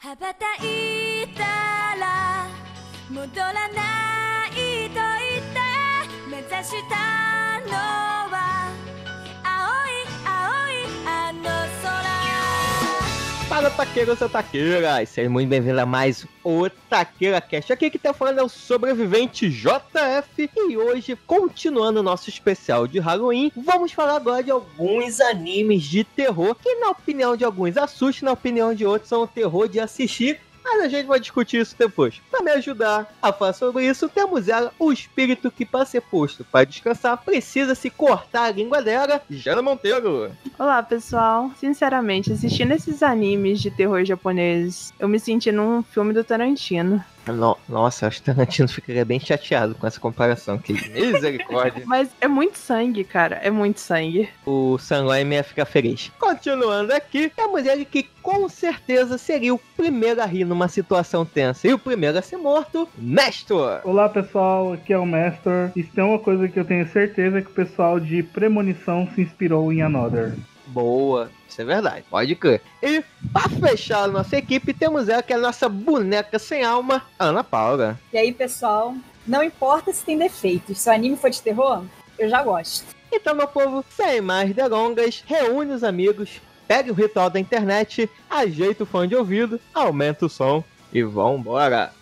羽ばたいたら戻らないと言って目指したのは空 Para taqueiros e taqueiras, sejam muito bem-vindos a mais o Taqueira Cast. Aqui que tá falando é o sobrevivente JF e hoje, continuando o nosso especial de Halloween, vamos falar agora de alguns animes de terror que, na opinião de alguns, assustam, na opinião de outros, são o terror de assistir. Mas a gente vai discutir isso depois. Para me ajudar a falar sobre isso, temos ela, o espírito que, para ser posto para descansar, precisa se cortar a língua dela, Jana Monteiro. Olá, pessoal. Sinceramente, assistindo esses animes de terror japoneses, eu me senti num filme do Tarantino. No- nossa, acho que o Tarantino ficaria bem chateado com essa comparação aqui. Misericórdia. Mas é muito sangue, cara. É muito sangue. o Sangoime ia ficar feliz. Continuando aqui, temos ele que com certeza seria o primeiro a rir numa situação tensa e o primeiro a ser morto, Nestor. Olá pessoal, aqui é o Mestor. E se tem uma coisa que eu tenho certeza é que o pessoal de Premonição se inspirou em Another. Boa, isso é verdade, pode crer. E para fechar a nossa equipe, temos ela que é a nossa boneca sem alma, Ana Paula. E aí, pessoal, não importa se tem defeitos, se o anime for de terror, eu já gosto. Então, meu povo, sem mais delongas, reúne os amigos, pegue o ritual da internet, ajeita o fone de ouvido, aumenta o som e vambora!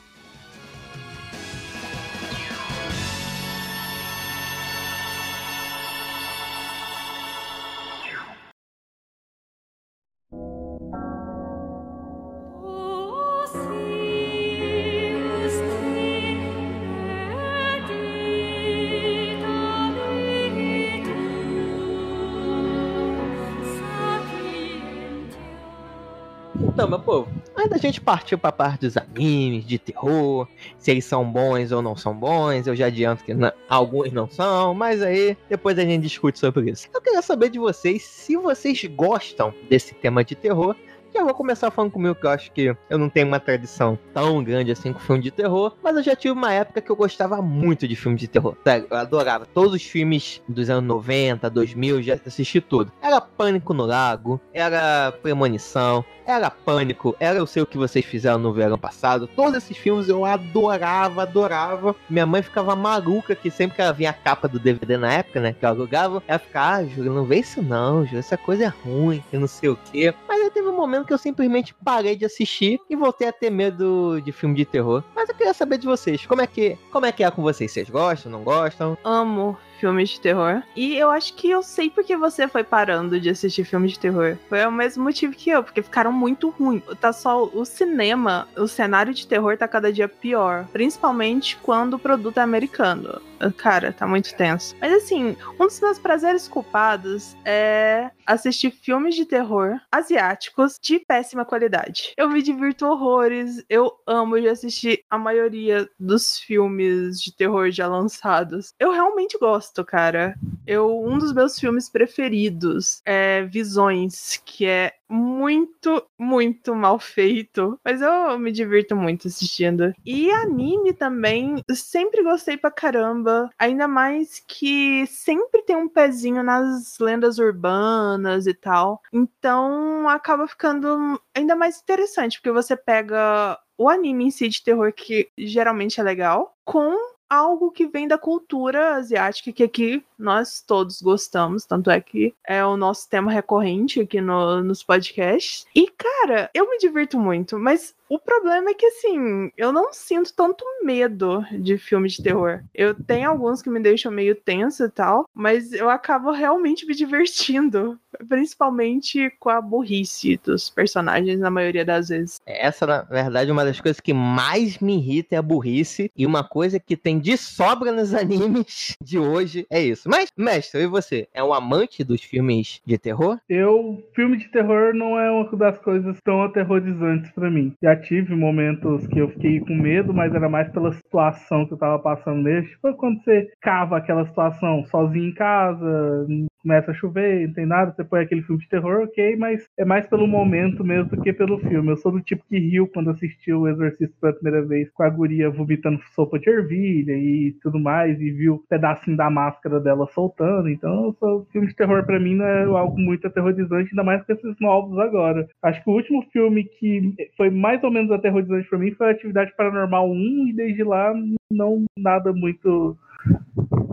Povo, antes da gente partir pra parte dos animes, de terror, se eles são bons ou não são bons, eu já adianto que na- alguns não são, mas aí depois a gente discute sobre isso. Eu queria saber de vocês se vocês gostam desse tema de terror. Já vou começar falando comigo que eu acho que eu não tenho uma tradição tão grande assim com filme de terror, mas eu já tive uma época que eu gostava muito de filme de terror. Sério, eu adorava. Todos os filmes dos anos 90, 2000, já assisti tudo. Era Pânico no Lago, era Premonição, era Pânico, era Eu Sei O Que Vocês Fizeram no Verão Passado. Todos esses filmes eu adorava, adorava. Minha mãe ficava maluca que sempre que ela vinha a capa do DVD na época, né, que eu alugava, ela ficava, ah, Júlio, não vê isso não, Júlio, essa coisa é ruim, que não sei o quê. Mas aí teve um momento que eu simplesmente parei de assistir e voltei a ter medo de filme de terror. Mas eu queria saber de vocês, como é que, como é, que é com vocês? Vocês gostam, não gostam? Amo filmes de terror. E eu acho que eu sei porque você foi parando de assistir filmes de terror. Foi o mesmo motivo que eu, porque ficaram muito ruins. Tá só o cinema, o cenário de terror tá cada dia pior. Principalmente quando o produto é americano. Cara, tá muito tenso. Mas assim, um dos meus prazeres culpados é assistir filmes de terror asiáticos de péssima qualidade. Eu me divirto horrores. Eu amo de assistir a maioria dos filmes de terror já lançados. Eu realmente gosto, cara. Eu, um dos meus filmes preferidos é Visões, que é muito, muito mal feito. Mas eu me divirto muito assistindo. E anime também, sempre gostei pra caramba. Ainda mais que sempre tem um pezinho nas lendas urbanas e tal. Então acaba ficando ainda mais interessante, porque você pega o anime em si de terror, que geralmente é legal, com algo que vem da cultura asiática, que aqui nós todos gostamos, tanto é que é o nosso tema recorrente aqui no- nos podcasts. E, cara, eu me divirto muito, mas o problema é que, assim, eu não sinto tanto medo de filme de terror. Eu tenho alguns que me deixam meio tenso e tal, mas eu acabo realmente me divertindo, principalmente com a burrice dos personagens, na maioria das vezes. Essa, na verdade, é uma das coisas que mais me irrita é a burrice. E uma coisa que tem de sobra nos animes de hoje é isso. Mas, mestre, e você? É um amante dos filmes de terror? Eu, filme de terror não é uma das coisas tão aterrorizantes pra mim. Já tive momentos que eu fiquei com medo, mas era mais pela situação que eu tava passando nele. Tipo quando você cava aquela situação sozinho em casa, começa a chover, não tem nada, você põe aquele filme de terror, ok, mas é mais pelo momento mesmo do que pelo filme. Eu sou do tipo que riu quando assistiu O Exorcista pela primeira vez, com a guria vomitando sopa de ervilha e tudo mais, e viu um pedacinho da máscara dela soltando. Então, o filme de terror para mim não é algo muito aterrorizante, ainda mais com esses novos agora. Acho que o último filme que foi mais ou menos aterrorizante para mim foi Atividade Paranormal 1, e desde lá não nada muito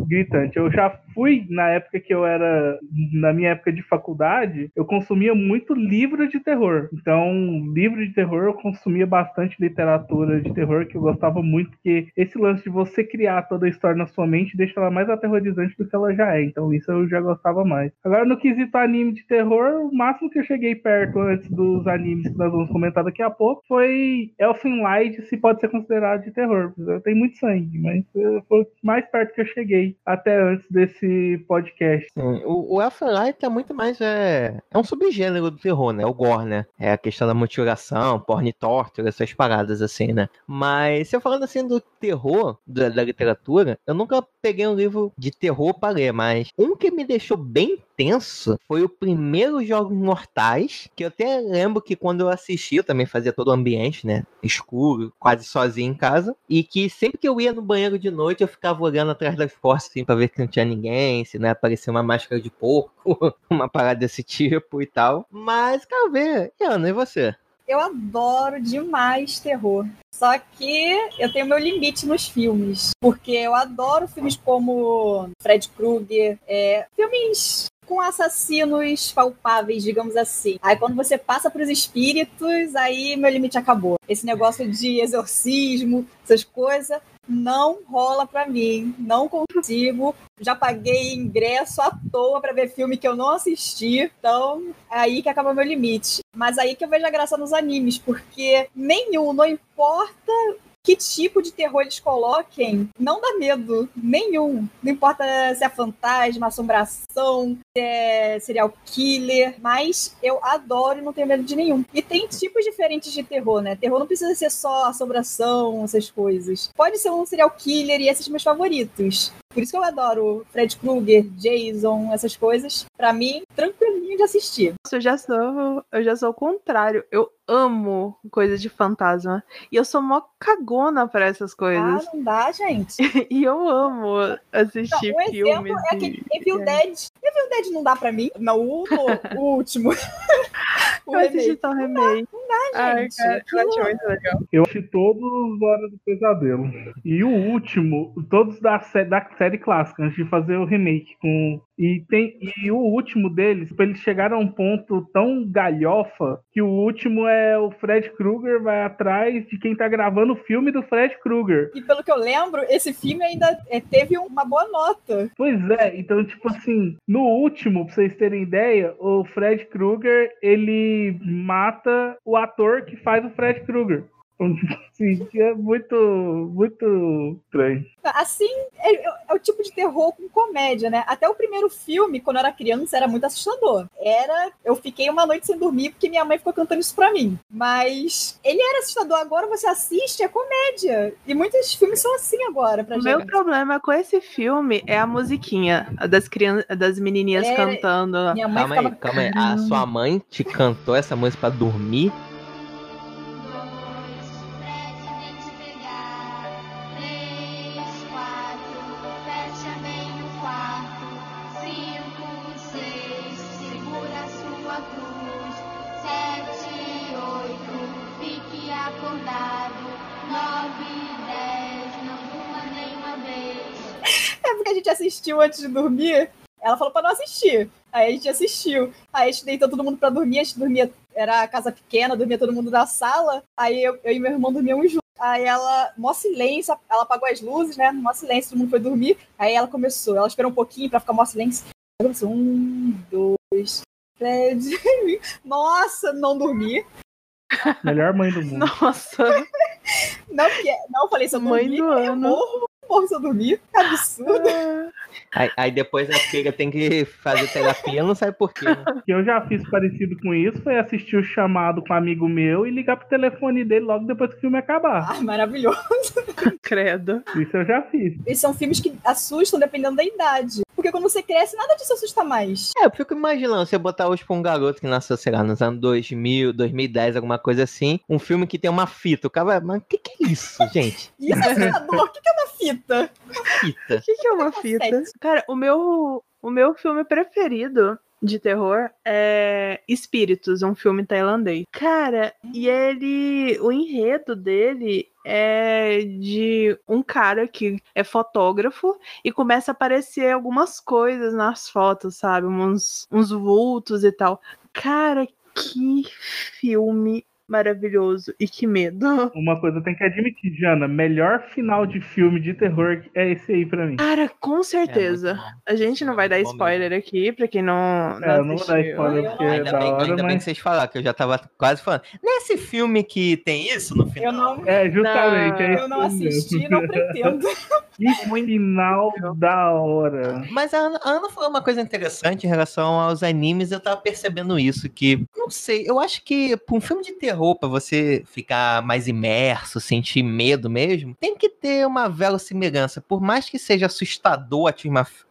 gritante. Eu já fui, na época que eu era, na minha época de faculdade, eu consumia muito livro de terror. Então, livro de terror, eu consumia bastante literatura de terror, que eu gostava muito, porque esse lance de você criar toda a história na sua mente deixa ela mais aterrorizante do que ela já é. Então, isso eu já gostava mais. Agora, no quesito anime de terror, o máximo que eu cheguei perto antes dos animes que nós vamos comentar daqui a pouco foi Elfen Light, se pode ser considerado de terror. Tem muito sangue, mas foi mais perto que eu cheguei até antes desse podcast. Sim, o, o Elfenlight é muito mais. É, é um subgênero do terror, né? O gore, né? É a questão da mutilação, porn torture, essas paradas assim, né? Mas se eu falando assim do terror da, da literatura, eu nunca peguei um livro de terror para ler, mas um que me deixou bem tenso foi o primeiro Jogos Mortais, que eu até lembro que quando eu assisti, eu também fazia todo o ambiente, né? Escuro, quase sozinho em casa, e que sempre que eu ia no banheiro de noite, eu ficava olhando atrás das portas, assim, pra ver que não tinha ninguém, se não aparecia uma máscara de porco, uma parada desse tipo e tal. Mas, quero ver. E Ana, e você? Eu adoro demais terror. Só que eu tenho meu limite nos filmes. Porque eu adoro filmes como Fred Krueger, é, filmes com assassinos palpáveis, digamos assim. Aí quando você passa para os espíritos, aí meu limite acabou. Esse negócio de exorcismo, essas coisas, não rola para mim. Não consigo. Já paguei ingresso à toa para ver filme que eu não assisti. Então, é aí que acaba meu limite. Mas aí que eu vejo a graça nos animes, porque nenhum, não importa que tipo de terror eles coloquem, não dá medo nenhum. Não importa se é fantasma, assombração, se é serial killer, mas eu adoro e não tenho medo de nenhum. E tem tipos diferentes de terror, né? Terror não precisa ser só assombração, essas coisas. Pode ser um serial killer e esses meus favoritos. Por isso que eu adoro Fred Krueger, Jason, essas coisas. Para mim, tranquilinho de assistir. Eu já sou, eu já sou o contrário. Eu amo coisas de fantasma. E eu sou mó cagona para essas coisas. Ah, não dá, gente. e eu amo assistir não, um filmes. Exemplo é aquele Evil é. Dead. Evil Dead não dá para mim. Não, o, o último. o eu assisti só remake. Não dá, gente. Ai, cara, eu acho muito legal. Eu assisti todos os Hora do Pesadelo. E o último, todos da, da série clássica, antes de fazer o remake com e, tem, e o último deles, eles chegaram a um ponto tão galhofa que o último é o Fred Krueger vai atrás de quem tá gravando o filme do Fred Krueger. E pelo que eu lembro, esse filme ainda é, teve uma boa nota. Pois é, então, tipo assim, no último, pra vocês terem ideia, o Fred Krueger ele mata o ator que faz o Fred Krueger. Sim, é muito, muito estranho. Assim, é, é, o tipo de terror com comédia, né? Até o primeiro filme, quando eu era criança, era muito assustador. Era. Eu fiquei uma noite sem dormir porque minha mãe ficou cantando isso pra mim. Mas ele era assustador. Agora você assiste, é comédia. E muitos filmes são assim agora pra o gente. Meu problema com esse filme é a musiquinha das crianças, das menininhas era... cantando. Minha mãe calma ficava... aí, calma aí. A sua mãe te cantou essa música pra dormir? Assistiu antes de dormir. Ela falou para não assistir. Aí a gente assistiu. Aí a gente deitou todo mundo para dormir. A gente dormia, era a casa pequena, dormia todo mundo na sala. Aí eu, eu e meu irmão dormíamos juntos. Aí ela, mó silêncio, ela apagou as luzes, né? Mó silêncio, todo mundo foi dormir. Aí ela começou, ela esperou um pouquinho para ficar mó silêncio. Ela começou, um, dois, três. Nossa, não dormi. Melhor mãe do mundo. Nossa. não, não falei, se eu mãe do eu ano. morro porra se eu dormir. Absurdo. Aí, aí, depois a filha tem que fazer terapia, não sabe por quê. Né? O que eu já fiz parecido com isso foi assistir o chamado com um amigo meu e ligar pro telefone dele logo depois que o filme acabar. Ah, maravilhoso. Credo. Isso eu já fiz. Esses são filmes que assustam dependendo da idade. Porque quando você cresce, nada disso assusta mais. É, eu fico imaginando, você botar hoje pra um garoto que nasceu, sei lá, nos anos 2000, 2010, alguma coisa assim, um filme que tem uma fita. O cara vai, mas o que, que é isso, gente? Isso é assustador. O que que é uma fita? Fita. O que, que é uma fita? Cara, o meu, o meu filme preferido de terror é Espíritos, um filme tailandês. Cara, e ele. O enredo dele é de um cara que é fotógrafo e começa a aparecer algumas coisas nas fotos, sabe? Uns, uns vultos e tal. Cara, que filme maravilhoso e que medo. Uma coisa tem que admitir, Jana, melhor final de filme de terror é esse aí pra mim. Cara, com certeza. É muito bom. A gente não vai dar spoiler aqui pra quem não, não É, eu não vou dar spoiler porque é Ainda, da bem, hora, ainda bem que mas. vocês falaram, que eu já tava quase falando. Nesse filme que tem isso no final. Eu não, É, justamente. Não, é eu não isso mesmo. assisti, não pretendo. Que final da hora. Mas a Ana, a Ana falou uma coisa interessante em relação aos animes, eu tava percebendo isso, que, não sei, eu acho que pra um filme de terror, pra você ficar mais imerso, sentir medo mesmo, tem que ter uma verossimilhança. Por mais que seja assustador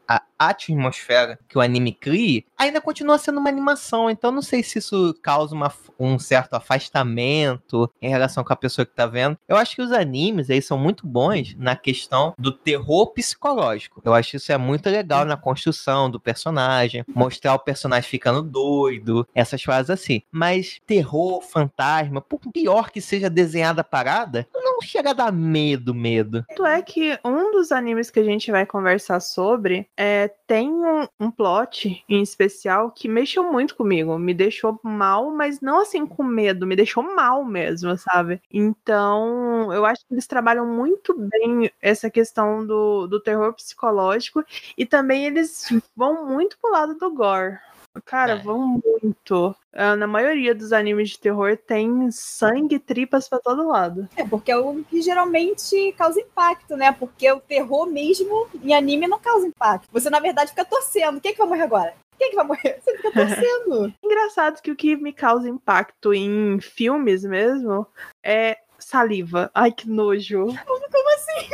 a atmosfera que o anime crie, ainda continua sendo uma animação. Então não sei se isso causa uma- um certo afastamento em relação com a pessoa que tá vendo. Eu acho que os animes aí são muito bons na questão do terror psicológico. Eu acho que isso é muito legal na construção do personagem, mostrar o personagem ficando doido, essas coisas assim. Mas terror, fantasma, por pior que seja desenhada a parada, não chega a dar medo, medo. Tanto é que um dos animes que a gente vai conversar sobre é, tem um, um plot em especial que mexeu muito comigo. Me deixou mal, mas não assim com medo, me deixou mal mesmo, sabe? Então, eu acho que eles trabalham muito bem essa questão do, do terror psicológico e também eles vão muito pro lado do gore. Cara, É. vão muito. Ah, Na maioria dos animes de terror tem sangue e tripas pra todo lado. É, porque é o que geralmente causa impacto, né? Porque o terror mesmo em anime não causa impacto. Você, na verdade, fica torcendo. Quem é que vai morrer agora? Quem é que vai morrer? Você fica torcendo. Engraçado que o que me causa impacto em filmes mesmo é saliva. Ai, que nojo. Como assim?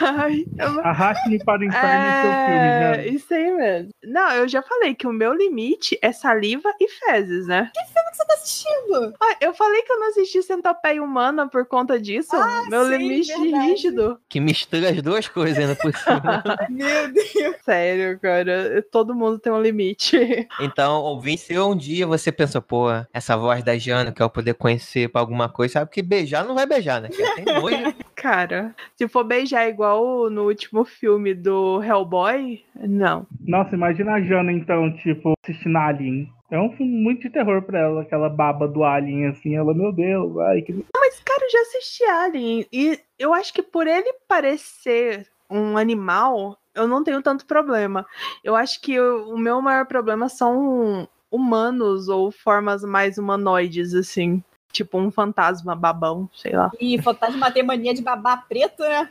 Ai, eu... Arraste-me para o inferno em seu filme, É, Jana. isso aí mesmo. Não, eu já falei que o meu limite é saliva e fezes, né? O que você tá assistindo? Ah, eu falei que eu não assisti Centopeia Humana por conta disso. meu sim, limite verdade. rígido. Que mistura as duas coisas ainda por cima. Meu Deus. Sério, cara. Todo mundo tem um limite. Então, ouvinte, se um dia você pensou, pô, essa voz da Jana que eu poder conhecer pra alguma coisa, sabe que beijar não vai beijar, né? Que tem nojo. Cara, se for beijar igual no último filme do Hellboy, não. Nossa, imagina a Jana, então, tipo, assistindo Alien. É um filme muito de terror pra ela, aquela baba do Alien, assim. Ela, meu Deus, ai, que. Mas, cara, eu já assisti Alien e eu acho que por ele parecer um animal, eu não tenho tanto problema. Eu acho que o meu maior problema são humanos ou formas mais humanoides, assim. Tipo um fantasma babão, sei lá. E fantasma tem mania de babar preto, né?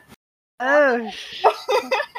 Ah,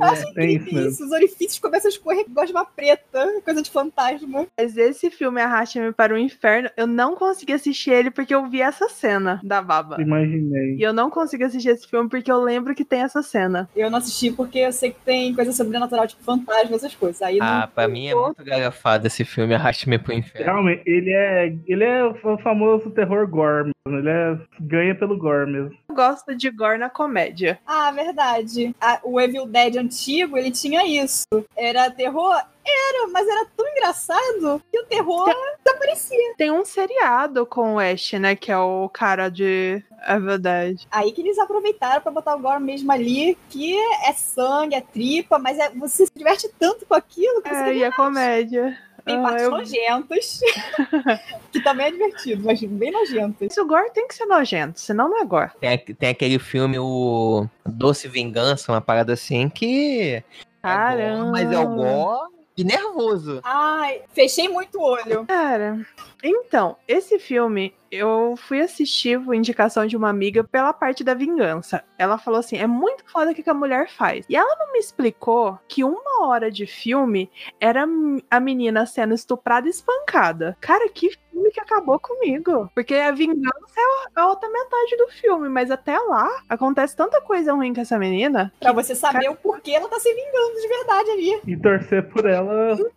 acho É, é incrível isso. Os orifícios começam a escorrer gosma preta, coisa de fantasma. mas esse filme Arraste-me para o Inferno, eu não consegui assistir ele porque eu vi essa cena da baba. Imaginei. E eu não consigo assistir esse filme porque eu lembro que tem essa cena. Eu não assisti porque eu sei que tem coisa sobrenatural, tipo fantasma, essas coisas. Aí Ah, não. pra mim é muito galhafado esse filme, Arraste-me pro Inferno. Realmente, ele é, ele é o famoso terror gore mesmo. Ele é, ganha pelo gore mesmo. Eu gosto de gore na comédia. Ah, verdade. A- o Evil Dead antigo, ele tinha isso. Era terror? Era, mas era tão engraçado que o terror desaparecia. Tem um seriado com o Ash, né? Que é o cara de. É verdade. Aí que eles aproveitaram pra botar o gore mesmo ali, que é sangue, é tripa, mas é- você se diverte tanto com aquilo que você É, e a comédia. Tem Ah, partes eu- nojentas, que também é divertido, mas bem nojentas. Mas o gore tem que ser nojento, senão não é gore. Tem, tem aquele filme, o Doce Vingança, uma parada assim, que. É Caramba. gore, mas é o gore e nervoso. Ai, fechei muito o olho. Cara, então, esse filme eu fui assistir a indicação de uma amiga pela parte da vingança. Ela falou assim: é muito foda o que a mulher faz. E ela não me explicou que uma hora de filme era a menina sendo estuprada e espancada. Cara, que filme que acabou comigo. Porque a vingança é a outra metade do filme, mas até lá acontece tanta coisa ruim com essa menina. Pra você saber cara... o porquê ela tá se vingando de verdade ali. E torcer por ela. Em 15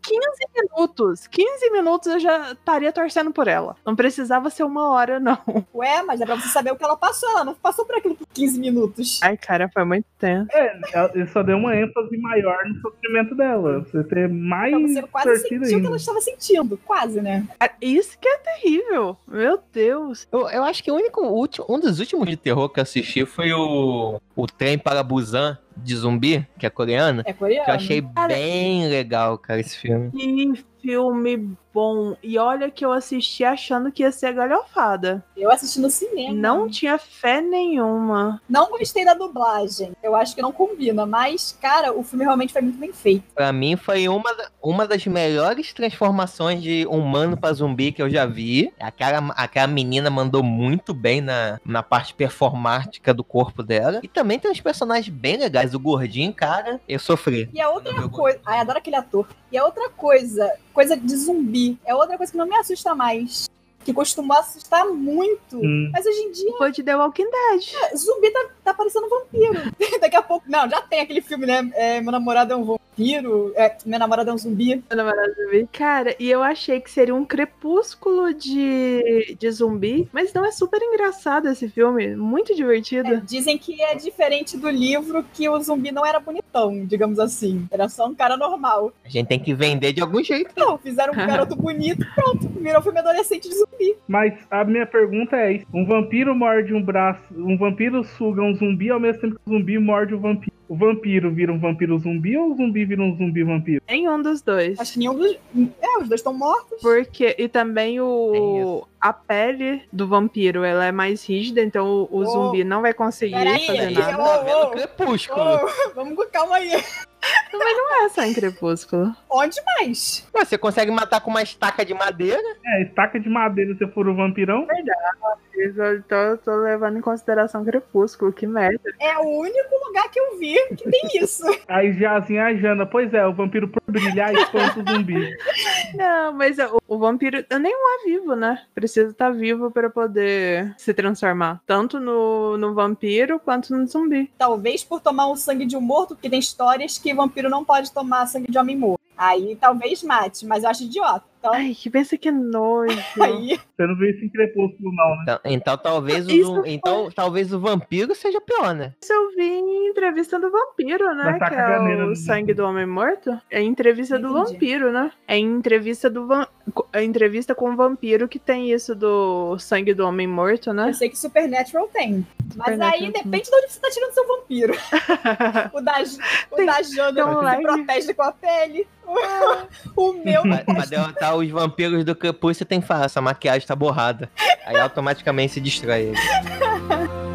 minutos. 15 minutos eu já estaria torcendo por ela. Não precisava ser uma hora, não. Ué, mas é pra você saber o que ela passou. Ela não passou por aquilo por 15 minutos. Ai, cara, foi muito tempo. É, ele só deu uma ênfase maior no sofrimento dela. Você ter mais. Pra você quase sentiu o que ela estava sentindo. Quase, né? Isso que que é terrível. Meu Deus. Eu, eu acho que o único, último, um dos últimos de terror que eu assisti foi o, o Trem para Busan de zumbi, que é coreano. É coreano. Que eu achei cara, bem legal, cara, esse filme. Que filme bom. E olha que eu assisti achando que ia ser galhofada. Eu assisti no cinema. Não tinha fé nenhuma. Não gostei da dublagem. Eu acho que não combina, mas, cara, o filme realmente foi muito bem feito. Pra mim, foi uma, uma das melhores transformações de humano pra zumbi que eu já vi. Aquela, aquela menina mandou muito bem na, na parte performática do corpo dela. E também tem uns personagens bem legais. O gordinho, cara, eu sofri. E a outra coisa. Ai, adoro aquele ator. E a outra coisa, coisa de zumbi, é outra coisa que não me assusta mais que costumou assustar muito. Hum. Mas hoje em dia. Foi de The Walking Dead. É, zumbi tá, tá parecendo um vampiro. Daqui a pouco. Não, já tem aquele filme, né? É, meu namorado é um vampiro. É, minha namorada é um zumbi. Meu namorado é um zumbi. Cara, e eu achei que seria um crepúsculo de, de zumbi. Mas não é super engraçado esse filme. Muito divertido. É, dizem que é diferente do livro que o zumbi não era bonitão, digamos assim. Era só um cara normal. A gente tem que vender de algum jeito. Não, fizeram um garoto bonito, pronto. Virou filme adolescente de zumbi zumbi. Mas a minha pergunta é: um vampiro morde um braço, um vampiro suga um zumbi ao mesmo tempo que o zumbi morde o vampiro. O vampiro vira um vampiro zumbi ou o zumbi vira um zumbi vampiro? Nenhum dos dois. Acho que nenhum dos. É, os dois estão mortos. Porque. E também o. A pele do vampiro ela é mais rígida, então o, o oh, zumbi não vai conseguir fazer nada. Oh, oh, crepúsculo. Oh, vamos, calma aí. Mas não é só em Crepúsculo. Onde mais? Você consegue matar com uma estaca de madeira? É, estaca de madeira se for o vampirão. Verdade. Eu tô, tô levando em consideração Crepúsculo, que merda. É o único lugar que eu vi que tem isso. Aí já assim, a Jana, pois é, o vampiro por brilhar espanta o zumbi. Não, mas o, o vampiro nenhum é vivo, né? Precisa estar tá vivo para poder se transformar. Tanto no, no vampiro quanto no zumbi. Talvez por tomar o sangue de um morto, porque tem histórias que vampiro não pode tomar sangue de homem morto. Aí talvez mate, mas eu acho idiota. Então... Ai, que pensa que nojo. Aí... Você não viu isso em Crepúsculo, não, né? Então, então talvez o, então, talvez o vampiro seja pior, né? Isso eu vi em entrevista do vampiro, né? Que é o sangue do homem morto. É entrevista Entendi. do vampiro, né? É entrevista do van... é entrevista com o vampiro que tem isso do sangue do homem morto, né? Eu sei que Supernatural tem. Mas aí depende de onde você tá tirando seu vampiro. o da, o da Jana se protege com a pele. O, meu. Pra derrotar os vampiros do Crepúsculo, tem que falar, essa maquiagem tá borrada. Aí automaticamente se destrói ele.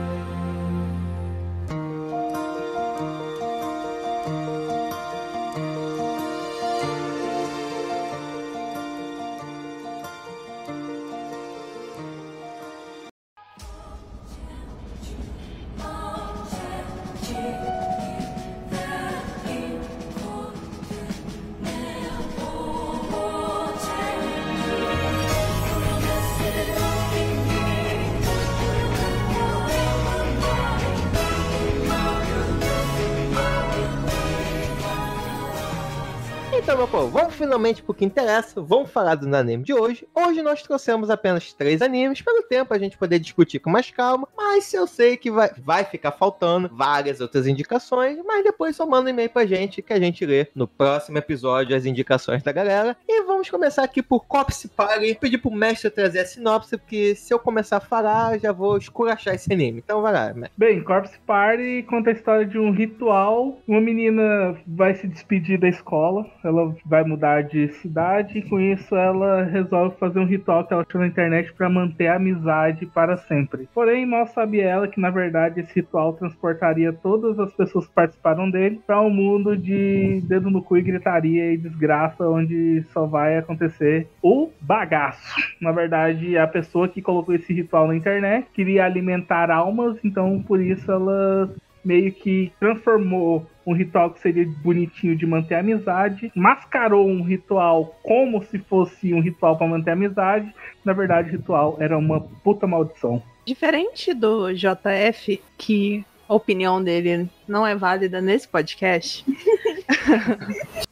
finalmente pro que interessa, vamos falar do anime de hoje. Hoje nós trouxemos apenas três animes, pelo tempo a gente poder discutir com mais calma, mas eu sei que vai, vai ficar faltando várias outras indicações, mas depois só manda um e-mail pra gente que a gente lê no próximo episódio as indicações da galera. E vamos começar aqui por Corpse Party, pedir pro mestre trazer a sinopse, porque se eu começar a falar, já vou esculachar esse anime. Então vai lá, mestre. Bem, Corpse Party conta a história de um ritual. Uma menina vai se despedir da escola, ela vai mudar de cidade e com isso ela resolve fazer um ritual que ela achou na internet para manter a amizade para sempre. Porém, mal sabe ela que na verdade esse ritual transportaria todas as pessoas que participaram dele para um mundo de dedo no cu e gritaria e desgraça, onde só vai acontecer o bagaço. Na verdade, a pessoa que colocou esse ritual na internet queria alimentar almas, então por isso ela meio que transformou um ritual que seria bonitinho de manter a amizade, mascarou um ritual como se fosse um ritual para manter a amizade. Na verdade, o ritual era uma puta maldição. Diferente do JF, que a opinião dele não é válida nesse podcast.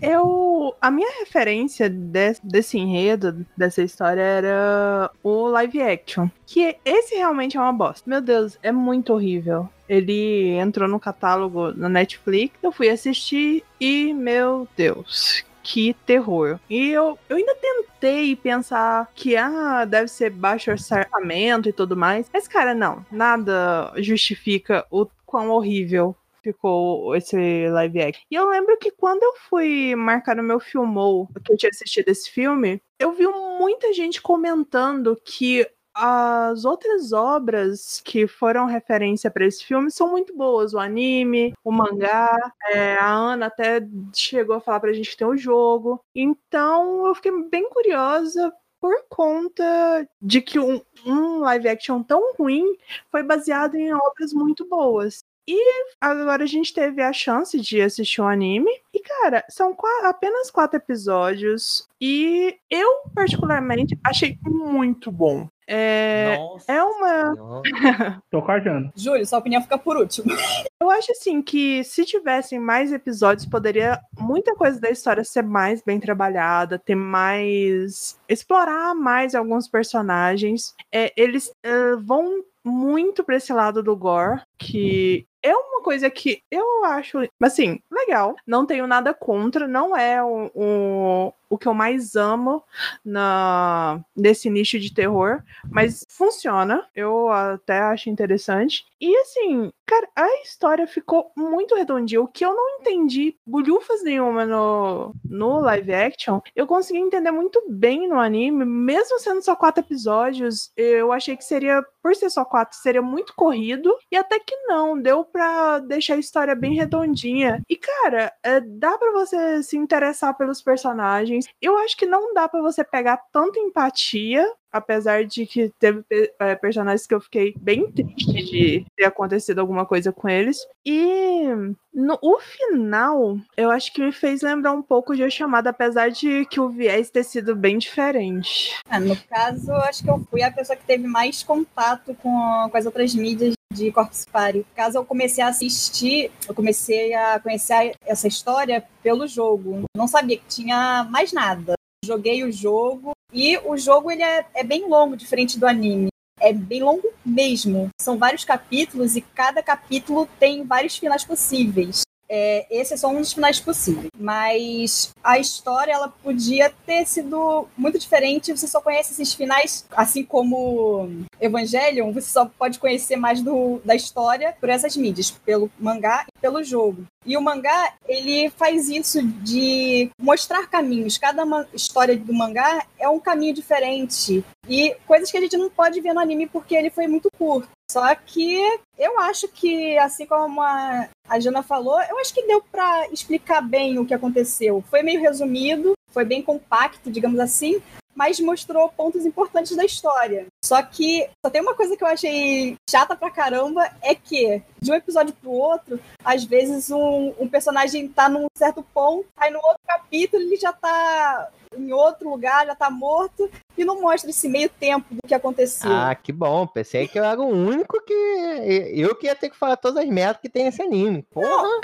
Eu. A minha referência de- desse enredo, dessa história, era o live action. Que esse realmente é uma bosta. Meu Deus, é muito horrível. Ele entrou no catálogo na Netflix, eu fui assistir e, meu Deus. Que terror. E eu, eu ainda tentei pensar que, ah, deve ser baixo orçamento e tudo mais. Mas, cara, não. Nada justifica o quão horrível ficou esse live action. E eu lembro que quando eu fui marcar no meu filmou, que eu tinha assistido esse filme, eu vi muita gente comentando que as outras obras que foram referência para esse filme são muito boas. O anime, o mangá, é, a Ana até chegou a falar pra gente que tem o jogo. Então eu fiquei bem curiosa por conta de que um, um live action tão ruim foi baseado em obras muito boas. E agora a gente teve a chance de assistir um anime. E, cara, são apenas quatro episódios. E eu, particularmente, achei muito bom. É, Nossa é uma. Tô Jana. Júlio, sua opinião fica por último. Eu acho assim que se tivessem mais episódios, poderia muita coisa da história ser mais bem trabalhada, ter mais. explorar mais alguns personagens. É, eles é, vão muito pra esse lado do gore, que é uma coisa que eu acho, assim, legal. Não tenho nada contra, não é o, o, o que eu mais amo na, nesse nicho de terror, mas funciona. Eu até acho interessante. E assim, cara, a história ficou muito redondinha. O que eu não entendi bulhufas nenhuma no, no live action, eu consegui entender muito bem no anime, mesmo sendo só quatro episódios. Eu achei que seria, por ser só quatro, seria muito corrido. E até que não, deu pra deixar a história bem redondinha. E cara, é, dá pra você se interessar pelos personagens. Eu acho que não dá pra você pegar tanta empatia apesar de que teve eh, personagens que eu fiquei bem triste de ter acontecido alguma coisa com eles. E no o final, eu acho que me fez lembrar um pouco de A Chamada, apesar de que o viés ter sido bem diferente. Ah, no caso, acho que eu fui a pessoa que teve mais contato com, com as outras mídias de Corpus Party. No caso, eu comecei a assistir, eu comecei a conhecer essa história pelo jogo. Não sabia que tinha mais nada. Joguei o jogo e o jogo ele é, é bem longo, diferente do anime. É bem longo mesmo. São vários capítulos e cada capítulo tem vários finais possíveis. É, esse é só um dos finais possíveis. Mas a história ela podia ter sido muito diferente. Você só conhece esses finais, assim como Evangelion, você só pode conhecer mais do, da história por essas mídias, pelo mangá e pelo jogo. E o mangá, ele faz isso de mostrar caminhos. Cada história do mangá é um caminho diferente. E coisas que a gente não pode ver no anime porque ele foi muito curto. Só que eu acho que, assim como a, a Jana falou, eu acho que deu pra explicar bem o que aconteceu. Foi meio resumido, foi bem compacto, digamos assim, mas mostrou pontos importantes da história. Só que só tem uma coisa que eu achei chata pra caramba, é que de um episódio pro outro, às vezes um, um personagem tá num certo ponto, aí no outro capítulo ele já tá em outro lugar, já tá morto, e não mostra esse meio tempo do que aconteceu. Ah, que bom. Pensei que eu era o único que. Eu que ia ter que falar todas as merdas que tem esse anime. Porra!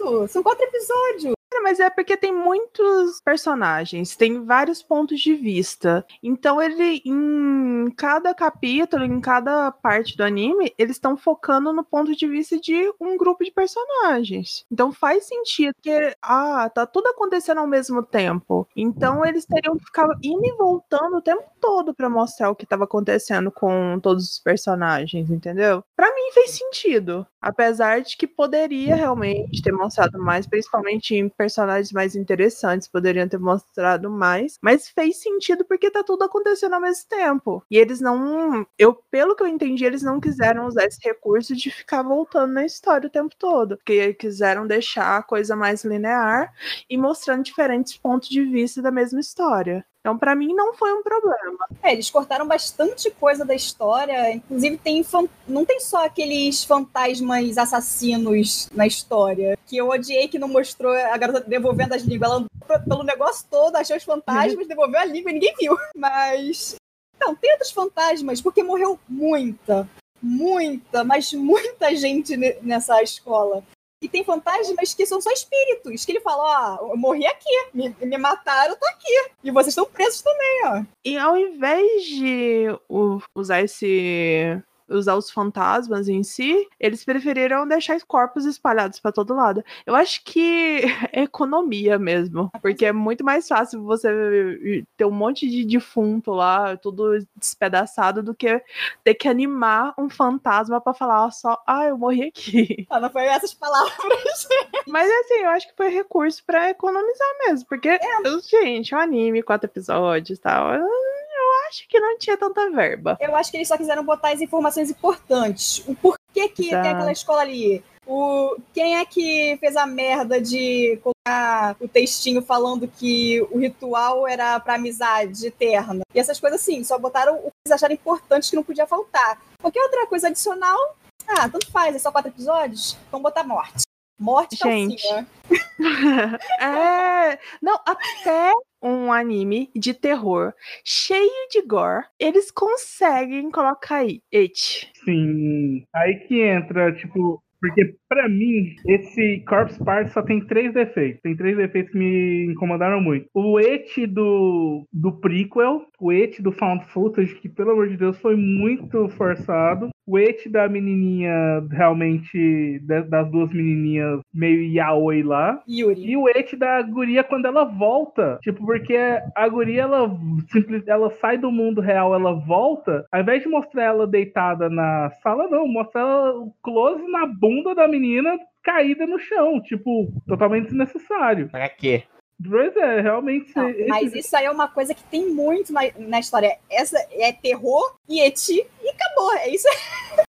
curto, são quatro episódios. Mas é porque tem muitos personagens, tem vários pontos de vista. Então ele, em cada capítulo, em cada parte do anime, eles estão focando no ponto de vista de um grupo de personagens. Então faz sentido que, ah, tá tudo acontecendo ao mesmo tempo. Então eles teriam que ficar indo e voltando o tempo todo pra mostrar o que tava acontecendo com todos os personagens, entendeu? Pra mim fez sentido. Apesar de que poderia realmente ter mostrado mais, principalmente em personagens mais interessantes, poderiam ter mostrado mais, mas fez sentido porque tá tudo acontecendo ao mesmo tempo. E eles não, eu pelo que eu entendi, eles não quiseram usar esse recurso de ficar voltando na história o tempo todo, porque quiseram deixar a coisa mais linear e mostrando diferentes pontos de vista da mesma história. Então, para mim, não foi um problema. É, eles cortaram bastante coisa da história. Inclusive, tem não tem só aqueles fantasmas assassinos na história. Que eu odiei que não mostrou a garota devolvendo as línguas. Ela andou pelo negócio todo, achou os fantasmas, uhum. devolveu a língua e ninguém viu. Mas. Não, tem outros fantasmas, porque morreu muita, muita, mas muita gente nessa escola. E tem fantasmas que são só espíritos, que ele fala, ó, eu morri aqui, me, me mataram, tô aqui. E vocês estão presos também, ó. E ao invés de usar esse usar os fantasmas em si, eles preferiram deixar os corpos espalhados para todo lado. Eu acho que é economia mesmo, porque é muito mais fácil você ter um monte de defunto lá, tudo despedaçado, do que ter que animar um fantasma para falar só, ah, eu morri aqui. Ah, não foi essas palavras. Mas assim, eu acho que foi recurso para economizar mesmo, porque, é. gente, um anime, quatro episódios e tal acho que não tinha tanta verba. Eu acho que eles só quiseram botar as informações importantes. O porquê que Exato. tem aquela escola ali. O, quem é que fez a merda de colocar o textinho falando que o ritual era pra amizade eterna? E essas coisas assim, só botaram o que eles acharam importante que não podia faltar. Qualquer outra coisa adicional, ah, tanto faz, é só quatro episódios, vamos botar morte. Morte Gente. é, não, até um anime de terror cheio de gore, eles conseguem colocar aí, it. Sim, aí que entra, tipo, porque, para mim, esse Corpse Party só tem três defeitos. Tem três defeitos que me incomodaram muito. O et do, do prequel, o et do Found Footage, que, pelo amor de Deus, foi muito forçado. O et da menininha, realmente, das duas menininhas meio yaoi lá. Yuri. E o et da guria quando ela volta. Tipo, porque a guria, ela, simples, ela sai do mundo real, ela volta. Ao invés de mostrar ela deitada na sala, não. Mostra ela close na bunda bunda da menina caída no chão, tipo, totalmente desnecessário. Pra quê? Pois é, realmente. Não, esse... Mas isso aí é uma coisa que tem muito na, na história. Essa é terror e eti e acabou. É isso.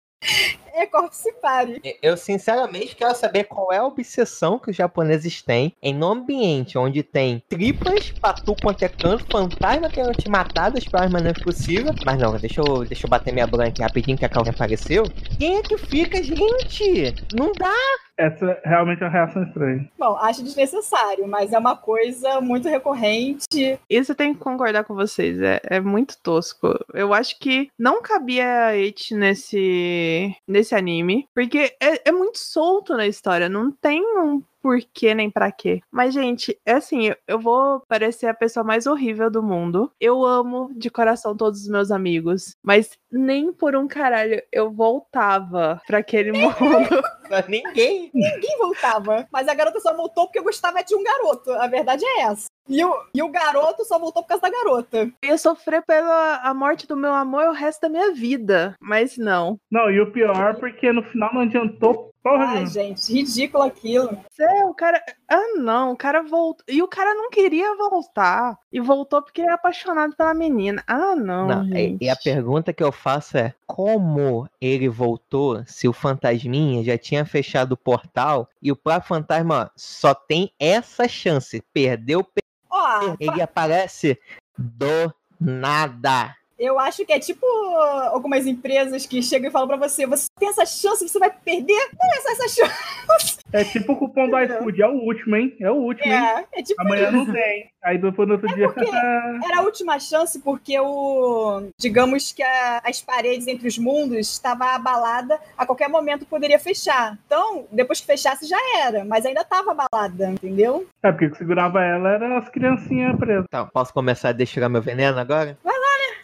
é Corpse Party. Eu sinceramente quero saber qual é a obsessão que os japoneses têm em um ambiente onde tem tripas, patu quanto é canto, fantasma querendo te matar das piores maneiras possíveis. Mas não, deixa eu, deixa eu bater minha branca rapidinho que a Calvin apareceu. Quem é que fica, gente? Não dá! Essa realmente é uma reação estranha. Bom, acho desnecessário, mas é uma coisa muito recorrente. Isso eu tenho que concordar com vocês, é, é muito tosco. Eu acho que não cabia It nesse, nesse anime, porque é, é muito solto na história, não tem um por que nem para quê. Mas, gente, é assim, eu vou parecer a pessoa mais horrível do mundo. Eu amo de coração todos os meus amigos, mas nem por um caralho eu voltava para aquele mundo. ninguém. Ninguém voltava. Mas a garota só voltou porque eu gostava de um garoto. A verdade é essa. E o, e o garoto só voltou por causa da garota. Eu ia sofrer pela a morte do meu amor o resto da minha vida. Mas não. Não, e o pior, porque no final não adiantou porra Ai, gente, ridículo aquilo. É, o cara. Ah, não, o cara voltou. E o cara não queria voltar. E voltou porque é apaixonado pela menina. Ah, não. não e, e a pergunta que eu faço é: como ele voltou se o fantasminha já tinha fechado o portal e o próprio fantasma só tem essa chance? Perdeu, Oh, ele aparece do nada. Eu acho que é tipo algumas empresas que chegam e falam para você: você tem essa chance, você vai perder? Não é só essa chance. É tipo o cupom do iFood, é o último, hein? É o último, é, hein? É tipo Amanhã isso. não tem. Aí depois no outro é dia. era a última chance porque o. Digamos que a, as paredes entre os mundos estava abalada, a qualquer momento poderia fechar. Então, depois que fechasse já era, mas ainda estava abalada, entendeu? É, porque o que segurava ela era as criancinhas presas. Então, posso começar a destilar meu veneno agora? Vai?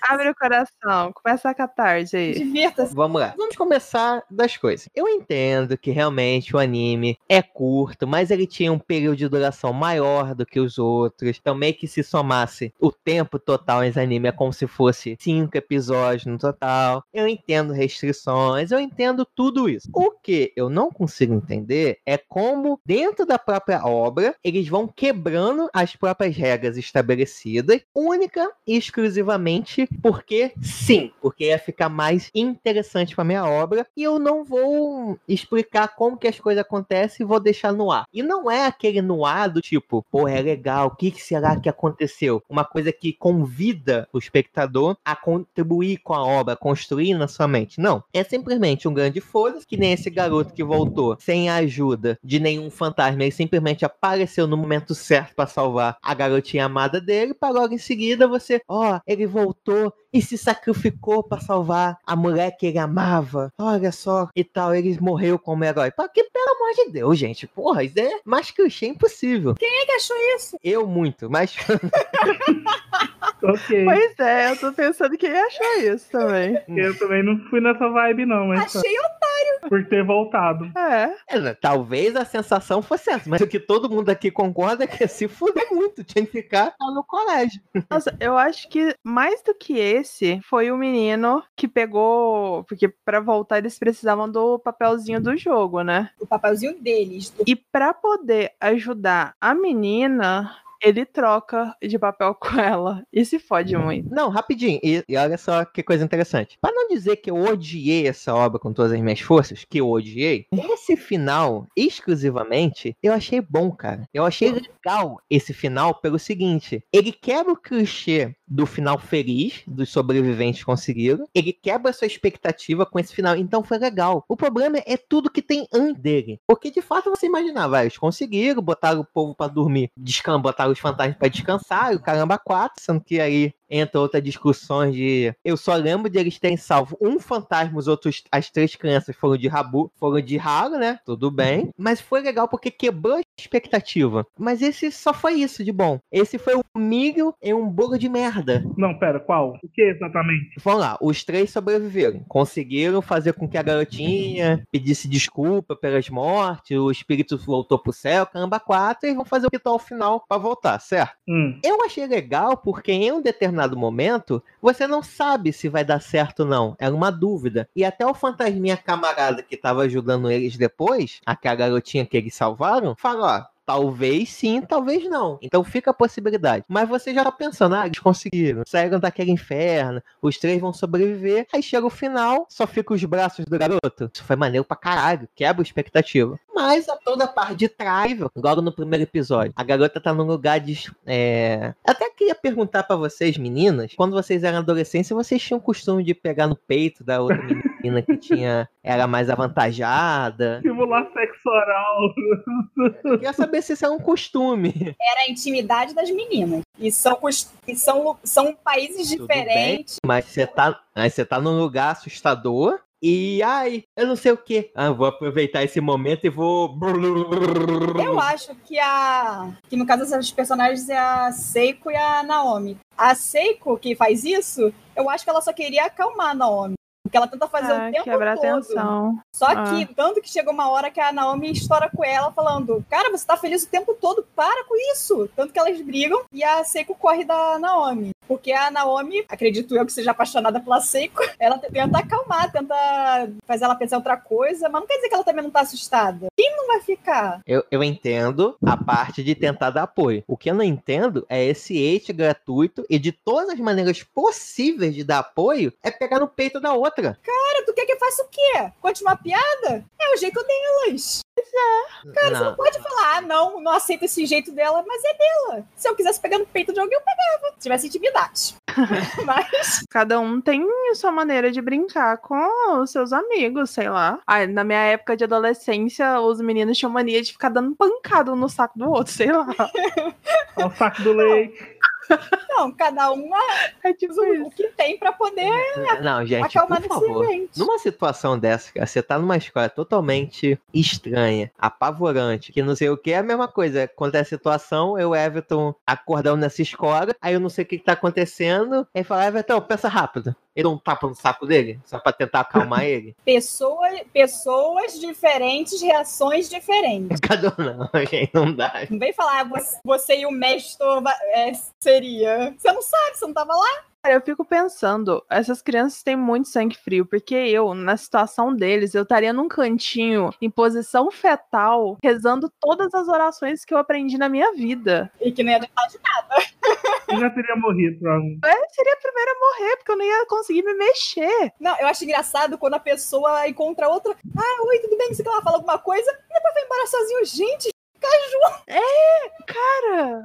Abre o coração, começa a catarse aí. Divirta-se. Vamos lá. Vamos começar das coisas. Eu entendo que realmente o anime é curto, mas ele tinha um período de duração maior do que os outros. Então, meio que se somasse o tempo total nesse anime é como se fosse cinco episódios no total. Eu entendo restrições, eu entendo tudo isso. O que eu não consigo entender é como, dentro da própria obra, eles vão quebrando as próprias regras estabelecidas, única e exclusivamente porque sim, porque ia ficar mais interessante para minha obra e eu não vou explicar como que as coisas acontecem e vou deixar no ar. E não é aquele no ar do tipo, pô, é legal, o que, que será que aconteceu? Uma coisa que convida o espectador a contribuir com a obra, construir na sua mente. Não, é simplesmente um grande foda que nem esse garoto que voltou sem a ajuda de nenhum fantasma, ele simplesmente apareceu no momento certo para salvar a garotinha amada dele, para logo em seguida você, ó, oh, ele voltou falou e se sacrificou para salvar a mulher que ele amava. Olha só, e tal, ele morreu como herói. Porque, pelo amor de Deus, gente, porra, isso é mais clichê impossível. Quem é que achou isso? Eu muito, mas. ok. Pois é, eu tô pensando quem achou isso também. Eu também não fui nessa vibe, não, mas. Achei otário. Por ter voltado. É. é né, talvez a sensação fosse essa, mas o que todo mundo aqui concorda é que se fuder muito, tinha que ficar no colégio. Nossa, eu acho que mais do que esse foi o menino que pegou. Porque para voltar eles precisavam do papelzinho do jogo, né? O papelzinho deles. E para poder ajudar a menina, ele troca de papel com ela e se fode muito. Não, rapidinho. E, e, olha só que coisa interessante. Para não dizer que eu odiei essa obra com todas as minhas forças, que eu odiei, esse final, exclusivamente, eu achei bom, cara. Eu achei legal esse final pelo seguinte: ele quebra o clichê do final feliz dos sobreviventes conseguiram. Ele quebra a sua expectativa com esse final. Então foi legal. O problema é tudo que tem antes dele. Porque de fato você imaginava, eles conseguiram, botaram o povo para dormir, descansar, botaram os fantasmas para descansar, e o caramba quatro, sendo que aí entra outra discussão de. Eu só lembro de eles terem salvo um fantasma, os outros, as três crianças foram de rabu, foram de ralo, né? Tudo bem. Mas foi legal porque quebrou a expectativa. Mas esse só foi isso de bom. Esse foi um milho em um bolo de merda. Não, pera, qual? O que exatamente? Vamos lá, os três sobreviveram. Conseguiram fazer com que a garotinha pedisse desculpa pelas mortes, o espírito voltou pro céu, caramba, quatro, e vão fazer o ritual final para voltar, certo? Hum. Eu achei legal porque em um determinado determinado momento, você não sabe se vai dar certo ou não. Era uma dúvida. E até o fantasminha camarada que estava ajudando eles depois, aquela garotinha que eles salvaram, falou: ó, Talvez sim, talvez não. Então fica a possibilidade. Mas você já tá pensando, ah, eles conseguiram, saíram daquele inferno, os três vão sobreviver. Aí chega o final, só fica os braços do garoto. Isso foi maneiro pra caralho, quebra a expectativa. Mas a toda parte de trás, logo no primeiro episódio, a garota tá num lugar de. É... Até queria perguntar para vocês, meninas, quando vocês eram adolescentes, vocês tinham costume de pegar no peito da outra menina que tinha. era mais avantajada. Simular sexo oral. Eu queria saber se isso é um costume. Era a intimidade das meninas. E são, e são, são países Tudo diferentes. Bem, mas você tá, mas você tá num lugar assustador. E ai, eu não sei o que. Ah, vou aproveitar esse momento e vou. Eu acho que a. Que no caso dessas personagens é a Seiko e a Naomi. A Seiko que faz isso, eu acho que ela só queria acalmar a Naomi que ela tenta fazer ah, o tempo todo. atenção. Só ah. que, tanto que chegou uma hora que a Naomi estoura com ela, falando: Cara, você tá feliz o tempo todo, para com isso. Tanto que elas brigam e a Seiko corre da Naomi. Porque a Naomi, acredito eu que seja apaixonada pela Seiko, ela tenta acalmar, tenta fazer ela pensar outra coisa, mas não quer dizer que ela também não tá assustada. Quem não vai ficar? Eu, eu entendo a parte de tentar dar apoio. O que eu não entendo é esse hate gratuito e de todas as maneiras possíveis de dar apoio é pegar no peito da outra. Cara, tu quer que faça o quê? Conte uma piada? É o jeito delas. É. Cara, não. você não pode falar, ah, não, não aceita esse jeito dela, mas é dela. Se eu quisesse pegar no peito de alguém, eu pegava. Se tivesse intimidade. mas. Cada um tem sua maneira de brincar com os seus amigos, sei lá. Ah, na minha época de adolescência, os meninos tinham mania de ficar dando pancada um no saco do outro, sei lá. Olha o saco do leite. Não, cada um É tipo o que tem pra poder Não, gente, acalmar por nesse favor. ambiente. Numa situação dessa, cara, você tá numa escola totalmente estranha, apavorante, que não sei o que, é a mesma coisa. Acontece a situação, eu, Everton, acordamos nessa escola, aí eu não sei o que, que tá acontecendo, aí fala, Everton, pensa rápido. Ele dá um tapa no saco dele, só pra tentar acalmar ele. Pessoa, pessoas diferentes, reações diferentes. Cada um não, gente, não dá. Não vem falar, "Ah, você, você e o mestre é, seria. Você não sabe, você não tava lá. Cara, eu fico pensando, essas crianças têm muito sangue frio, porque eu, na situação deles, eu estaria num cantinho, em posição fetal, rezando todas as orações que eu aprendi na minha vida. E que não ia adiantar de nada. Eu já teria morrido, provavelmente. Eu seria a primeira a morrer, porque eu não ia conseguir me mexer. Não, eu acho engraçado quando a pessoa encontra outra. Ah, oi, tudo bem? Você quer lá fala alguma coisa? E depois vai embora sozinho. Gente, Cara,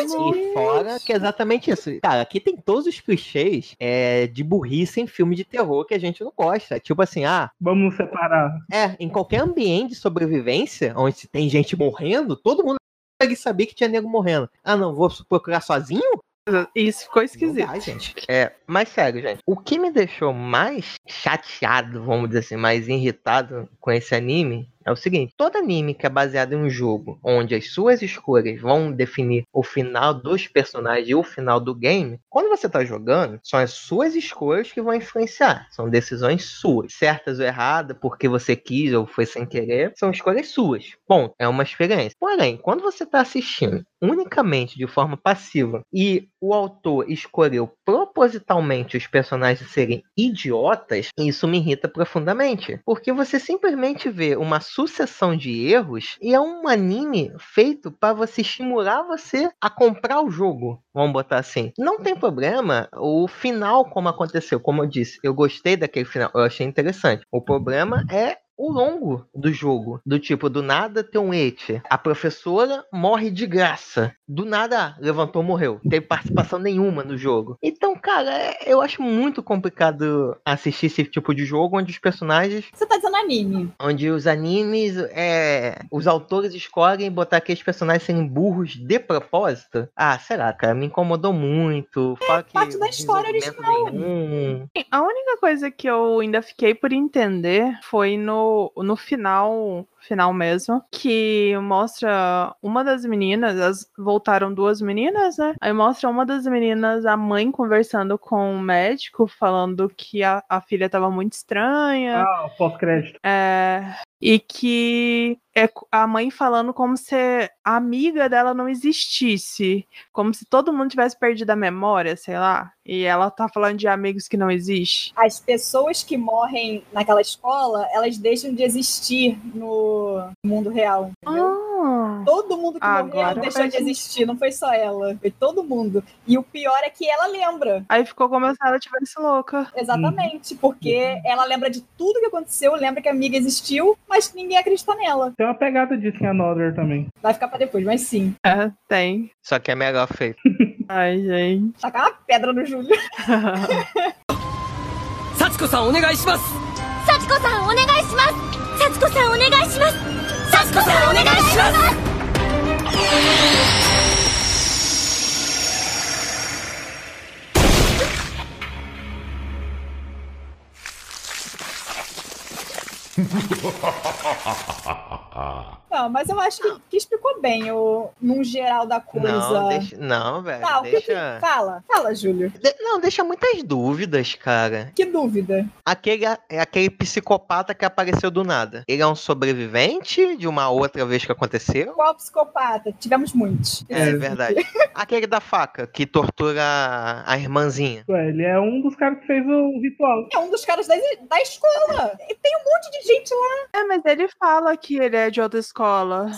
E fora que é exatamente isso. Cara, aqui tem todos os clichês é, de burrice em filme de terror que a gente não gosta. Tipo assim, ah, Vamos separar. é, em qualquer ambiente de sobrevivência, onde tem gente morrendo, todo mundo consegue saber que tinha nego morrendo. Ah, não, vou procurar sozinho? isso ficou esquisito. dá, gente. É, mas sério, gente. O que me deixou mais chateado, vamos dizer assim, mais irritado com esse anime é o seguinte: todo anime que é baseado em um jogo onde as suas escolhas vão definir o final dos personagens e o final do game, quando você tá jogando, são as suas escolhas que vão influenciar. São decisões suas. Certas ou erradas, porque você quis ou foi sem querer, são escolhas suas. Ponto. É uma experiência. Porém, quando você tá assistindo unicamente de forma passiva e o autor escolheu propositalmente os personagens serem idiotas, isso me irrita profundamente. Porque você simplesmente vê uma sucessão de erros e é um anime feito para você estimular você a comprar o jogo. Vamos botar assim. Não tem problema o final como aconteceu. Como eu disse, eu gostei daquele final. Eu achei interessante. O problema é o longo do jogo. Do tipo, do nada tem um et. A professora morre de graça. Do nada, levantou, morreu. Não teve participação nenhuma no jogo. Então, cara, é- eu acho muito complicado assistir esse tipo de jogo onde os personagens Você tá dizendo anime. onde os animes, é, os autores escolhem botar aqueles personagens serem burros de propósito. Ah, será, cara? Me incomodou muito. Fala que parte da história desenvolvimento nenhum. A única coisa que eu ainda fiquei por entender foi no, no final, final mesmo, que mostra uma das meninas, as, voltaram duas meninas, né? Aí mostra uma das meninas, a mãe conversando com o médico, falando que a, a filha tava muito estranha. Ah, pós-crédito. É, e que é a mãe falando como se a amiga dela não existisse. Como se todo mundo tivesse perdido a memória, sei lá. E ela tá falando de amigos que não existem. As pessoas que morrem naquela escola, elas deixam de existir no mundo real, entendeu? Ah, todo mundo que ah, morreu deixou de existir, não foi só ela, foi todo mundo. E o pior é que ela lembra. Aí ficou como se ela tivesse louca. Exatamente, hum. porque uhum. ela lembra de tudo que aconteceu, lembra que a amiga existiu, mas ninguém acredita nela. Tem uma pegada disso em Another também. Vai ficar pra depois, mas sim. É, tem. Só que é mega feito. Ai, gente. Tacar uma pedra no Júlio. Sachiko-san, onegai shimasu! Sachiko-san, onegai shimasu! 幸子さんお願いします。幸子さんお願いします。Não, mas eu acho que, que explicou bem o, num geral da coisa. Não, deixa, não, velho. Tá, o que que- deixa. Fala, fala, Júlio. de- não, deixa muitas dúvidas, cara. Que dúvida. Aquele, é aquele psicopata que apareceu do nada. Ele é um sobrevivente de uma outra vez que aconteceu? Qual psicopata? Tivemos muitos. É verdade. Aquele da faca que tortura a irmãzinha. Ué, ele é um dos caras que fez o ritual. É um dos caras da, da escola. E tem um monte de gente lá. É, mas ele fala que ele é de outra escola.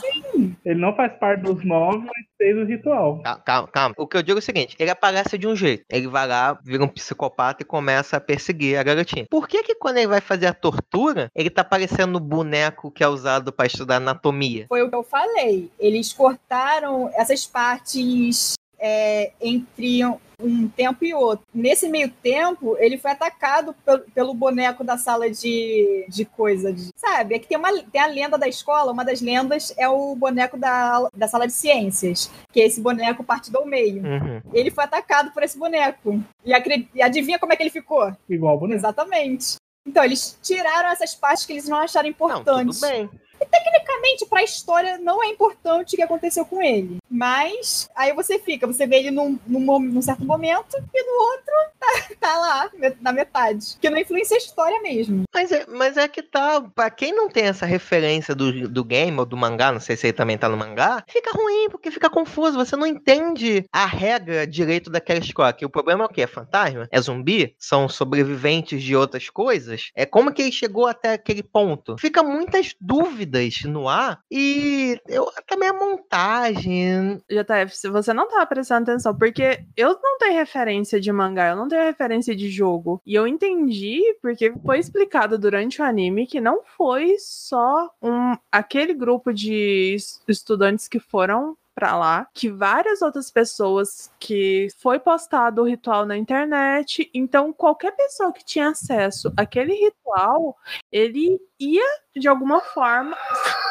Ele não faz parte dos nove, mas fez o ritual. Calma, calma, calma. O que eu digo é o seguinte: ele aparece de um jeito. Ele vai lá, vira um psicopata e começa a perseguir a garotinha. Por que que quando ele vai fazer a tortura, ele tá parecendo o boneco que é usado pra estudar anatomia? Foi o que eu falei. Eles cortaram essas partes é, entre um tempo e outro. Nesse meio tempo, ele foi atacado pelo, pelo boneco da sala de, de coisa. De, sabe? É que tem, uma, tem a lenda da escola, uma das lendas é o boneco da, da sala de ciências, que é esse boneco partido ao meio. Uhum. Ele foi atacado por esse boneco. E, acre- e adivinha como é que ele ficou? Igual o boneco. Exatamente. Então, eles tiraram essas partes que eles não acharam Não, importantes. tudo bem. Tecnicamente, pra história, não é importante o que aconteceu com ele. Mas, aí você fica, você vê ele num, num, num certo momento e no outro tá, tá lá, na metade. Que não influencia a história mesmo. Mas é, mas é que tá. Pra quem não tem essa referência do, do game ou do mangá, não sei se ele também tá no mangá, fica ruim, porque fica confuso. Você não entende a regra direito daquela escola. Que o problema é o quê? É fantasma? É zumbi? São sobreviventes de outras coisas? É como que ele chegou até aquele ponto? Fica muitas dúvidas no ar e eu, também a montagem. JF, se você não tava prestando atenção, porque eu não tenho referência de mangá, eu não tenho referência de jogo. E eu entendi, porque foi explicado durante o anime, que não foi só um, aquele grupo de es- estudantes que foram pra lá, que várias outras pessoas que foi postado o ritual na internet, então qualquer pessoa que tinha acesso àquele ritual, ele ia de alguma forma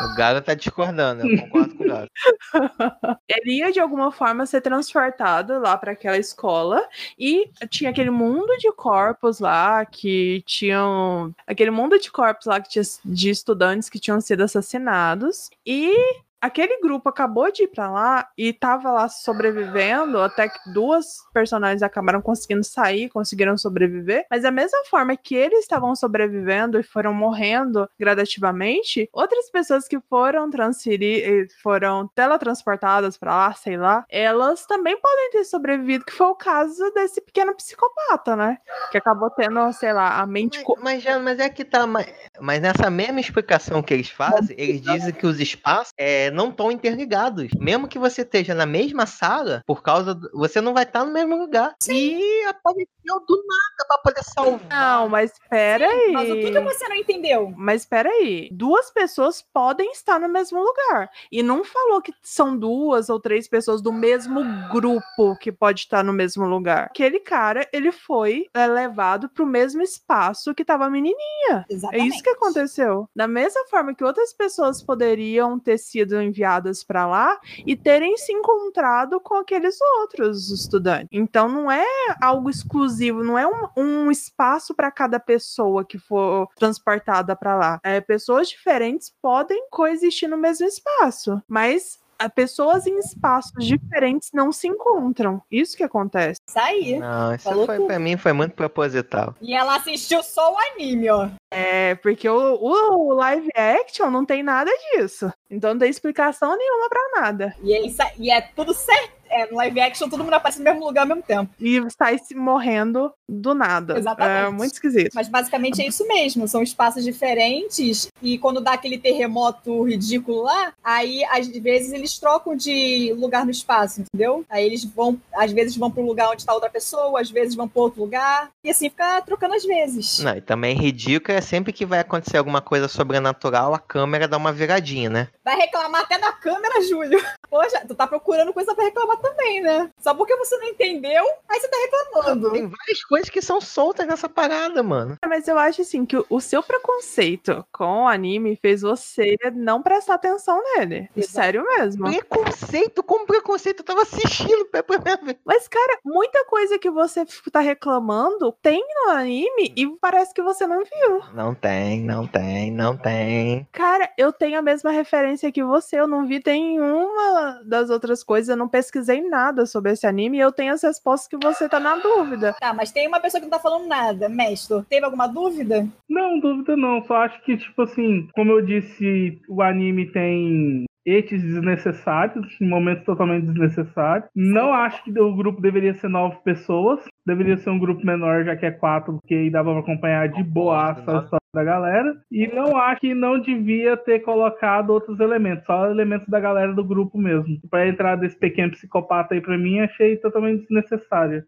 O Galo tá discordando, eu concordo com o Galo. ele ia de alguma forma ser transportado lá para aquela escola e tinha aquele mundo de corpos lá que tinham aquele mundo de corpos lá que tinha de estudantes que tinham sido assassinados e Aquele grupo acabou de ir pra lá e tava lá sobrevivendo, até que duas personagens acabaram conseguindo sair, conseguiram sobreviver. Mas da mesma forma que eles estavam sobrevivendo e foram morrendo gradativamente, outras pessoas que foram transferir, foram teletransportadas pra lá, sei lá, elas também podem ter sobrevivido, que foi o caso desse pequeno psicopata, né? Que acabou tendo, sei lá, a mente. Mas, mas, mas é que tá. Mas, mas nessa mesma explicação que eles fazem, eles dizem que os espaços é, não estão interligados. Mesmo que você esteja na mesma sala, por causa. Do, você não vai estar no mesmo lugar. E apareceu do nada pra poder salvar. Não, mas pera aí. Mas o que, que você não entendeu? Mas espera aí, duas pessoas podem estar no mesmo lugar. E não falou que são duas ou três pessoas do mesmo grupo que pode estar no mesmo lugar. Aquele cara, ele foi é, levado pro mesmo espaço que tava a menininha. É Exatamente. isso que aconteceu. Da mesma forma que outras pessoas poderiam ter sido enviadas pra lá e terem se encontrado com aqueles outros estudantes. Então não é algo exclusivo, não é um, um espaço para cada pessoa que for transportada pra lá. É, pessoas diferentes podem coexistir no mesmo espaço, mas ah, pessoas em espaços diferentes não se encontram. Isso que acontece. Isso aí. Não, isso Falou foi tudo. pra mim foi muito proposital. E ela assistiu só o anime, ó. É, porque o, o live action não tem nada disso. Então não tem explicação nenhuma pra nada. E, ele sa- e é tudo certo. É, no live action todo mundo aparece no mesmo lugar ao mesmo tempo. E sai se morrendo do nada. Exatamente. É muito esquisito. Mas basicamente é isso mesmo. São espaços diferentes. E quando dá aquele terremoto ridículo lá, aí às vezes eles trocam de lugar no espaço, entendeu? Aí eles vão, às vezes vão pro lugar onde tá outra pessoa, às vezes vão pro outro lugar. E assim fica trocando às vezes. Não, e também ridículo é sempre que vai acontecer alguma coisa sobrenatural, a câmera dá uma viradinha, né? Vai reclamar até da câmera, Júlio. Poxa, tu tá procurando coisa pra reclamar também, né? Só porque você não entendeu, aí você tá reclamando. Tem várias coisas que são soltas nessa parada, mano. É, Mas eu acho assim que o- seu preconceito com o anime fez você não prestar atenção nele. Exato. Sério mesmo. Preconceito, como preconceito, eu tava assistindo pela primeira vez. Mas, cara, muita coisa que você tá reclamando tem no anime e parece que você não viu. Não tem, não tem, não tem. Cara, eu tenho a mesma referência que você. Eu não vi nenhuma das outras coisas. Eu não pesquisei nada sobre esse anime e eu tenho as respostas que você tá na dúvida. Tá, mas tem uma pessoa que não tá falando nada. Mestre, teve alguma dúvida? Não, dúvida não. Só acho que, tipo assim, como eu disse, o anime tem etes desnecessários, em momentos totalmente desnecessários. Não acho que o grupo deveria ser nove pessoas. Deveria ser um grupo menor, já que é quatro, porque aí dava pra acompanhar de boa a Concordo, história da galera. E não acho que não devia ter colocado outros elementos, só elementos da galera do grupo mesmo. Pra entrar desse pequeno psicopata aí pra mim, achei totalmente desnecessário.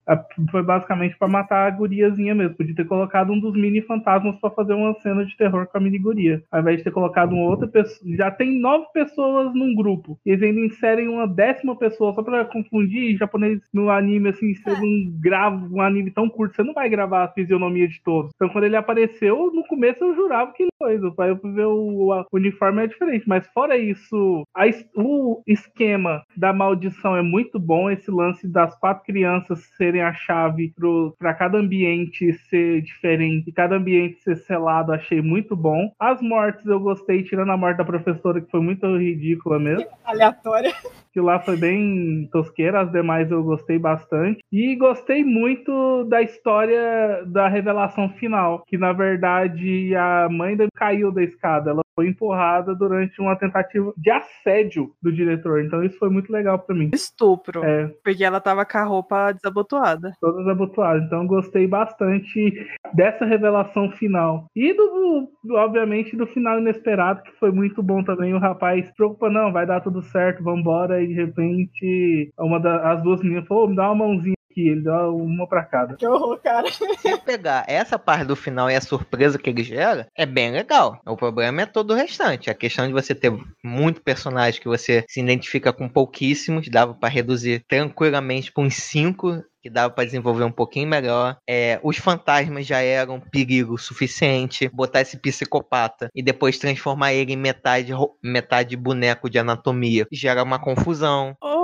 Foi basicamente para matar a guriazinha mesmo. Podia ter colocado um dos mini fantasmas para fazer uma cena de terror com a mini guria. Ao invés de ter colocado uma outra pessoa. Já tem nove pessoas num grupo. E eles ainda inserem uma décima pessoa só pra confundir. Japonês no anime, assim, você não grava um anime tão curto, você não vai gravar a fisionomia de todos. Então quando ele apareceu, no começo eu jurava que ele foi. Aí eu ver o, o, uniforme é diferente. Mas fora isso, a, o esquema da maldição é muito bom. Esse lance das quatro crianças serem a chave para cada ambiente ser diferente, cada ambiente ser selado, achei muito bom. As mortes eu gostei, tirando a morte da professora, que foi muito ridícula mesmo. Aleatória. Que lá foi bem tosqueira, as demais eu gostei bastante. E gostei muito da história da revelação final, que na verdade a mãe caiu da escada. Ela foi empurrada durante uma tentativa de assédio do diretor. Então isso foi muito legal para mim. Estupro. É. Porque ela tava com a roupa desabotoada. Toda desabotoada. Então gostei bastante dessa revelação final. E do, do, obviamente, do final inesperado, que foi muito bom também. O rapaz se preocupa, não, vai dar tudo certo, vambora. E de repente, uma das duas meninas falou, me dá uma mãozinha aqui, ele dá uma pra cada. Que horror, cara. Se pegar essa parte do final e a surpresa que ele gera, é bem legal. O problema é todo o restante. A questão de você ter muito personagem que você se identifica com pouquíssimos, dava para reduzir tranquilamente com uns cinco que dava para desenvolver um pouquinho melhor. É, os fantasmas já eram perigo suficiente. Botar esse psicopata e depois transformar ele em metade, metade boneco de anatomia gera uma confusão. Oh,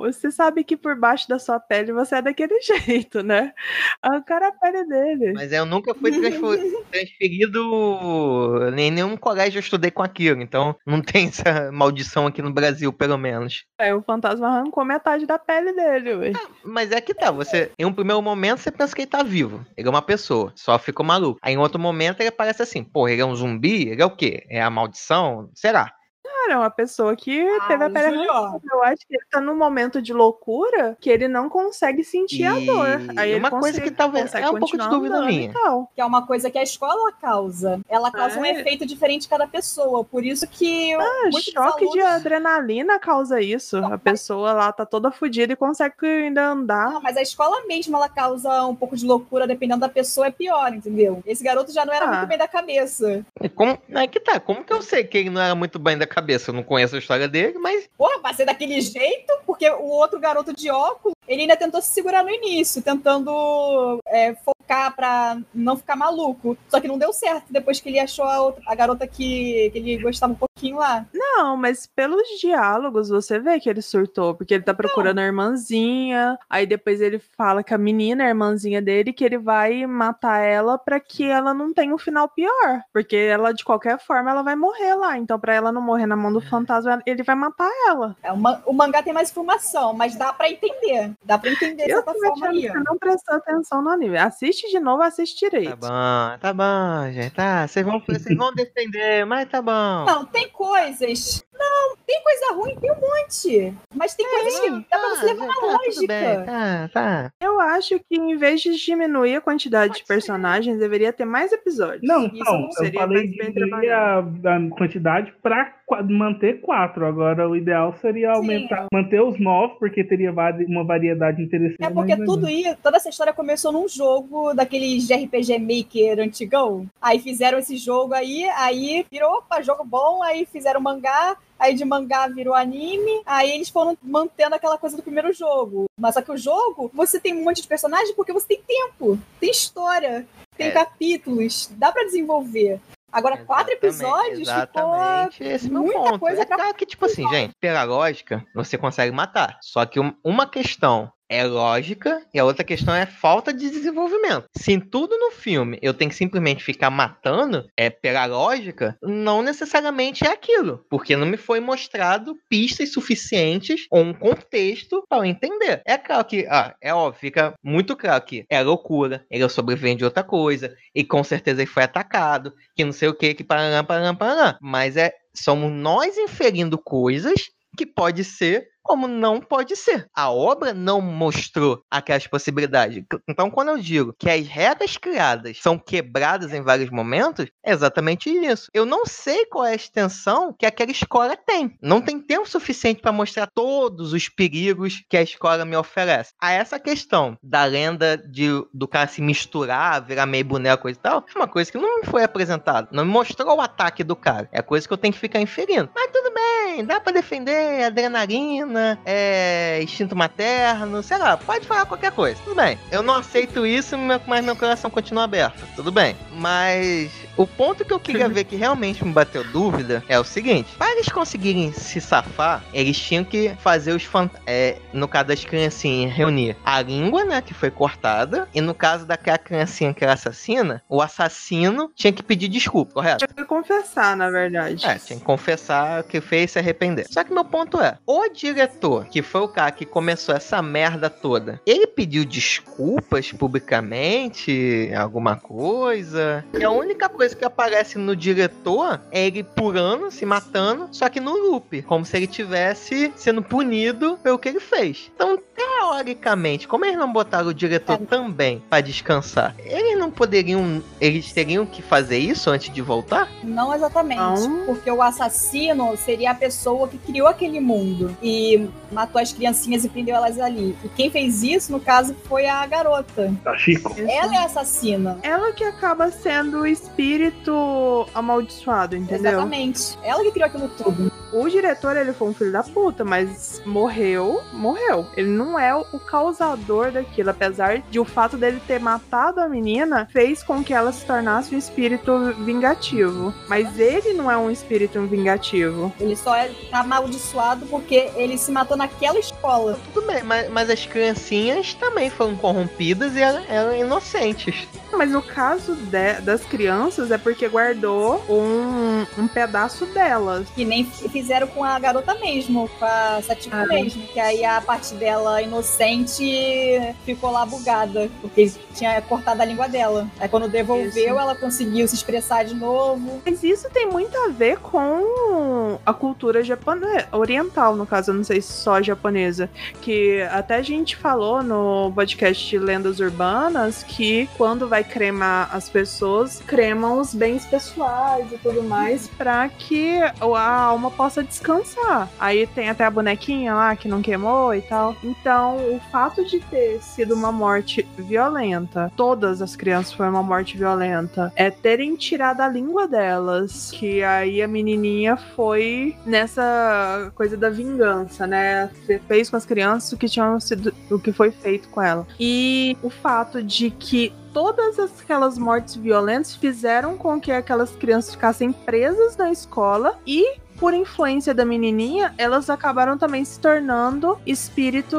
você sabe que por baixo da sua pele você é daquele jeito, né? Arrancaram a pele dele. Mas eu nunca fui transferido em nenhum colégio eu estudei com aquilo, então não tem essa maldição aqui no Brasil, pelo menos. É, o fantasma arrancou metade da pele dele, ué. Ah, mas é que tá, você você, em um primeiro momento, você pensa que ele tá vivo. Ele é uma pessoa, só ficou maluco. Aí em outro momento ele parece assim, pô, ele é um zumbi? Ele é o quê? É a maldição? Será? Cara, é uma pessoa que ah, teve a pele Eu acho que ele tá num momento de loucura que ele não consegue sentir e... a dor. Aí uma coisa que talvez é um pouco de dúvida minha. Que é uma coisa que a escola causa. Ela causa é. um efeito diferente em cada pessoa. Por isso que. Ah, choque alunos... de adrenalina causa isso. Não, a pessoa lá tá toda fodida e consegue ainda andar. Não, mas a escola mesmo ela causa um pouco de loucura, dependendo da pessoa, é pior, entendeu? Esse garoto já não era ah. muito bem da cabeça. Como, é que tá, como que eu sei que ele não era muito bem da cabeça? Eu não conheço a história dele, mas. Porra, vai ser daquele jeito? Porque o outro garoto de óculos, ele ainda tentou se segurar no início, tentando é, focar pra não ficar maluco. Só que não deu certo depois que ele achou a, outra, a garota que, que ele gostava um pouquinho lá. Não, mas pelos diálogos você vê que ele surtou, porque ele tá procurando não. a irmãzinha, aí depois ele fala que a menina, a irmãzinha dele, que ele vai matar ela para que ela não tenha um final pior. Porque ela, de qualquer forma, ela vai morrer lá. Então, pra ela não morrer na mão do fantasma, ele vai matar ela. É, o mangá tem mais informação, mas dá para entender. Dá pra entender de certa forma aí. Você não prestou atenção no anime. Assiste de novo, assiste direito. Tá bom, tá bom, gente. Tá, vocês vão, vocês vão defender, mas tá bom. Não, tem coisas. Não, tem coisa ruim, tem um monte. Mas tem é, coisas que dá tá, pra você levar na tá, lógica. Tá, tá. Eu acho que em vez de diminuir a quantidade Pode de personagens, ser. deveria ter mais episódios. Não, Isso não, não seria eu falei diminuir a, a quantidade pra manter quatro. Agora, o ideal seria aumentar, Sim. manter os nove, porque teria uma variedade interessante. É porque tudo isso, toda essa história começou num jogo daqueles de RPG Maker antigão. Aí fizeram esse jogo aí, aí virou, opa, jogo bom, aí fizeram mangá, aí de mangá virou anime, aí eles foram mantendo aquela coisa do primeiro jogo. Mas só que o jogo, você tem um monte de personagens porque você tem tempo, tem história, tem é. capítulos, dá para desenvolver. Agora, exatamente, quatro episódios exatamente. ficou Esse muita ponto. coisa é pra... que, tipo assim, gente, pela lógica, você consegue matar. Só que uma questão é lógica e a outra questão é falta de desenvolvimento. Se em tudo no filme eu tenho que simplesmente ficar matando, é pela lógica, não necessariamente é aquilo, porque não me foi mostrado pistas suficientes ou um contexto para eu entender. É claro que, ah, é óbvio, fica muito claro que é loucura, ele é sobrevivente de outra coisa, e com certeza ele foi atacado, que não sei o que, que paraná, paraná, paraná. Mas é, somos nós inferindo coisas que pode ser como não pode ser. A obra não mostrou aquelas possibilidades. Então, quando eu digo que as regras criadas são quebradas em vários momentos, é exatamente isso. Eu não sei qual é a extensão que aquela escola tem. Não tem tempo suficiente para mostrar todos os perigos que a escola me oferece. A essa questão da lenda de, do cara se misturar, virar meio boneco e tal, é uma coisa que não me foi apresentada. Não me mostrou o ataque do cara. É coisa que eu tenho que ficar inferindo. Mas tudo bem, dá para defender adrenalina, é, instinto materno, sei lá, pode falar qualquer coisa. Tudo bem. Eu não aceito isso, mas meu coração continua aberto. Tudo bem. Mas o ponto que eu queria ver que realmente me bateu dúvida é o seguinte: para eles conseguirem se safar, eles tinham que fazer os é, no caso das criancinhas, reunir a língua, né, que foi cortada, e no caso daquela criancinha que era assassina, o assassino tinha que pedir desculpa, correto? Tinha que confessar, na verdade. É, tinha que confessar o que fez se arrepender. Só que meu ponto é: o diretor, que foi o cara que começou essa merda toda, ele pediu desculpas publicamente, alguma coisa. E a única coisa que aparece no diretor é ele pulando, se matando, só que no loop, como se ele tivesse sendo punido pelo que ele fez. Então, teoricamente, como eles não botaram o diretor é. também para descansar, eles não poderiam, eles teriam que fazer isso antes de voltar? Não exatamente, não. porque o assassino seria a pessoa que criou aquele mundo e matou as criancinhas e prendeu elas ali. E quem fez isso, no caso, foi a garota. A Chico. Ela é a assassina. Ela que acaba sendo o espírito amaldiçoado, entendeu? Exatamente. Ela que criou aquilo tudo. O diretor, ele foi um filho da puta, mas morreu, morreu. Ele não é o causador daquilo, apesar de o fato dele ter matado a menina fez com que ela se tornasse um espírito vingativo. Mas ele não é um espírito vingativo. Ele só é amaldiçoado porque ele se matou naquela escola. Tudo bem, mas, mas as criancinhas também foram corrompidas e eram, eram inocentes. Mas no caso de, das crianças é porque guardou um, um pedaço delas. Que nem fizeram com a garota mesmo, com a Satiko ah. mesmo. Que aí a parte dela inocente ficou lá bugada, porque tinha cortado a língua dela. Aí quando devolveu, isso. ela conseguiu se expressar de novo. Mas isso tem muito a ver com a cultura japonesa, oriental, no caso, eu não sei se só japonesa. Que até a gente falou no podcast de Lendas Urbanas que quando vai cremar as pessoas, cremam os bens pessoais e tudo mais, para que a alma possa descansar. Aí tem até a bonequinha lá que não queimou e tal. Então, o fato de ter sido uma morte violenta, todas as crianças foram uma morte violenta, é terem tirado a língua delas, que aí a menininha foi nessa coisa da vingança, né? Fez com as crianças o que tinham sido, o que foi feito com ela. E o fato de que todas aquelas mortes violentas fizeram com que aquelas crianças ficassem presas na escola e por influência da menininha, elas acabaram também se tornando espíritos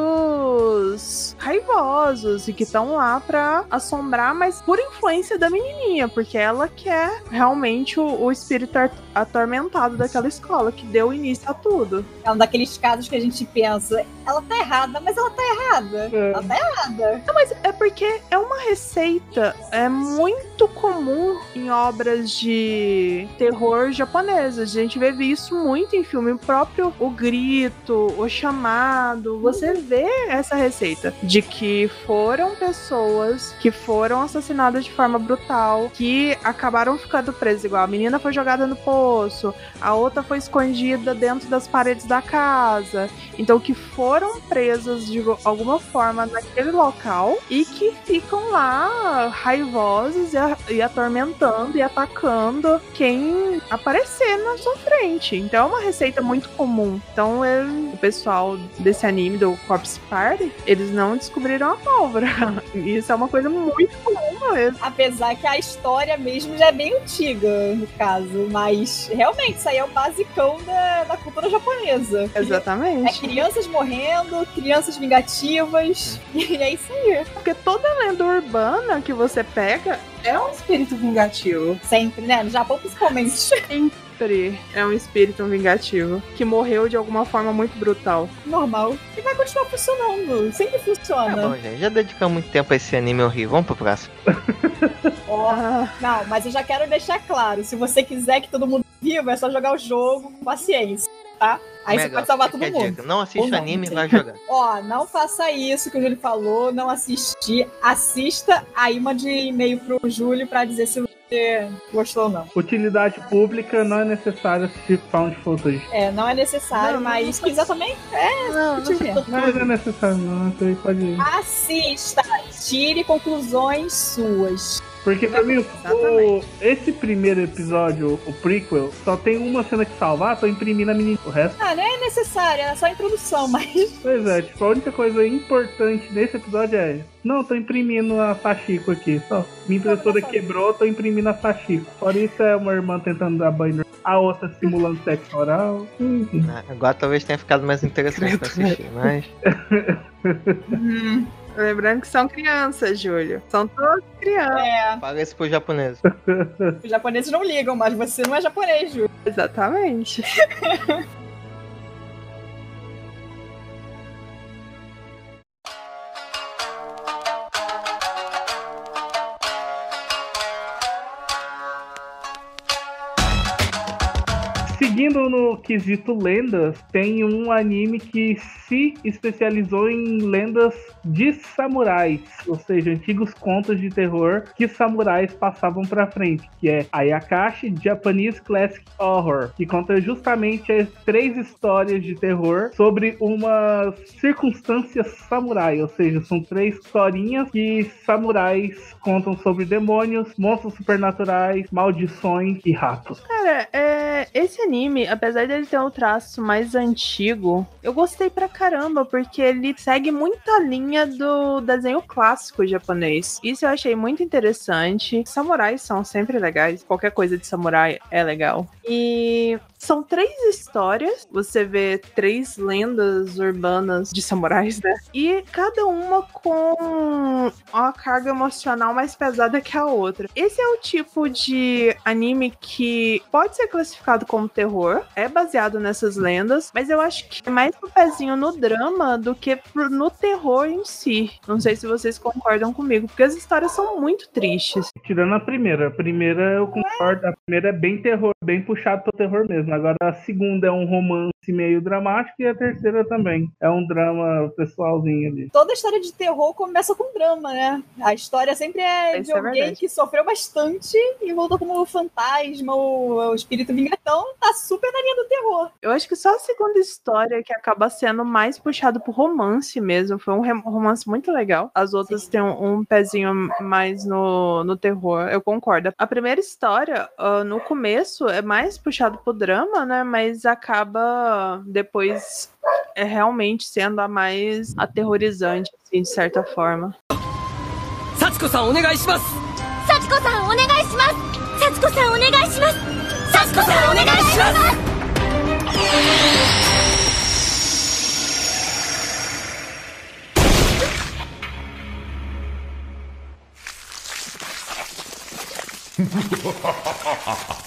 raivosos e que estão lá para assombrar, mas por influência da menininha, porque ela quer realmente o, o espírito atormentado daquela escola que deu início a tudo. É um daqueles casos que a gente pensa, ela tá errada, mas ela tá errada. É. Ela tá errada. Não, mas é porque é uma receita é muito comum em obras de terror japonesas. A gente vê isso isso muito em filme. Próprio O Grito, O Chamado, você vê essa receita de que foram pessoas que foram assassinadas de forma brutal, que acabaram ficando presas. Igual a menina foi jogada no poço, a outra foi escondida dentro das paredes da casa. Então, que foram presas de alguma forma naquele local e que ficam lá raivosos e, e atormentando e atacando quem aparecer na sua frente. Então é uma receita muito comum. Então eu, o pessoal desse anime do Corpse Party, eles não descobriram a pólvora. Isso é uma coisa muito comum mesmo. Apesar que a história mesmo já é bem antiga, no caso. Mas realmente, isso aí é o basicão da, da cultura japonesa. Exatamente. É crianças morrendo, crianças vingativas. E é isso aí. Porque toda lenda urbana que você pega é um espírito vingativo. Sempre, né? No Japão, principalmente. Sempre é um espírito vingativo que morreu de alguma forma muito brutal. Normal. E vai continuar funcionando. Sempre funciona. Tá bom, gente. Já dedicamos muito tempo a esse anime horrível. Vamos pro próximo. oh, não, mas eu já quero deixar claro. Se você quiser que todo mundo viva, é só jogar o jogo com paciência. tá? Aí você pode salvar todo mundo. dica. Não assiste não, anime e vai jogar. Ó, não faça isso que o Júlio falou, não assistir. Assista, aí mande e-mail pro Júlio pra dizer se você gostou ou não. Utilidade pública não é necessário assistir Found Footage. É, não é necessário, Não, mas não se quiser também, é, Não, ver. Mas é necessário, não. Pode ir. Assista, tire conclusões suas. Porque pra mim, o, esse primeiro episódio, o prequel, só tem uma cena que salvar, tô imprimindo a menina. O resto, Ah, não é necessário, é só introdução, mas pois é, tipo, a única coisa importante nesse episódio é. Não, tô imprimindo a Sachiko aqui. Só. Minha impressora quebrou, tô imprimindo a Sachiko. Fora isso é uma irmã tentando dar banho. A outra simulando sexo oral. Enfim. Ah, Agora talvez tenha ficado mais interessante pra assistir, mas. Hum, Lembrando que são crianças, Júlio. São todas crianças. é, Fala isso pro japonês. os japoneses não ligam, mas você não é japonês, Júlio. Exatamente. Seguindo no quesito lendas, tem um anime que se especializou em lendas de samurais, ou seja, antigos contos de terror que samurais passavam pra frente, que é Ayakashi Japanese Classic Horror, que conta justamente as três histórias de terror sobre uma circunstância samurai, ou seja, são três historinhas que samurais contam sobre demônios, monstros supernaturais, maldições e ratos. Cara, é, esse anime, apesar dele ter um traço mais antigo, eu gostei pra caramba, porque ele segue muita linha do desenho clássico japonês. Isso eu achei muito interessante. Samurais são sempre legais, qualquer coisa de samurai é legal. E são três histórias, você vê três lendas urbanas de samurais, né? E cada uma com uma carga emocional mais pesada que a outra. Esse é o tipo de anime que pode ser classificado como terror, é baseado nessas lendas, mas eu acho que é mais um pezinho no drama do que no terror em si. Não sei se vocês concordam comigo, porque as histórias são muito tristes. Tirando a primeira. A primeira eu concordo. A primeira é bem terror, bem puxado pro terror mesmo. Agora a segunda é um romance meio dramático e a terceira também. É um drama pessoalzinho ali. Toda história de terror começa com drama, né? A história sempre é Isso de é alguém verdade. que sofreu bastante e voltou como fantasma ou o espírito vingatão. Tá super na linha do terror. Eu acho que só a segunda história que acaba sendo mais puxado pro romance mesmo. Foi um romance muito legal. As outras têm um, um pezinho mais no, no terror. Eu concordo. A primeira história, ah, no começo, é mais puxado pro drama, né? Mas acaba depois é, realmente sendo a mais aterrorizante, assim, de certa forma. Satsuko-san, o Satsuko-san, o Satsuko-san, o Satsuko-san, o Ha!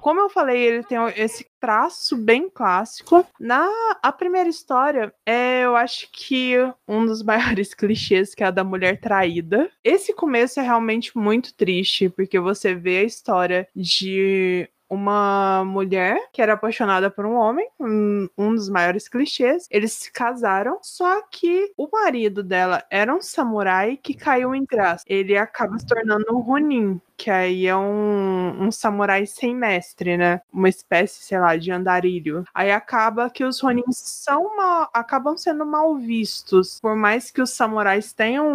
Como eu falei, ele tem esse traço bem clássico. Na a primeira história, é, eu acho que um dos maiores clichês que é a da mulher traída. Esse começo é realmente muito triste, porque você vê a história de uma mulher que era apaixonada por um homem, um, um dos maiores clichês. Eles se casaram, só que o marido dela era um samurai que caiu em graça. Ele acaba se tornando um Ronin, que aí é um, um samurai sem mestre, né? Uma espécie, sei lá, de andarilho. Aí acaba que os Ronins são mal, acabam sendo mal vistos. Por mais que os samurais tenham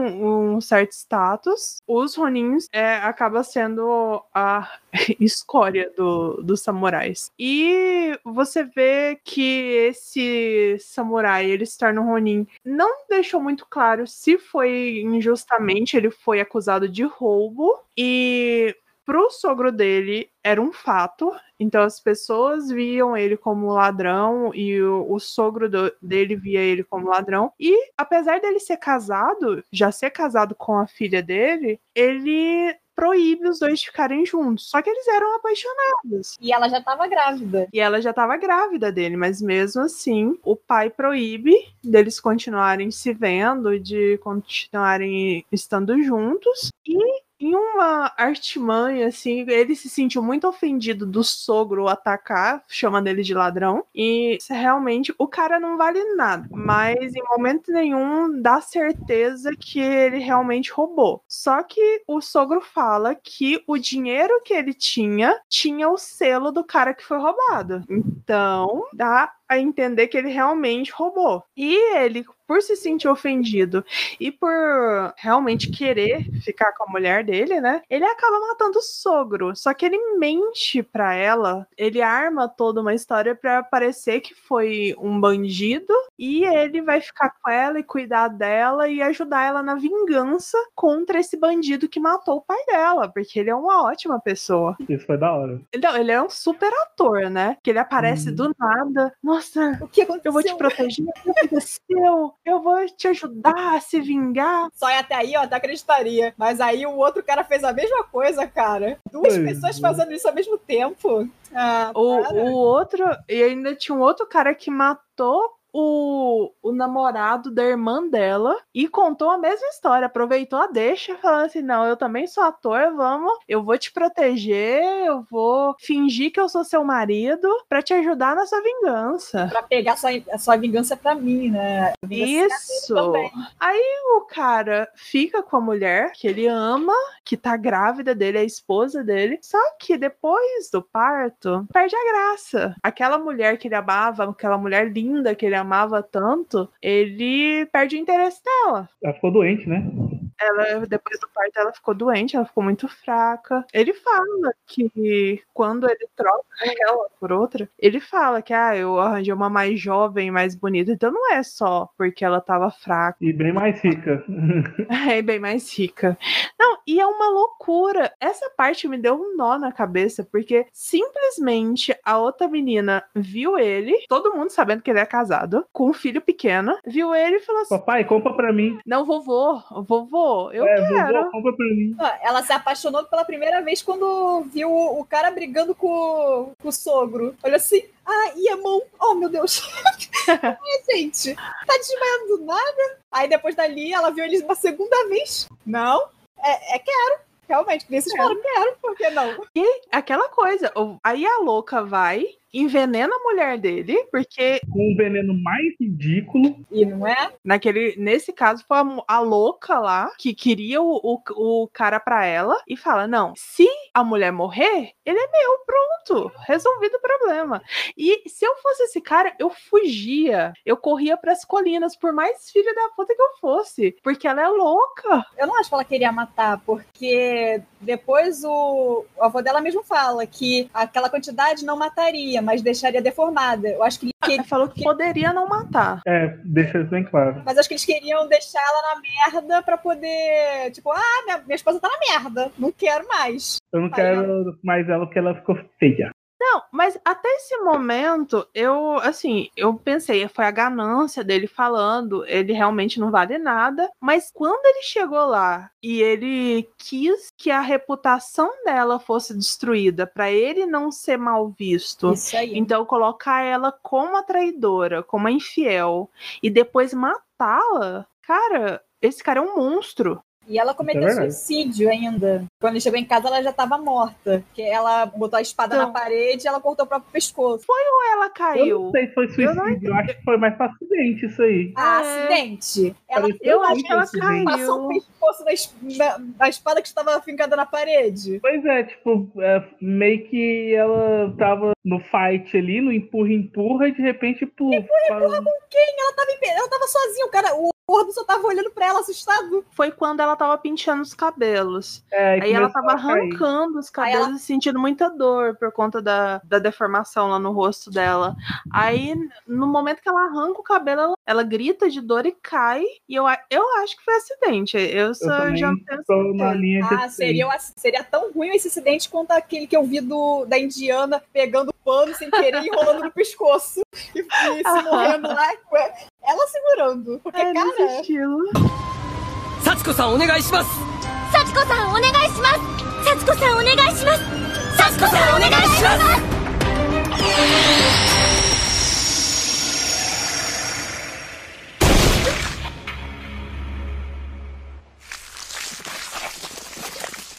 um, certo status, os Ronins é, acaba sendo a escória do, dos samurais. E você vê que esse samurai, ele se torna um Ronin. Não deixou muito claro se foi injustamente, ele foi acusado de roubo. E pro sogro dele era um fato. Então as pessoas viam ele como ladrão e o, o sogro do- dele via ele como ladrão. E apesar dele ser casado, já ser casado com a filha dele, ele proíbe os dois de ficarem juntos. Só que eles eram apaixonados. E ela já tava grávida. E ela já estava grávida dele, mas mesmo assim, o pai proíbe deles continuarem se vendo, de continuarem estando juntos. E em uma artimanha, assim, ele se sentiu muito ofendido do sogro atacar, chamando ele de ladrão. E realmente o cara não vale nada. Mas em momento nenhum dá certeza que ele realmente roubou. Só que o sogro fala que o dinheiro que ele tinha tinha o selo do cara que foi roubado. Então, dá a entender que ele realmente roubou. E ele, por se sentir ofendido e por realmente querer ficar com a mulher dele, né? Ele acaba matando o sogro. Só que ele mente para ela, ele arma toda uma história para parecer que foi um bandido e ele vai ficar com ela e cuidar dela e ajudar ela na vingança contra esse bandido que matou o pai dela, porque ele é uma ótima pessoa. Isso foi da hora. Não, ele é um super ator, né? Que ele aparece Uhum. do nada. Nossa, O que aconteceu? eu vou te proteger. O que aconteceu? Eu vou te ajudar a se vingar. Só é até aí eu até acreditaria. Mas aí o outro cara fez a mesma coisa, cara. Duas Pois pessoas é. fazendo isso ao mesmo tempo. Ah, O, o outro, e ainda tinha um outro cara que matou o, o namorado da irmã dela e contou a mesma história, aproveitou a deixa, falando assim: não, eu também sou ator, vamos, eu vou te proteger, eu vou fingir que eu sou seu marido pra te ajudar na sua vingança. Pra pegar sua, a sua vingança pra mim, né? Isso. também. O cara fica com a mulher que ele ama, que tá grávida dele, é a esposa dele. Só que depois do parto, perde a graça. Aquela mulher que ele amava, aquela mulher linda que ele amava tanto, ele perde o interesse nela. Ela ficou doente, né? Ela, depois do parto, ela ficou doente, ela ficou muito fraca. Ele fala que quando ele troca ela por outra, ele fala que ah, eu arranjei uma mais jovem, mais bonita. Então não é só porque ela tava fraca. E bem mais rica. É bem mais rica. Não, e é uma loucura. Essa parte me deu um nó na cabeça, porque simplesmente a outra menina viu ele, todo mundo sabendo que ele é casado, com um filho pequeno, viu ele e falou assim: Papai, compra pra mim. Não, vovô, vovô, eu é, quero. vovô, compra pra mim. Ela se apaixonou pela primeira vez quando viu o cara brigando com, com o sogro. Olha assim, ah, e a mão? Oh, meu Deus. Ai, gente, tá desmaiando do nada. Aí depois dali, ela viu eles uma segunda vez. Não, é, é quero. Realmente, É. falam quero, por que não? Aquela coisa. Aí a louca vai, envenena a mulher dele, porque Com um veneno mais ridículo. E não é? naquele, nesse caso foi a, a louca lá que queria o, o, o cara pra ela e fala: Não, se a mulher morrer, ele é meu, pronto, resolvido o problema. E se eu fosse esse cara, eu fugia, eu corria pras colinas, por mais filha da puta que eu fosse, porque ela é louca. Eu não acho que ela queria matar, porque depois o, o avô dela mesmo fala que aquela quantidade não mataria, mas deixaria deformada. Eu acho que, que Ela falou que poderia não matar. É, deixa isso bem claro. Mas acho que eles queriam deixar ela na merda pra poder. Tipo, ah, minha, minha esposa tá na merda. Não quero mais. Eu não Aí quero mais ela porque ela ficou feia. Não, mas até esse momento, eu, assim, eu pensei, foi a ganância dele falando, ele realmente não vale nada, mas quando ele chegou lá e ele quis que a reputação dela fosse destruída pra ele não ser mal visto, Isso aí. então colocar ela como a traidora, como a infiel e depois matá-la, cara, esse cara é um monstro. E ela cometeu é suicídio ainda. Quando ele chegou em casa, ela já tava morta. Porque ela botou a espada Então. na parede e ela cortou o próprio pescoço. Ou ela Eu caiu? não sei se foi Eu não suicídio. Eu, acho que foi mais pra acidente isso aí. Ah, É. acidente. Ela Eu acho que ela acidente. passou o caiu. pescoço da, es- da- da espada que estava fincada na parede. Pois é, tipo, é, meio que ela tava no fight ali, no empurra-empurra, e de repente. Empurra-empurra Ela tava, em pe- ela tava sozinha, o cara, o gordo só tava olhando pra ela assustado. Foi quando ela tava penteando os cabelos. É, Aí ela tava arrancando os cabelos e sentindo muita dor por conta da, da deformação lá no rosto dela. Aí, no momento que ela arranca o cabelo, ela, ela grita de dor e cai. E eu, eu acho que foi acidente. Eu só também já penso. Tô na linha de Ah, seria, seria tão ruim esse acidente quanto aquele que eu vi do, da indiana pegando o pano sem querer e enrolando no pescoço e, e se morrendo lá ela segurando. Porque, é, cara. Nesse estilo. Satsuko-san, onegai shimasu! Satsuko-san, onegai shimasu! Satsuko-san, onegai shimasu! Satsuko-san, onegai shimasu!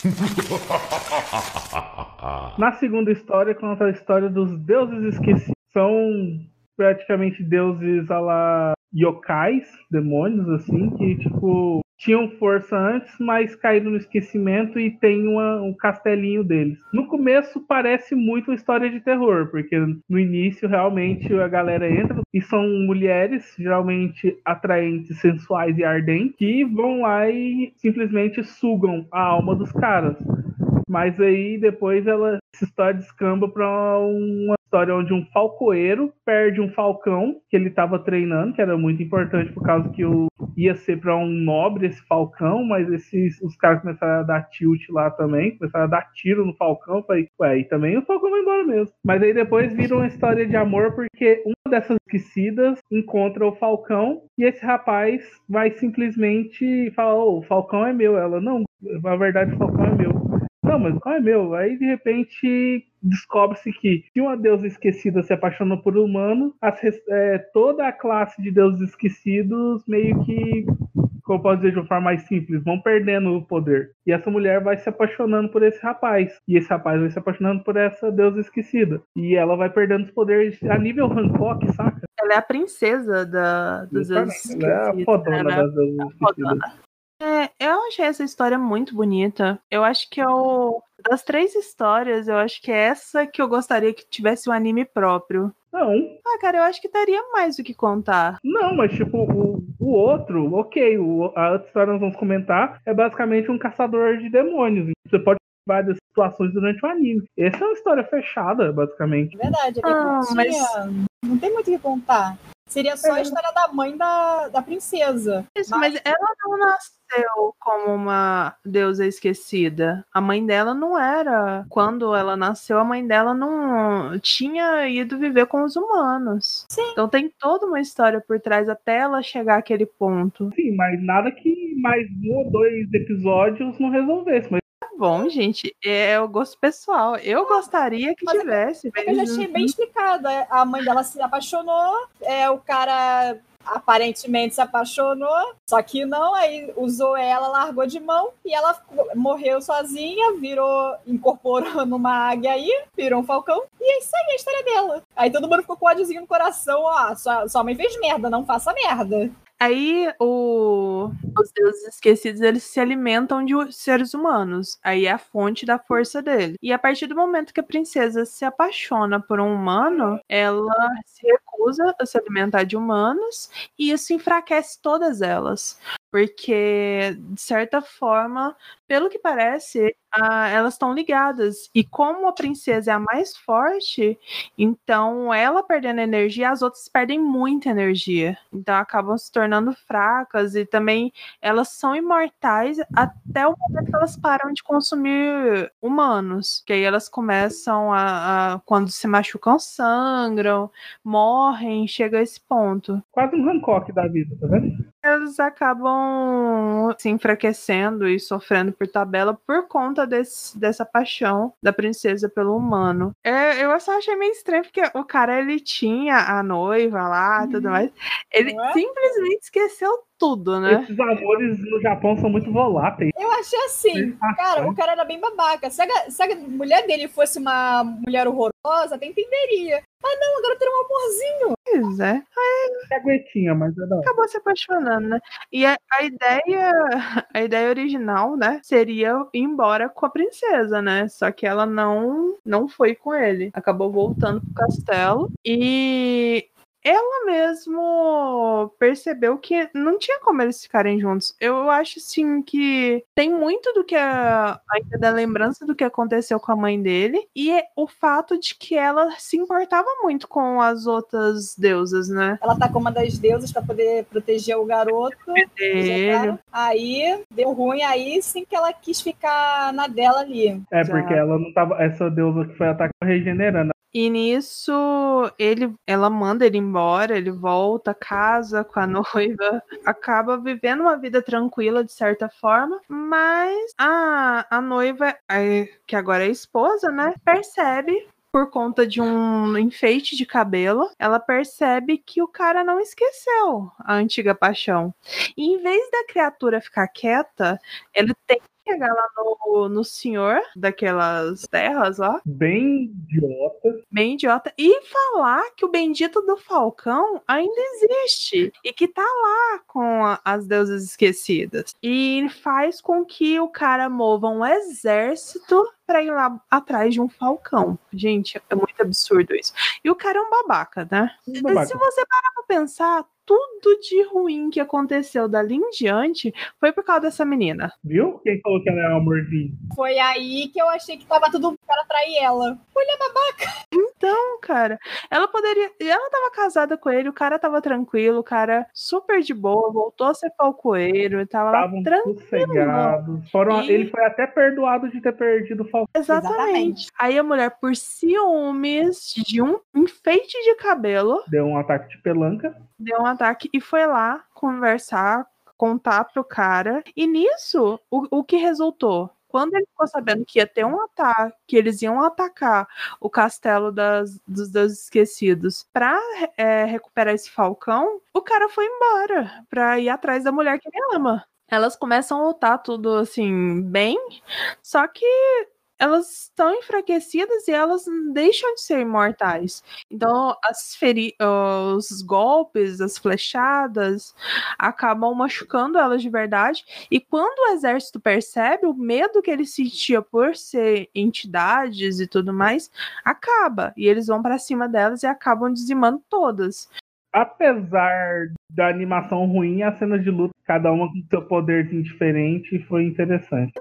Na segunda história conta a história dos deuses esquecidos. São praticamente deuses a la yokais, demônios, assim, que, tipo, tinham força antes, mas caíram no esquecimento e tem uma, um castelinho deles. No começo parece muito uma história de terror, porque no início realmente a galera entra e são mulheres, geralmente atraentes, sensuais e ardentes, que vão lá e simplesmente sugam a alma dos caras. Mas aí depois ela essa história descamba para uma história onde um falcoeiro perde um falcão que ele estava treinando, que era muito importante por causa que o, ia ser para um nobre esse falcão, mas esses os caras começaram a dar tilt lá também, começaram a dar tiro no falcão, falei, ué, e também o falcão vai embora mesmo. Mas aí depois vira uma história de amor porque uma dessas esquecidas encontra o falcão e esse rapaz vai simplesmente falar, oh, o falcão é meu. Ela, não, na verdade o falcão é meu. Não, mas qual é meu? Aí de repente descobre-se que se uma deusa esquecida se apaixona por um humano, as, é, toda a classe de deuses esquecidos meio que, como eu posso dizer de uma forma mais simples, vão perdendo o poder. E essa mulher vai se apaixonando por esse rapaz. E esse rapaz vai se apaixonando por essa deusa esquecida. E ela vai perdendo os poderes a nível Hancock, saca? Ela é a princesa da, dos deuses esquecidos. Ela é a fodona né? das deusas esquecidas. É, eu achei essa história muito bonita. Eu acho que eu. Das três histórias, eu acho que é essa que eu gostaria que tivesse um anime próprio. Não. Ah, cara, eu acho que daria mais o que contar. Não, mas tipo, o, o outro, ok, o, a outra história nós vamos comentar, é basicamente um caçador de demônios. Você pode várias situações durante o anime. Essa é uma história fechada, basicamente. Verdade, é Ah, curtinha. Não tem muito o que contar. Seria só a história da mãe da, da princesa. Isso, mas ela não nasceu como uma deusa esquecida. A mãe dela não era. Quando ela nasceu, a mãe dela não tinha ido viver com os humanos. Sim. Então tem toda uma história por trás até ela chegar àquele ponto. Sim, mas nada que mais um ou dois episódios não resolvesse. Mas bom, gente. É o gosto pessoal. Eu gostaria que é- tivesse. Eu já achei bem explicado. é, A mãe dela se apaixonou, é, o cara aparentemente se apaixonou, só que não, aí usou ela, largou de mão e ela morreu sozinha, virou, incorporou numa águia aí, virou um falcão, e é isso aí, a história dela. Aí todo mundo ficou com o ódiozinho no coração, ó, sua, sua mãe fez merda, não faça merda. Aí o... os deuses esquecidos eles se alimentam de seres humanos. Aí é a fonte da força dele. E a partir do momento que a princesa se apaixona por um humano, ela se recusa a se alimentar de humanos e isso enfraquece todas elas. Porque, de certa forma, pelo que parece, ah, elas estão ligadas. E como a princesa é a mais forte, então ela perdendo energia, as outras perdem muita energia. Então acabam se tornando fracas e também elas são imortais até o momento que elas param de consumir humanos. Que aí elas começam a, a quando se machucam, sangram, morrem, chega a esse ponto. quase um Hancock da vida, tá vendo? Eles acabam se enfraquecendo e sofrendo por tabela por conta desse, dessa paixão da princesa pelo humano. É, eu só achei meio estranho, porque o cara ele tinha a noiva lá e tudo mais. Ele Não é? simplesmente esqueceu tudo, né? Esses amores no Japão são muito voláteis. Eu achei assim, cara, o cara era bem babaca. Se a, se a mulher dele fosse uma mulher horrorosa, até entenderia. Mas não, agora tem um amorzinho. Pois é. Caguetinha, mas é da hora. acabou se apaixonando, né? E a, a ideia, a ideia original, né, seria ir embora com a princesa, né? Só que ela não não foi com ele. Acabou voltando pro castelo e ela mesmo percebeu que não tinha como eles ficarem juntos. Eu acho assim que tem muito do que a, ainda da lembrança do que aconteceu com a mãe dele e é o fato de que ela se importava muito com as outras deusas, né? Ela tá com uma das deusas pra poder proteger o garoto. Ele, Aí deu ruim, aí sim que ela quis ficar na dela ali. É, Já. porque ela não tava. Essa deusa que foi atacada regenerando. E nisso, ele, ela manda ele embora, ele volta, casa com a noiva, acaba vivendo uma vida tranquila de certa forma, mas a, a noiva, a- que agora é esposa, né, percebe por conta de um enfeite de cabelo, ela percebe que o cara não esqueceu a antiga paixão. E em vez da criatura ficar quieta, ele tenta chegar lá no, no senhor daquelas terras lá, Bem idiota. bem idiota, e falar que o bendito do Falcão ainda existe e que tá lá com a- as deusas esquecidas. E faz com que o cara mova um exército pra ir lá atrás de um Falcão. Gente, é muito absurdo isso. E o cara é um babaca, né? Babaca. Se você parar pra pensar, tudo de ruim que aconteceu dali em diante foi por causa dessa menina. Viu? Quem falou que ela é um amorzinho? Foi aí que eu achei que tava tudo para trair ela. Então, cara, ela poderia. Ela tava casada com ele, o cara tava tranquilo, o cara super de boa, voltou a ser falcoeiro, tava lá Estavam tranquilo. sossegados. Foram, E- Ele foi até perdoado de ter perdido o Falcão. Exatamente. Exatamente. Aí a mulher, por ciúmes de um enfeite de cabelo, Deu um ataque de pelanca. Deu um ataque e foi lá conversar, contar pro cara. E nisso, o, o que resultou? Quando ele ficou sabendo que ia ter um ataque, que eles iam atacar o castelo das, dos deuses esquecidos pra é, recuperar esse falcão, o cara foi embora pra ir atrás da mulher que ele ama. Elas começam a lutar tudo assim, bem, só que elas estão enfraquecidas e elas deixam de ser imortais. Então, as feri os golpes, as flechadas acabam machucando elas de verdade. E quando o exército percebe o medo que ele sentia por ser entidades e tudo mais, acaba. E eles vão pra cima delas e acabam dizimando todas. Apesar da animação ruim, as cenas de luta, cada uma com seu poderzinho diferente, foi interessante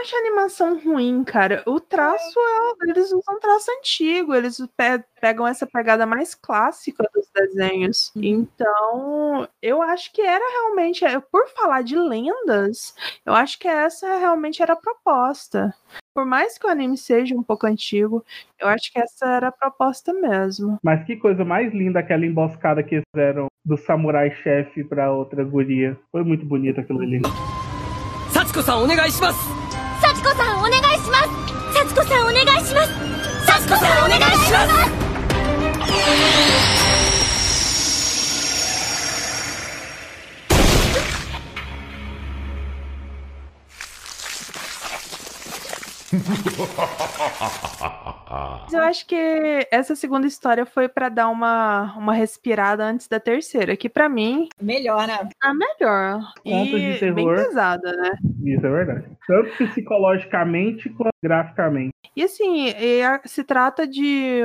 não acho a animação ruim, cara. O traço, é, eles usam traço antigo, eles pe- pegam essa pegada mais clássica dos desenhos. Então, eu acho que era realmente, é, por falar de lendas, eu acho que essa realmente era a proposta. Por mais que o anime seja um pouco antigo, eu acho que essa era a proposta mesmo. Mas que coisa mais linda aquela emboscada que fizeram do samurai chefe pra outra guria. Foi muito bonito aquilo ali. 幸子さんお願いします 幸子さんお願いします。幸子さんお願いします。Eu acho que essa segunda história foi pra dar uma, uma respirada antes da terceira, que pra mim Melhor, né? a melhor. Contos e de bem terror. pesada, né? Isso é verdade. Tanto psicologicamente quanto graficamente. E assim, se trata de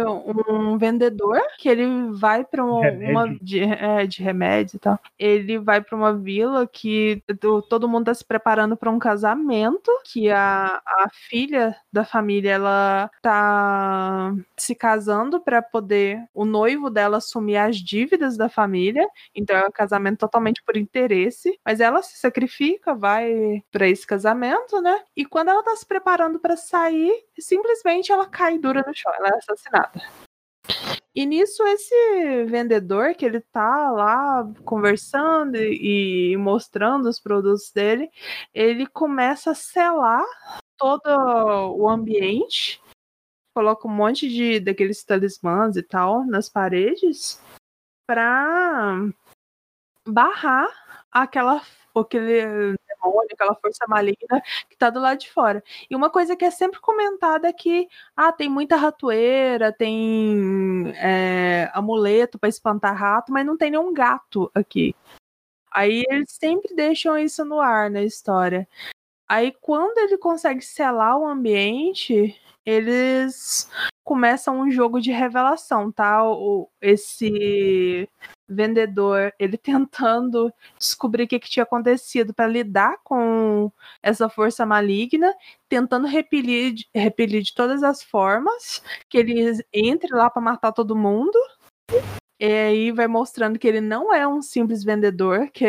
um vendedor que ele vai pra um- Remédio. uma de, é, de remédio e tal. Ele vai pra uma vila que do- todo mundo tá se preparando pra um casamento, que a, a filha da família ela tá se casando pra poder o noivo dela assumir as dívidas da família. Então é um casamento totalmente por interesse, mas ela se sacrifica, vai pra esse casamento, né? E quando ela tá se preparando pra sair, simplesmente ela cai dura no chão, ela é assassinada. E nisso esse vendedor que ele tá lá conversando e e mostrando os produtos dele, ele começa a selar todo o ambiente, coloca um monte de daqueles talismãs e tal nas paredes pra barrar aquela aquele demônio, aquela força maligna que tá do lado de fora. E uma coisa que é sempre comentada é que ah, tem muita ratoeira, tem é, amuleto pra espantar rato, mas não tem nenhum gato aqui. Aí eles sempre deixam isso no ar na história. Aí quando ele consegue selar o ambiente, eles começam um jogo de revelação, tá? O, esse vendedor, ele tentando descobrir o que, que tinha acontecido para lidar com essa força maligna, tentando repelir, repelir de todas as formas, que ele entre lá para matar todo mundo. E aí vai mostrando que ele não é um simples vendedor, que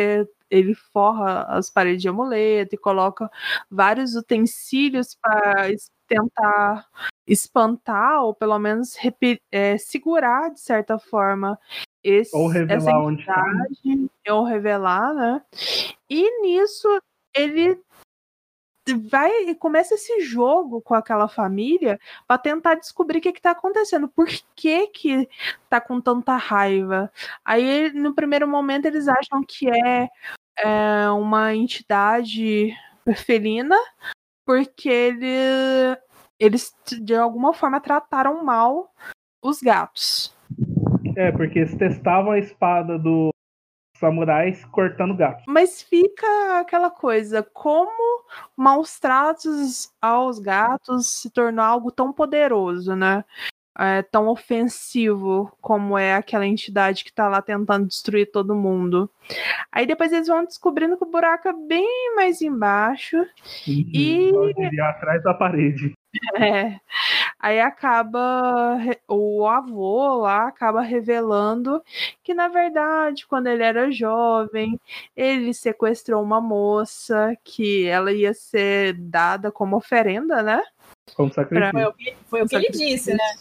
ele forra as paredes de amuleto e coloca vários utensílios para tentar espantar ou pelo menos é, segurar de certa forma esse, Ou revelar essa onde tá. entidade, ou revelar, né? E nisso ele vai e começa esse jogo com aquela família para tentar descobrir o que, que tá acontecendo, por que que tá com tanta raiva. Aí no primeiro momento eles acham que é, é uma entidade felina, porque ele, eles de alguma forma trataram mal os gatos. É, porque eles testavam a espada do samurais cortando gato. Mas fica aquela coisa, como maus tratos aos gatos se tornou algo tão poderoso, né? É, tão ofensivo como é aquela entidade que tá lá tentando destruir todo mundo. Aí depois eles vão descobrindo que o buraco é bem mais embaixo. Uhum, E- atrás da parede. É. Aí acaba o avô lá acaba revelando que na verdade, quando ele era jovem, ele sequestrou uma moça que ela ia ser dada como oferenda, né? Como sacrifício. Foi o que, foi o que ele disse, né?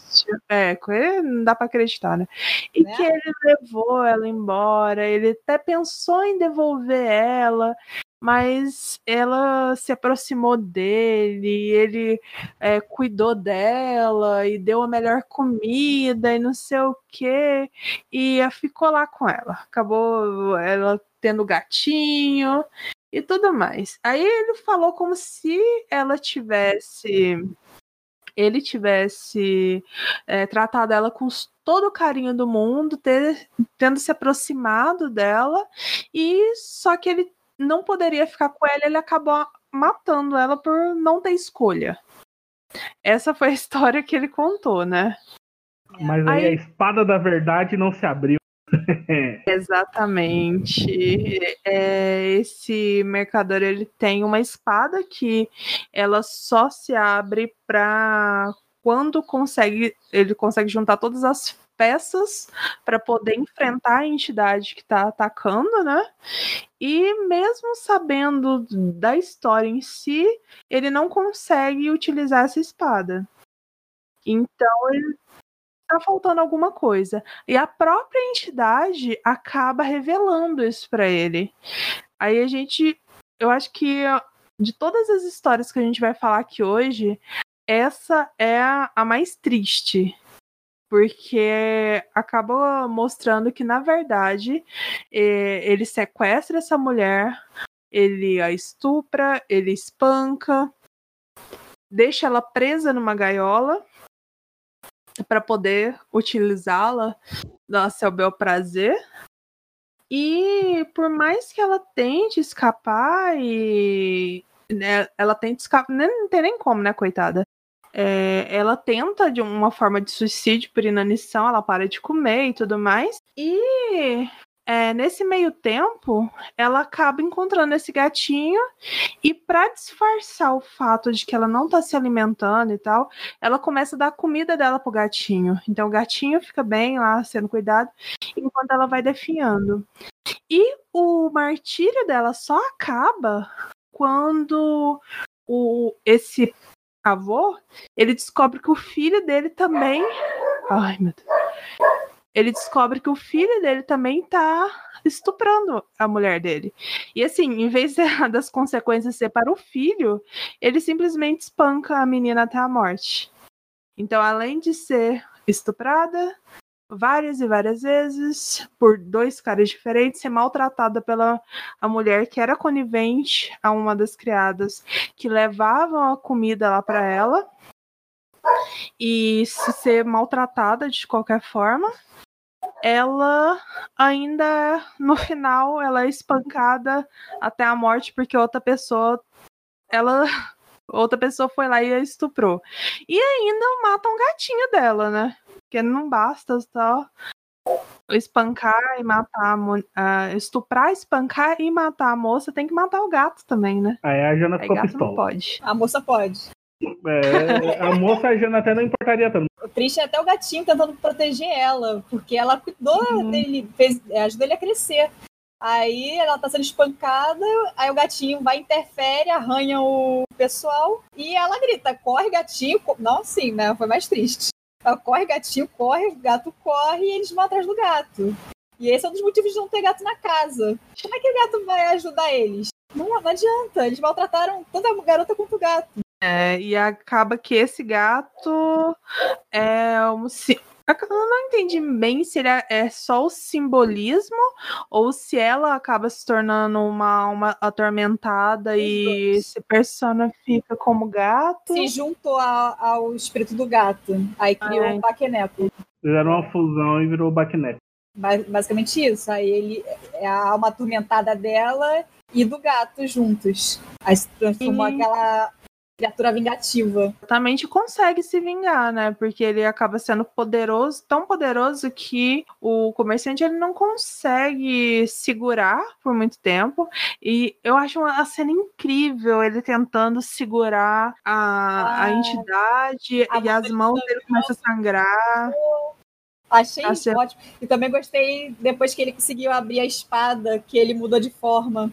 É, com ele não dá pra acreditar, né? E Né? que ele levou ela embora, ele até pensou em devolver ela, mas ela se aproximou dele, ele é, cuidou dela e deu a melhor comida e não sei o quê, e ficou lá com ela. Acabou ela tendo gatinho e tudo mais. Aí ele falou como se ela tivesse. Ele tivesse é, tratado ela com todo o carinho do mundo, ter- tendo se aproximado dela, e só que ele não poderia ficar com ela, ele acabou matando ela por não ter escolha. Essa foi a história que ele contou, né? Mas aí, Aí- a espada da verdade não se abriu. Exatamente. É, esse mercador ele tem uma espada que ela só se abre para quando consegue ele consegue juntar todas as peças para poder enfrentar a entidade que está atacando, né? E mesmo sabendo da história em si, ele não consegue utilizar essa espada. Então ele tá faltando alguma coisa. E a própria entidade acaba revelando isso para ele. Aí a gente, eu acho que de todas as histórias que a gente vai falar aqui hoje, essa é a, mais triste. Porque acaba mostrando que, na verdade, eh, ele sequestra essa mulher, ele a estupra, ele espanca, deixa ela presa numa gaiola para poder utilizá-la a seu bel prazer. E por mais que ela tente escapar e né, ela tenta escapar, nem- não tem nem como, né, coitada. É, ela tenta de uma forma de suicídio por inanição, ela para de comer e tudo mais. E é, nesse meio tempo, ela acaba encontrando esse gatinho e para disfarçar o fato de que ela não tá se alimentando e tal, ela começa a dar comida dela pro gatinho. Então o gatinho fica bem lá, sendo cuidado, enquanto ela vai definhando. E o martírio dela só acaba quando o, esse avô, ele descobre que o filho dele também... Ai, meu Deus. Ele descobre que o filho dele também tá estuprando a mulher dele. E assim, em vez das consequências ser para o filho, ele simplesmente espanca a menina até a morte. Então, além de ser estuprada várias e várias vezes por dois caras diferentes, ser maltratada pela a mulher que era conivente a uma das criadas que levavam a comida lá para ela e se ser maltratada de qualquer forma, ela ainda no final ela é espancada até a morte porque outra pessoa ela outra pessoa foi lá e a estuprou. E ainda mata um gatinho dela, né? Porque não basta só espancar e matar a mo- ah, estuprar, espancar e matar a moça, tem que matar o gato também, né? Aí a Jana Aí ficou gato não pistola. pode. A moça pode. É, a moça, a Jana até não importaria tanto. O triste é até o gatinho tentando proteger ela, porque ela cuidou Uhum. dele, fez, é, ajudou ele a crescer. Aí ela tá sendo espancada, aí o gatinho vai, interfere, arranha o pessoal e ela grita: corre, gatinho. co-" Não assim, né? Foi mais triste. Ela corre, gatinho, corre, o gato corre e eles vão atrás do gato. E esse é um dos motivos de não ter gato na casa. Como é que o gato vai ajudar eles? Não, não adianta, eles maltrataram tanto a garota quanto o gato. É, e acaba que esse gato é um, Eu não entendi bem se ele é, é só o simbolismo ou se ela acaba se tornando uma, uma atormentada e se personifica como gato. Se juntou a- ao espírito do gato. Aí criou Ah, é. o Baqueneco. Fizeram uma fusão e virou o Backnet. Ba- Basicamente isso. Aí ele é a alma atormentada dela e do gato juntos. Aí se transformou Sim. aquela criatura vingativa. Exatamente consegue se vingar, né? Porque ele acaba sendo poderoso, tão poderoso que o comerciante ele não consegue segurar por muito tempo. E eu acho uma a cena incrível ele tentando segurar a, a Ah. entidade A e as mãos dele começam a sangrar. Achei certo. ótimo. E também gostei depois que ele conseguiu abrir a espada, que ele mudou de forma.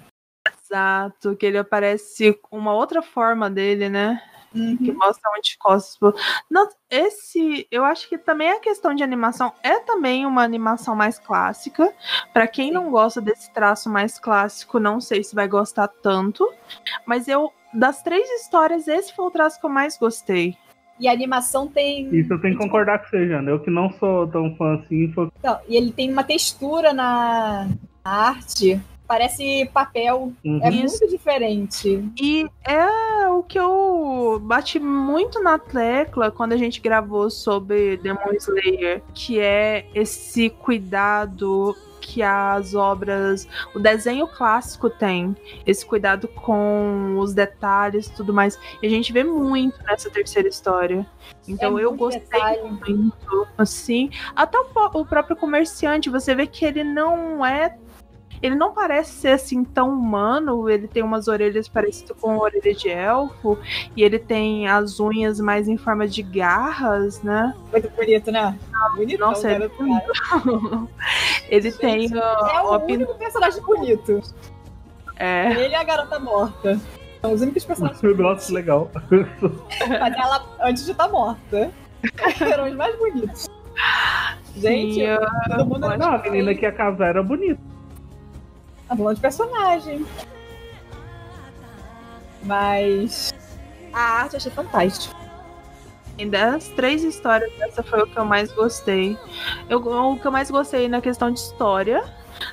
Exato, que ele aparece com uma outra forma dele, né? que Uhum. mostra um Não, esse, eu acho que também a questão de animação é também uma animação mais clássica. Pra quem não gosta desse traço mais clássico, não sei se vai gostar tanto. Mas eu, das três histórias, esse foi o traço que eu mais gostei. E a animação tem. Isso eu tenho que concordar com você, Jana. Eu que não sou tão fã assim, foi Não, e ele tem uma textura na, na arte. Parece papel. Uhum. É muito diferente. E é o que eu bati muito na tecla quando a gente gravou sobre Demon Slayer, que é esse cuidado que as obras, o desenho clássico tem, esse cuidado com os detalhes e tudo mais. E a gente vê muito nessa terceira história. Então É eu gostei detalhe. muito, assim. Até o, o próprio comerciante, você vê que ele não é. Ele não parece ser assim tão humano. Ele tem umas orelhas parecidas com a orelha de elfo. E ele tem as unhas mais em forma de garras, né? Muito bonito, né? Bonitão, Nossa, é garoto, cara. ele Gente, tem É o único personagem bonito. é, Ele e a garota morta. São os únicos personagens negócio legal. Mas ela antes de estar morta. Eram os mais bonitos. Gente, sim, eu- todo mundo Não, a menina que ia casar era bonita. Tá falando de personagem. Mas a arte eu achei fantástica. E das três histórias, essa foi o que eu mais gostei. Eu, o que eu mais gostei na questão de história,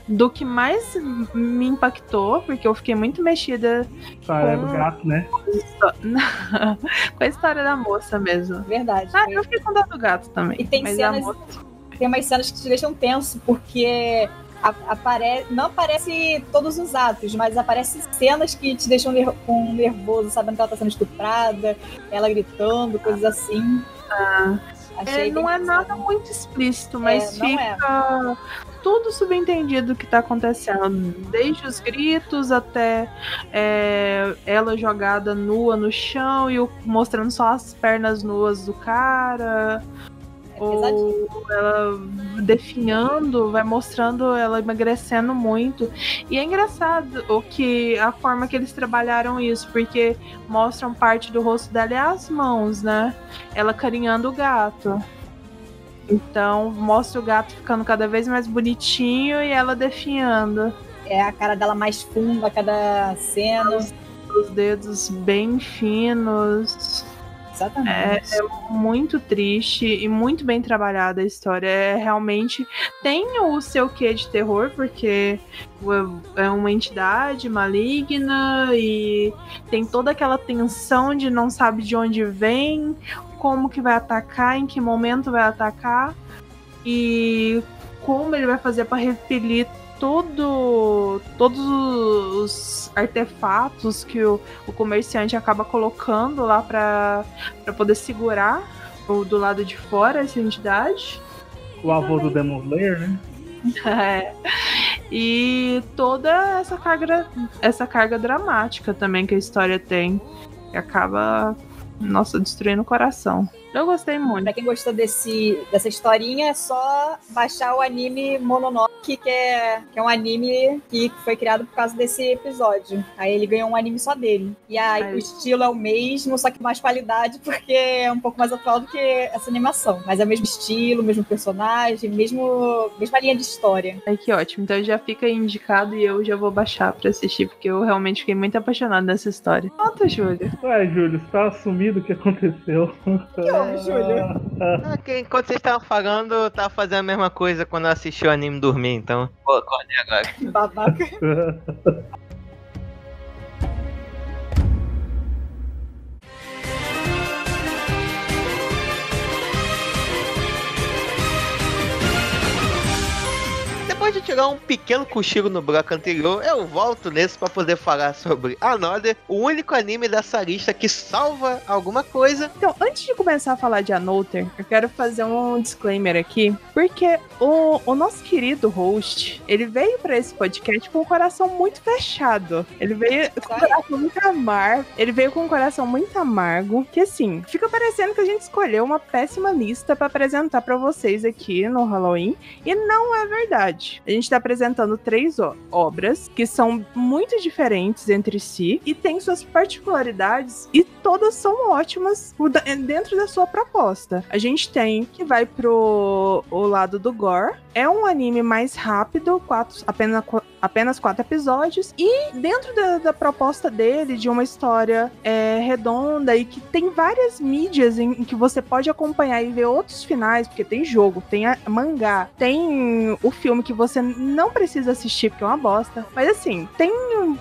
do que mais me impactou, porque eu fiquei muito mexida é Com- do gato, né? com a história da moça mesmo. Verdade. Ah, eu fiquei com dó do gato também. E tem mas a cenas, moça- tem umas cenas que te deixam tenso, porque a- apare, não aparece todos os atos, mas aparecem cenas que te deixam ner- com nervoso, sabendo que ela tá sendo estuprada, ela gritando, coisas assim. Ah. É, não é nada muito explícito, mas não é. fica tudo subentendido o que tá acontecendo. Desde os gritos até é, ela jogada nua no chão e o- mostrando só as pernas nuas do cara. É ou ela definhando, vai mostrando ela emagrecendo muito. E é engraçado o que a forma que eles trabalharam isso, porque mostram parte do rosto dela e as mãos, né? Ela carinhando o gato. Então mostra o gato ficando cada vez mais bonitinho e ela definhando. É a cara dela mais funda a cada cena. Os dedos bem finos. Exatamente. muito triste e muito bem trabalhada a história. É realmente tem o seu quê de terror, porque é uma entidade maligna e tem toda aquela tensão de não sabe de onde vem, como que vai atacar, em que momento vai atacar e como ele vai fazer para repelir todo, todos os artefatos que o, o comerciante acaba colocando lá para poder segurar o, do lado de fora essa entidade. O avô do Demon Slayer, né? É. E toda essa carga, essa carga dramática também que a história tem. Que acaba, nossa, destruindo o coração. Eu gostei muito. Pra quem gostou desse, dessa historinha, é só baixar o anime Mononoke, que é, que é um anime que foi criado por causa desse episódio. Aí ele ganhou um anime só dele. E aí Aí. o estilo é o mesmo, só que mais qualidade, porque é um pouco mais atual do que essa animação. Mas é o mesmo estilo, mesmo personagem, mesmo, mesma linha de história. Ai, que ótimo. Então já fica indicado e eu já vou baixar pra assistir, porque eu realmente fiquei muito apaixonada nessa história. Conta, Júlia. Ué, Júlio, você tá assumido o que aconteceu? Que Não, Júlio. Ah, que enquanto vocês estavam falando, eu tava fazendo a mesma coisa quando eu assisti o anime dormir, então. Pô, acordei agora. Babaca. Tirar um pequeno cochilo no bloco anterior, eu volto nesse pra poder falar sobre Another, o único anime dessa lista que salva alguma coisa. Então, antes de começar a falar de Another, eu quero fazer um disclaimer aqui, porque o, o nosso querido host, ele veio pra esse podcast com o coração muito fechado. Ele veio com o coração muito amargo. Ele veio com um coração muito amargo, que assim, fica parecendo que a gente escolheu uma péssima lista pra apresentar pra vocês aqui no Halloween, e não é verdade. A gente tá apresentando três obras que são muito diferentes entre si e têm suas particularidades e todas são ótimas da- dentro da sua proposta. A gente tem que vai pro o lado do gore. É um anime mais rápido, quatro, apenas, apenas quatro episódios. E dentro da, da proposta dele, de uma história é, redonda e que tem várias mídias em, em que você pode acompanhar e ver outros finais, porque tem jogo, tem a- mangá, tem o filme que você não precisa assistir porque é uma bosta. Mas assim, tem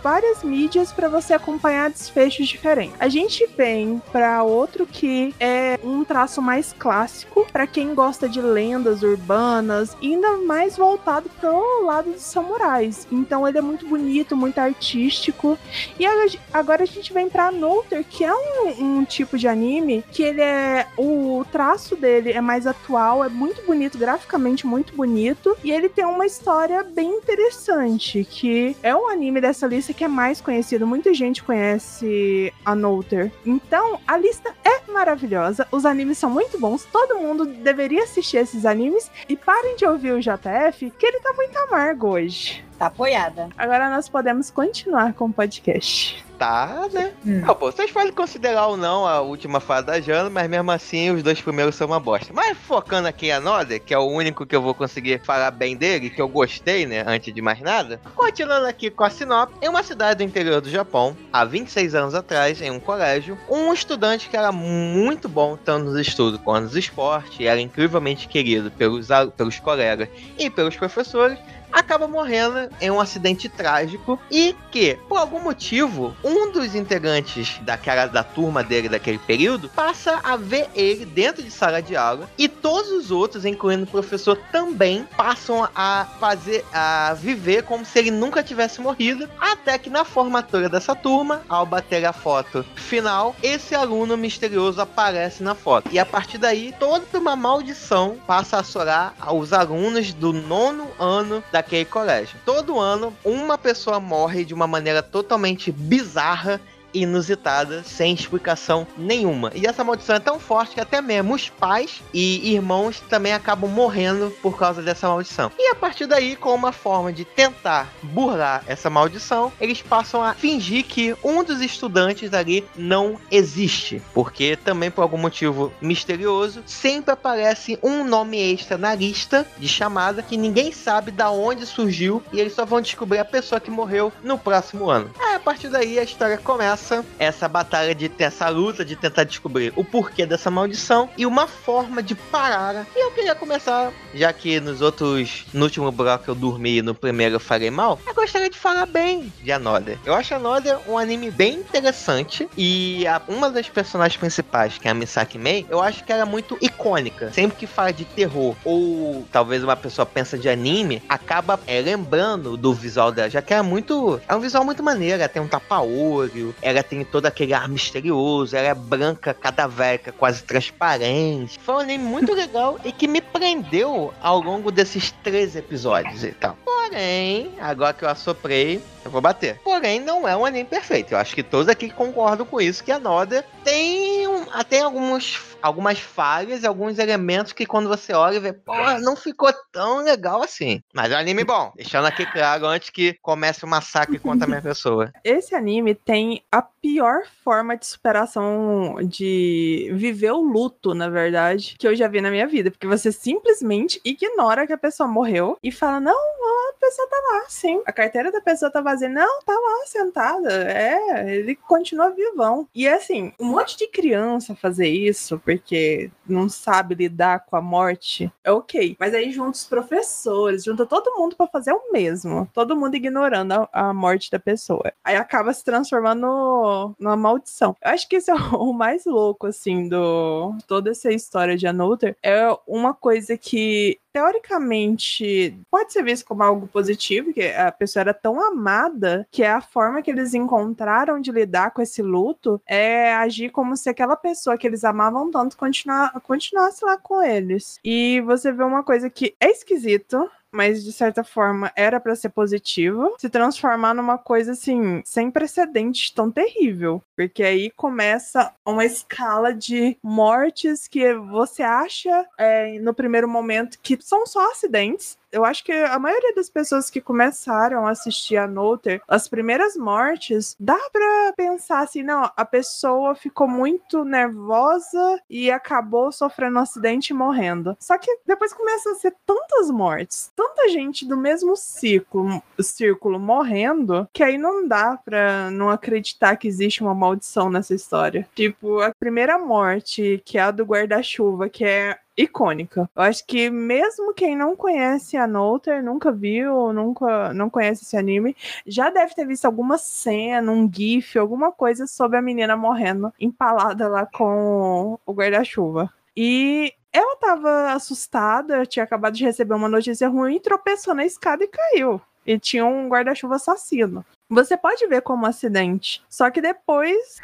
várias mídias para você acompanhar desfechos diferentes. A gente vem para outro que é um traço mais clássico para quem gosta de lendas urbanas ainda mais voltado pro lado dos samurais. Então ele é muito bonito, muito artístico. E agora a gente vem pra Noter, que é um, um tipo de anime que ele é. O traço dele é mais atual, é muito bonito, graficamente muito bonito. E ele tem uma história bem interessante, que é um anime dessa lista que é mais conhecido. Muita gente conhece a Noter. Então, a lista é maravilhosa. Os animes são muito bons. Todo mundo deveria assistir esses animes. E parem de ouvir o JF, que ele tá muito amargo hoje. Tá apoiada. Agora nós podemos continuar com o podcast. Tá, né? Hum. Ah, pô, vocês podem considerar ou não a última fase da Jana, mas mesmo assim os dois primeiros são uma bosta. Mas focando aqui em Another, que é o único que eu vou conseguir falar bem dele, que eu gostei, né, antes de mais nada. Continuando aqui com a sinopse, em uma cidade do interior do Japão, há 26 anos atrás, em um colégio, um estudante que era muito bom tanto nos estudos quanto nos esportes, e era incrivelmente querido pelos, pelos colegas e pelos professores, acaba morrendo em um acidente trágico e que, por algum motivo, um dos integrantes daquela da turma dele daquele período passa a ver ele dentro de sala de aula e todos os outros, incluindo o professor, também passam a fazer a viver como se ele nunca tivesse morrido, até que na formatura dessa turma, ao bater a foto final, esse aluno misterioso aparece na foto. E a partir daí, toda uma maldição passa a assolar aos alunos do nono ano daquele colégio. Todo ano, uma pessoa morre de uma maneira totalmente bizarra inusitada, sem explicação nenhuma. E essa maldição é tão forte que até mesmo os pais e irmãos também acabam morrendo por causa dessa maldição. E a partir daí, com uma forma de tentar burlar essa maldição, eles passam a fingir que um dos estudantes ali não existe, porque também por algum motivo misterioso sempre aparece um nome extra na lista de chamada que ninguém sabe da onde surgiu e eles só vão descobrir a pessoa que morreu no próximo ano. Aí, a partir daí a história começa essa batalha de ter essa luta de tentar descobrir o porquê dessa maldição e uma forma de parar. E eu queria começar, já que nos outros, no último bloco eu dormi e no primeiro eu falei mal, eu gostaria de falar bem de Another. Eu acho Another um anime bem interessante e a- uma das personagens principais, que é a Misaki Mei, eu acho que ela é muito icônica. Sempre que fala de terror ou talvez uma pessoa pensa de anime, acaba é, lembrando do visual dela, já que é muito, é um visual muito maneiro, tem um tapa-olho, ela tem todo aquele ar misterioso, ela é branca, cadavérica, quase transparente. Foi um anime muito legal e que me prendeu ao longo desses três episódios e tal. Porém, agora que eu assoprei, eu vou bater. Porém, não é um anime perfeito. Eu acho que todos aqui concordam com isso, que a Noda tem, um, tem alguns, algumas falhas e alguns elementos que quando você olha e vê, pô, não ficou tão legal assim. Mas é um anime bom. Deixando aqui claro antes que comece o massacre contra a minha pessoa. Esse anime tem a pior forma de superação de viver o luto, na verdade, que eu já vi na minha vida. Porque você simplesmente ignora que a pessoa morreu e fala: Não, a pessoa tá lá, sim. A carteira da pessoa tá vazia. Não, tá lá sentada. É, ele continua vivão. E assim, um monte de criança fazer isso, porque não sabe lidar com a morte, é ok. Mas aí junta os professores, junta todo mundo para fazer o mesmo. Todo mundo ignorando a, a, morte da pessoa. Aí acaba se transformando numa maldição. Eu acho que esse é o mais louco, assim, do toda essa história de Another. É uma coisa que teoricamente pode ser visto como algo positivo, que a pessoa era tão amada que a forma que eles encontraram de lidar com esse luto é agir como se aquela pessoa que eles amavam tanto continuasse lá com eles. E você vê uma coisa que é esquisito, mas de certa forma era para ser positivo, se transformar numa coisa assim, sem precedentes tão terrível. Porque aí começa uma escala de mortes que você acha é, no primeiro momento que são só acidentes, eu acho que a maioria das pessoas que começaram a assistir a Noter, as primeiras mortes, dá pra pensar assim, não, a pessoa ficou muito nervosa e acabou sofrendo um acidente e morrendo. Só que depois começa a ser tantas mortes, tanta gente do mesmo ciclo, círculo morrendo, que aí não dá pra não acreditar que existe uma maldição nessa história. Tipo, a primeira morte, que é a do guarda-chuva, que é icônica. Eu acho que mesmo quem não conhece a Noter, nunca viu, nunca não conhece esse anime, já deve ter visto alguma cena, um gif, alguma coisa sobre a menina morrendo empalada lá com o guarda-chuva. E ela tava assustada, tinha acabado de receber uma notícia ruim, tropeçou na escada e caiu. E tinha um guarda-chuva assassino. Você pode ver como acidente. Só que depois.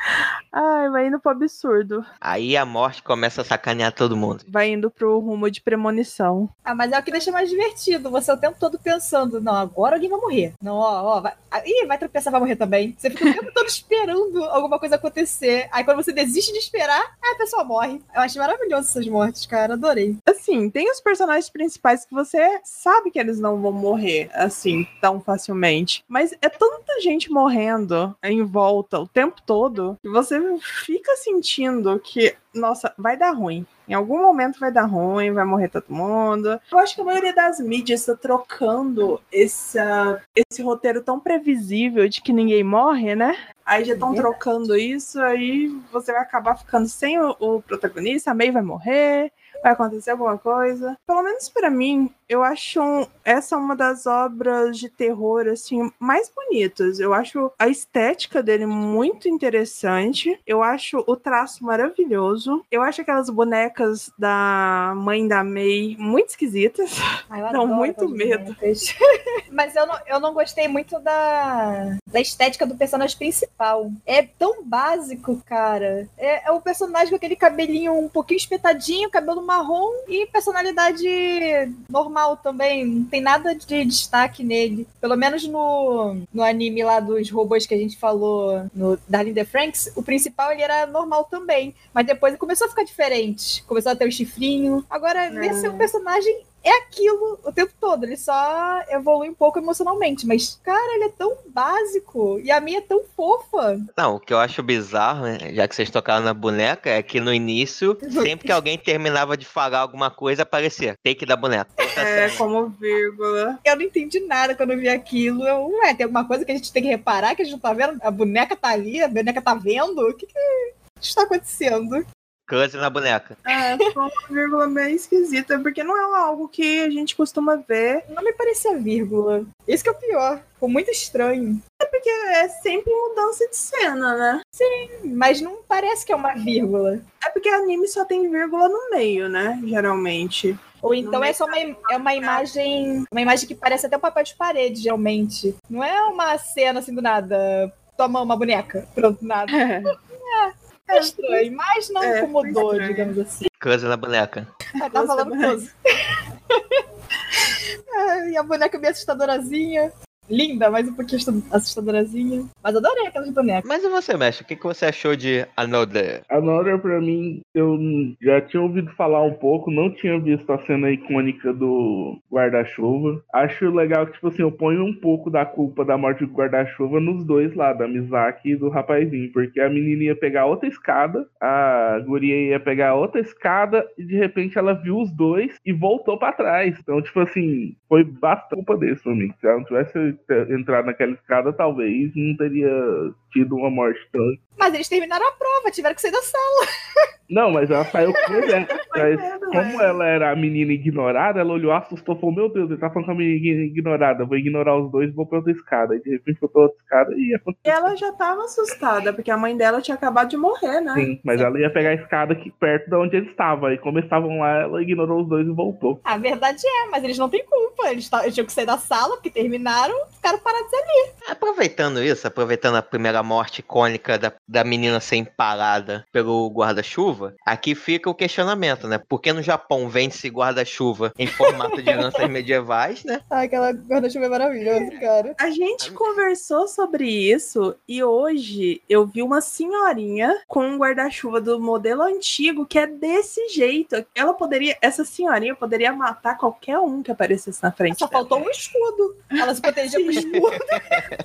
Ai, vai indo pro absurdo. Aí a morte começa a sacanear todo mundo. Vai indo pro rumo de premonição. Ah, mas é o que deixa mais divertido. Você o tempo todo pensando, não, agora alguém vai morrer. Não, ó, ó, vai. Ih, vai tropeçar, vai morrer também. Você fica o tempo todo esperando alguma coisa acontecer. Aí quando você desiste de esperar, a pessoa morre. Eu acho maravilhoso essas mortes, cara. Adorei. Assim, tem os personagens principais que você sabe que eles não vão morrer assim tão facilmente. Mas é tanta gente morrendo em volta o tempo todo, você fica sentindo que, nossa, vai dar ruim. Em algum momento vai dar ruim, vai morrer todo mundo. Eu acho que a maioria das mídias está trocando esse, esse roteiro tão previsível de que ninguém morre, né? Aí já estão trocando isso, aí você vai acabar ficando sem o, o protagonista, a May vai morrer, vai acontecer alguma coisa. Pelo menos para mim, eu acho essa uma das obras de terror assim mais bonitas. Eu acho a estética dele muito interessante. Eu acho o traço maravilhoso. Eu acho aquelas bonecas da mãe da May muito esquisitas. Ai, Dão muito medo. Mas eu não, eu não gostei muito da, da estética do personagem principal. É tão básico, cara. É, é o personagem com aquele cabelinho um pouquinho espetadinho, cabelo marrom e personalidade normal também. Não tem nada de destaque nele. Pelo menos no, no anime lá dos robôs que a gente falou, no Darling the Franks, o principal ele era normal também. Mas depois ele começou a ficar diferente. Começou a ter o chifrinho. Agora, é. esse é um personagem é aquilo o tempo todo. Ele só evolui um pouco emocionalmente. Mas, cara, ele é tão básico. E a minha é tão fofa. Não, o que eu acho bizarro, né? Já que vocês tocaram na boneca, é que no início, sempre que alguém terminava de falar alguma coisa, aparecia take da boneca. É, como vírgula. Eu não entendi nada quando eu vi aquilo. Eu, ué, tem alguma coisa que a gente tem que reparar que a gente não tá vendo? A boneca tá ali, a boneca tá vendo? O que, que está acontecendo? Câncer na boneca. É, foi uma vírgula meio esquisita, porque não é algo que a gente costuma ver. Não me parecia vírgula. Isso que é o pior. Ficou muito estranho. É porque é sempre mudança de cena, né? Sim, mas não parece que é uma vírgula. É porque anime só tem vírgula no meio, né? Geralmente. Ou então é só uma, é uma imagem. Uma imagem que parece até um papel de parede, geralmente. Não é uma cena assim do nada. Toma uma boneca. Pronto, nada. É. é. É estranho, mas não é, incomodou, digamos assim. Coisa na boneca. Ah, tá falando coisa. e a boneca bem assustadorazinha linda, mas um pouquinho assustadorazinha. Mas adorei aquelas bonecas. Mas e você, Mestre? O que, que você achou de Another? Another, pra mim, eu já tinha ouvido falar um pouco, não tinha visto a cena icônica do guarda-chuva. Acho legal que, tipo assim, eu ponho um pouco da culpa da morte do guarda-chuva nos dois lá, da Mizaki e do rapazinho, porque a menina ia pegar outra escada, a guria ia pegar outra escada e de repente ela viu os dois e voltou para trás. Então, tipo assim, foi bastante culpa desse pra mim. Se ela não tivesse ter entrado naquela escada, talvez não teria tido uma morte tão. Mas eles terminaram a prova, tiveram que sair da sala. Não, mas ela saiu com o exemplo. Mas como é. ela era a menina ignorada, ela olhou, assustou, falou: Meu Deus, ele tá falando com a menina ignorada, vou ignorar os dois e vou pra outra escada. E de repente foi pra outra escada e ia acontecer. E ela já tava assustada, porque a mãe dela tinha acabado de morrer, né? Sim, mas ela ia pegar a escada aqui perto de onde eles estavam. E como eles estavam lá, ela ignorou os dois e voltou. A verdade é, mas eles não têm culpa. Eles, eles tinham que sair da sala, porque terminaram, ficaram parados ali. Aproveitando isso, aproveitando a primeira morte icônica da, da menina ser empalada pelo guarda-chuva, aqui fica o questionamento, né? Por que no Japão vende-se guarda-chuva em formato de lanças medievais, né? Ah, aquela guarda-chuva é maravilhosa, cara. A gente conversou sobre isso e hoje eu vi uma senhorinha com um guarda-chuva do modelo antigo que é desse jeito. Ela poderia, essa senhorinha poderia matar qualquer um que aparecesse na frente. Só dela. faltou um escudo. Ela se protegia com o escudo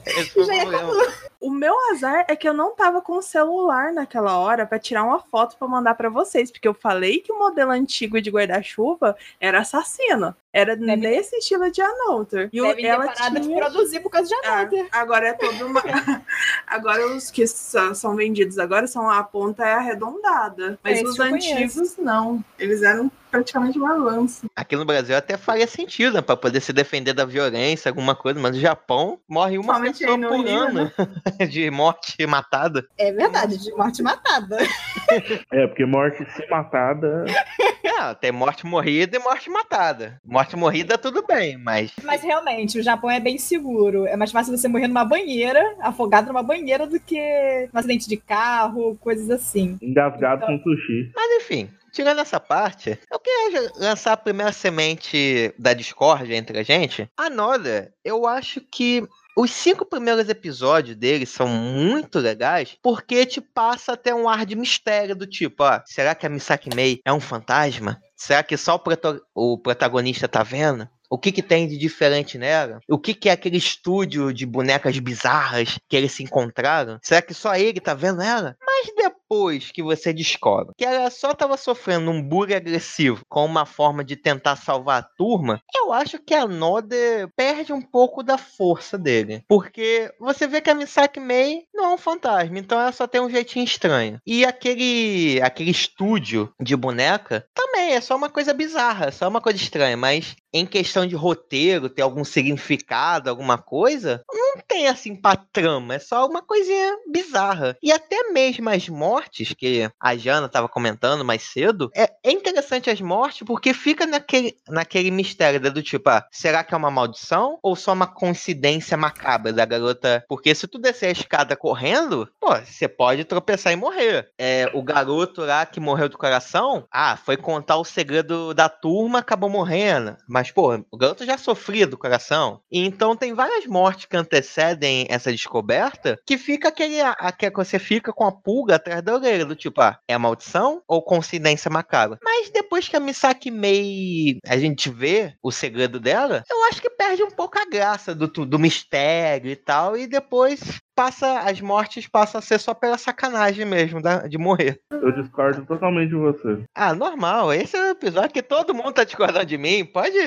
Esse foi o problema. O meu azar é que eu não tava com o celular naquela hora pra tirar uma foto pra mandar pra vocês, porque eu falei que o modelo antigo de guarda-chuva era assassino. Era Deve- nesse estilo de Anouter. E ter ela parado de tinha produzir por causa de Ah, Another. agora é todo uma. agora os que são, vendidos agora são a ponta é arredondada. Mas Esse os antigos não. Eles eram praticamente uma lança. Aqui no Brasil até faria sentido, né? Pra poder se defender da violência, alguma coisa, mas no Japão morre uma Somente pessoa por Rio, ano de morte matada. É verdade, de morte matada. É, porque morte se matada. É, tem morte morrida e morte matada. Morte morrida, tudo bem, mas. Mas realmente, o Japão é bem seguro. É mais fácil você morrer numa banheira, afogado numa banheira, do que num acidente de carro, coisas assim. Engasgado Então- com sushi. Mas enfim, tirando essa parte, eu queria lançar a primeira semente da discórdia entre a gente. A Noda, eu acho que. Os cinco primeiros episódios dele são muito legais porque te passa até um ar de mistério do tipo, ó, será que a Misaki Mei é um fantasma? Será que só o, o protagonista tá vendo? O que, que tem de diferente nela? O que, que é aquele estúdio de bonecas bizarras que eles se encontraram? Será que só ele tá vendo ela? Mas depois que você descobre que ela só tava sofrendo um bullying agressivo com uma forma de tentar salvar a turma, eu acho que a Noda perde um pouco da força dele. Porque você vê que a Misaki Mei não é um fantasma, então ela só tem um jeitinho estranho. E aquele, aquele estúdio de boneca também é só uma coisa bizarra, só uma coisa estranha, mas em questão de roteiro, ter algum significado, alguma coisa, não tem assim pra trama, é só uma coisinha bizarra. E até mesmo as mortes, que a Jana tava comentando mais cedo, é, é interessante as mortes porque fica naquele, naquele mistério né, do tipo, ah, será que é uma maldição ou só uma coincidência macabra da garota? Porque se tu descer a escada correndo, pô, você pode tropeçar e morrer. É, o garoto lá que morreu do coração, ah, foi contar o segredo da turma, acabou morrendo. Mas, pô, o garoto já sofria do coração. E então tem várias mortes que antecedem essa descoberta que fica aquele. A, que você fica com a pulga atrás da orelha, do tipo, ah, é maldição ou coincidência macabra? Mas depois que a Misaki Mei a gente vê o segredo dela, eu acho que perde um pouco a graça do, do mistério e tal. E depois passa. As mortes passam a ser só pela sacanagem mesmo da- de morrer. Eu discordo totalmente de você. Ah, normal. Esse é o episódio que todo mundo tá discordando de mim. Pode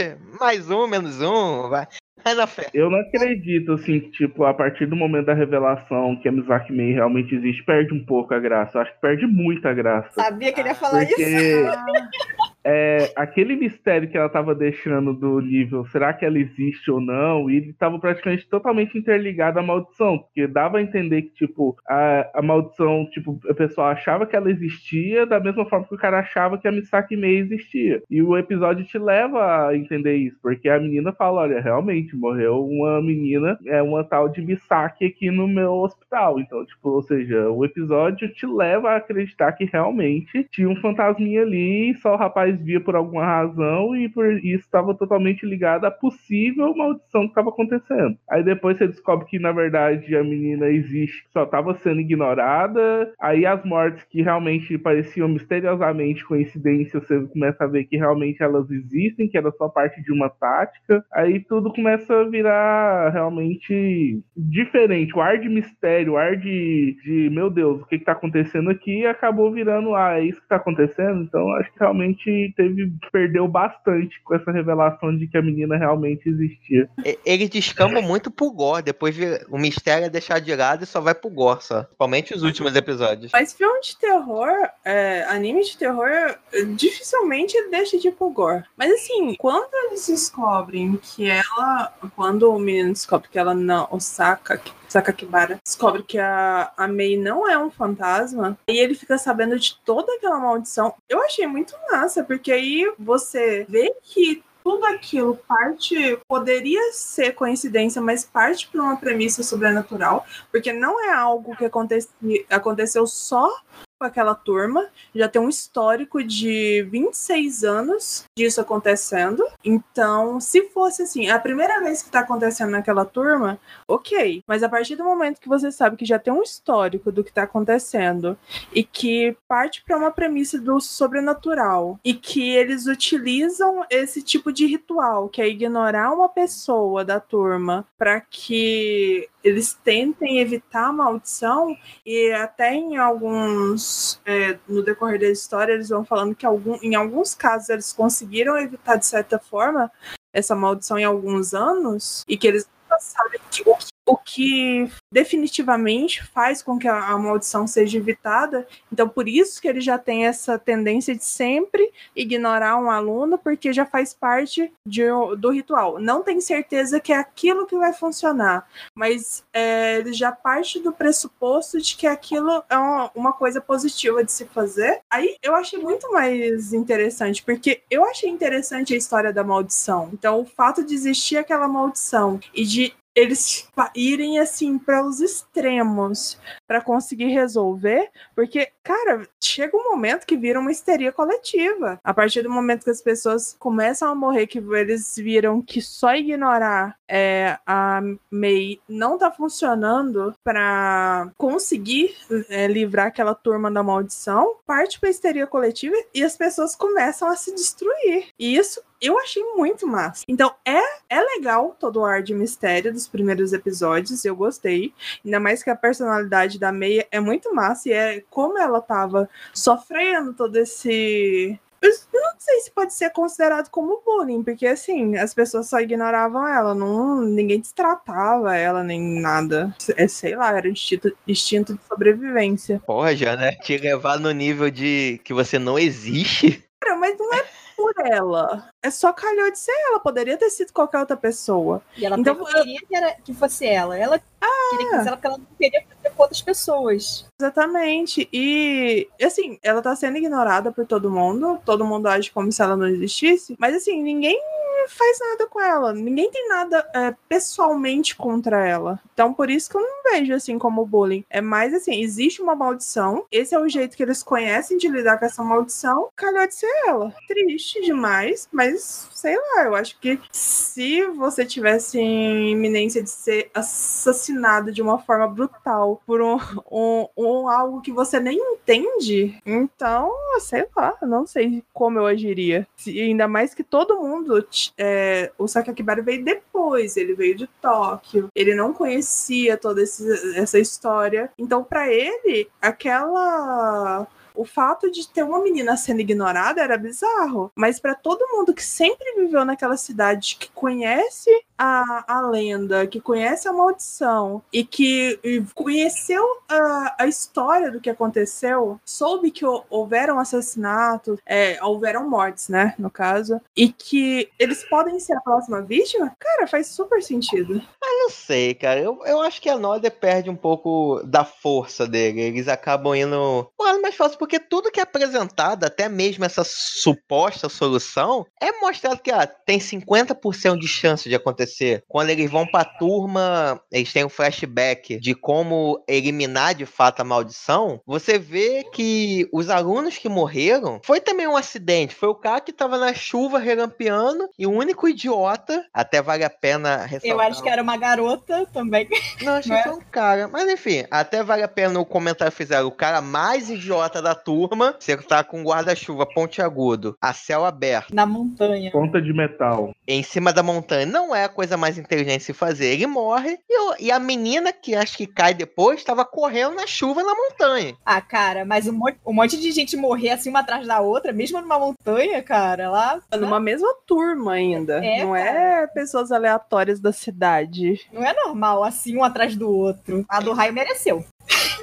mais um, menos um. Vai, vai na fé. Eu não acredito, assim, que, tipo, a partir do momento da revelação que a Mizaki Mei realmente existe, perde um pouco a graça. Eu acho que perde muita graça. Sabia que ele ia falar isso? Porque Ah, é, aquele mistério que ela tava deixando do nível, será que ela existe ou não? E ele tava praticamente totalmente interligado à maldição, porque dava a entender que, tipo, a, a maldição, tipo, o pessoal achava que ela existia da mesma forma que o cara achava que a Misaki Mei existia. E o episódio te leva a entender isso, porque a menina fala, olha, realmente, morreu uma menina, é uma tal de Misaki aqui no meu hospital. Então, tipo, ou seja, o episódio te leva a acreditar que realmente tinha um fantasminha ali e só o rapaz via por alguma razão e por isso estava totalmente ligado à possível maldição que estava acontecendo. Aí depois você descobre que na verdade a menina existe, só estava sendo ignorada. Aí as mortes que realmente pareciam misteriosamente coincidência, você começa a ver que realmente elas existem, que era só parte de uma tática. Aí tudo começa a virar realmente diferente. O ar de mistério, o ar de, de meu Deus, o que, que tá acontecendo aqui acabou virando, ah, é isso que tá acontecendo. Então acho que realmente teve perdeu bastante com essa revelação de que a menina realmente existia. Ele descamba muito pro gore, depois o mistério é deixar de lado e só vai pro gore, só. Principalmente os últimos episódios. Mas filme de terror, é, anime de terror, dificilmente deixa de ir pro gore. Mas assim, quando eles descobrem que ela. Quando o menino descobre que ela não. Osaka, Sakakibara descobre que a, a Mei não é um fantasma, e ele fica sabendo de toda aquela maldição. Eu achei muito massa, porque aí você vê que tudo aquilo parte poderia ser coincidência, mas parte para uma premissa sobrenatural, porque não é algo que aconteceu aconteceu só com aquela turma, já tem um histórico de 26 anos disso acontecendo. Então, se fosse assim, a primeira vez que tá acontecendo naquela turma, ok. Mas a partir do momento que você sabe que já tem um histórico do que tá acontecendo e que parte para uma premissa do sobrenatural e que eles utilizam esse tipo de ritual, que é ignorar uma pessoa da turma para que eles tentem evitar a maldição e até em alguns é, no decorrer da história eles vão falando que algum, em alguns casos eles conseguiram evitar de certa forma essa maldição em alguns anos e que eles sabem o que o que definitivamente faz com que a, maldição seja evitada. Então, por isso que ele já tem essa tendência de sempre ignorar um aluno, porque já faz parte de, do ritual. Não tem certeza que é aquilo que vai funcionar, mas é, ele já parte do pressuposto de que aquilo é uma, uma coisa positiva de se fazer. Aí eu achei muito mais interessante, porque eu achei interessante a história da maldição. Então, o fato de existir aquela maldição e de eles irem assim para os extremos para conseguir resolver, porque, cara, chega um momento que vira uma histeria coletiva. A partir do momento que as pessoas começam a morrer, que eles viram que só ignorar é, a MEI não tá funcionando para conseguir é, livrar aquela turma da maldição, parte pra histeria coletiva e as pessoas começam a se destruir. E isso eu achei muito massa. Então, é, é legal todo o ar de mistério dos primeiros episódios, eu gostei. Ainda mais que a personalidade da Meia é muito massa e é como ela tava sofrendo todo esse eu não sei se pode ser considerado como bullying, porque assim, as pessoas só ignoravam ela, não, ninguém destratava ela nem nada. É, sei lá, era instinto, instinto de sobrevivência. Porra, já, né? Te levar no nível de que você não existe. Cara, mas não é por ela. É só calhou de ser ela, poderia ter sido qualquer outra pessoa. E ela então, queria que, era, que fosse ela. Ela ah, queria que fosse ela porque ela não queria fazer com outras pessoas. Exatamente. E, assim, ela tá sendo ignorada por todo mundo. Todo mundo age como se ela não existisse. Mas, assim, ninguém faz nada com ela. Ninguém tem nada é, pessoalmente contra ela. Então, por isso que eu não vejo assim como bullying. É mais assim: existe uma maldição. Esse é o jeito que eles conhecem de lidar com essa maldição. Calhou de ser ela. Triste demais, mas sei lá. Eu acho que se você tivesse em iminência de ser assassinado de uma forma brutal por um, um, um algo que você nem entende, então, sei lá, não sei como eu agiria. Se, ainda mais que todo mundo é, o Sakakibara veio depois, ele veio de Tóquio, ele não conhecia toda esse, essa história. Então, para ele, aquela o fato de ter uma menina sendo ignorada era bizarro. Mas para todo mundo que sempre viveu naquela cidade, que conhece a, a lenda, que conhece a maldição e que conheceu a, a história do que aconteceu, soube que houveram assassinatos, é, houveram mortes, né, no caso, e que eles podem ser a próxima vítima, cara, faz super sentido. Ah, não sei, cara. Eu, eu acho que a Noda perde um pouco da força dele. Eles acabam indo. Mano, mais fácil porque tudo que é apresentado, até mesmo essa suposta solução, é mostrado que ah, tem 50% de chance de acontecer. Quando eles vão pra turma, eles têm um flashback de como eliminar de fato a maldição. Você vê que os alunos que morreram foi também um acidente. Foi o cara que tava na chuva relampeando e o único idiota, até vale a pena ressaltar. Eu acho que era uma garota também. Não, acho que foi um cara. Mas enfim, até vale a pena o comentário fizeram. O cara mais idiota da turma, você tá com guarda-chuva pontiagudo, a céu aberto. Na montanha. Ponta de metal. em cima da montanha não é a coisa mais inteligente se fazer. Ele morre e, o- e a menina que acho que cai depois estava correndo na chuva na montanha. Ah, cara, mas um monte, um monte de gente morrer assim uma atrás da outra, mesmo numa montanha, cara, lá. Numa mesma turma ainda. É, não é pessoas aleatórias da cidade. Não é normal, assim, um atrás do outro. A do raio mereceu.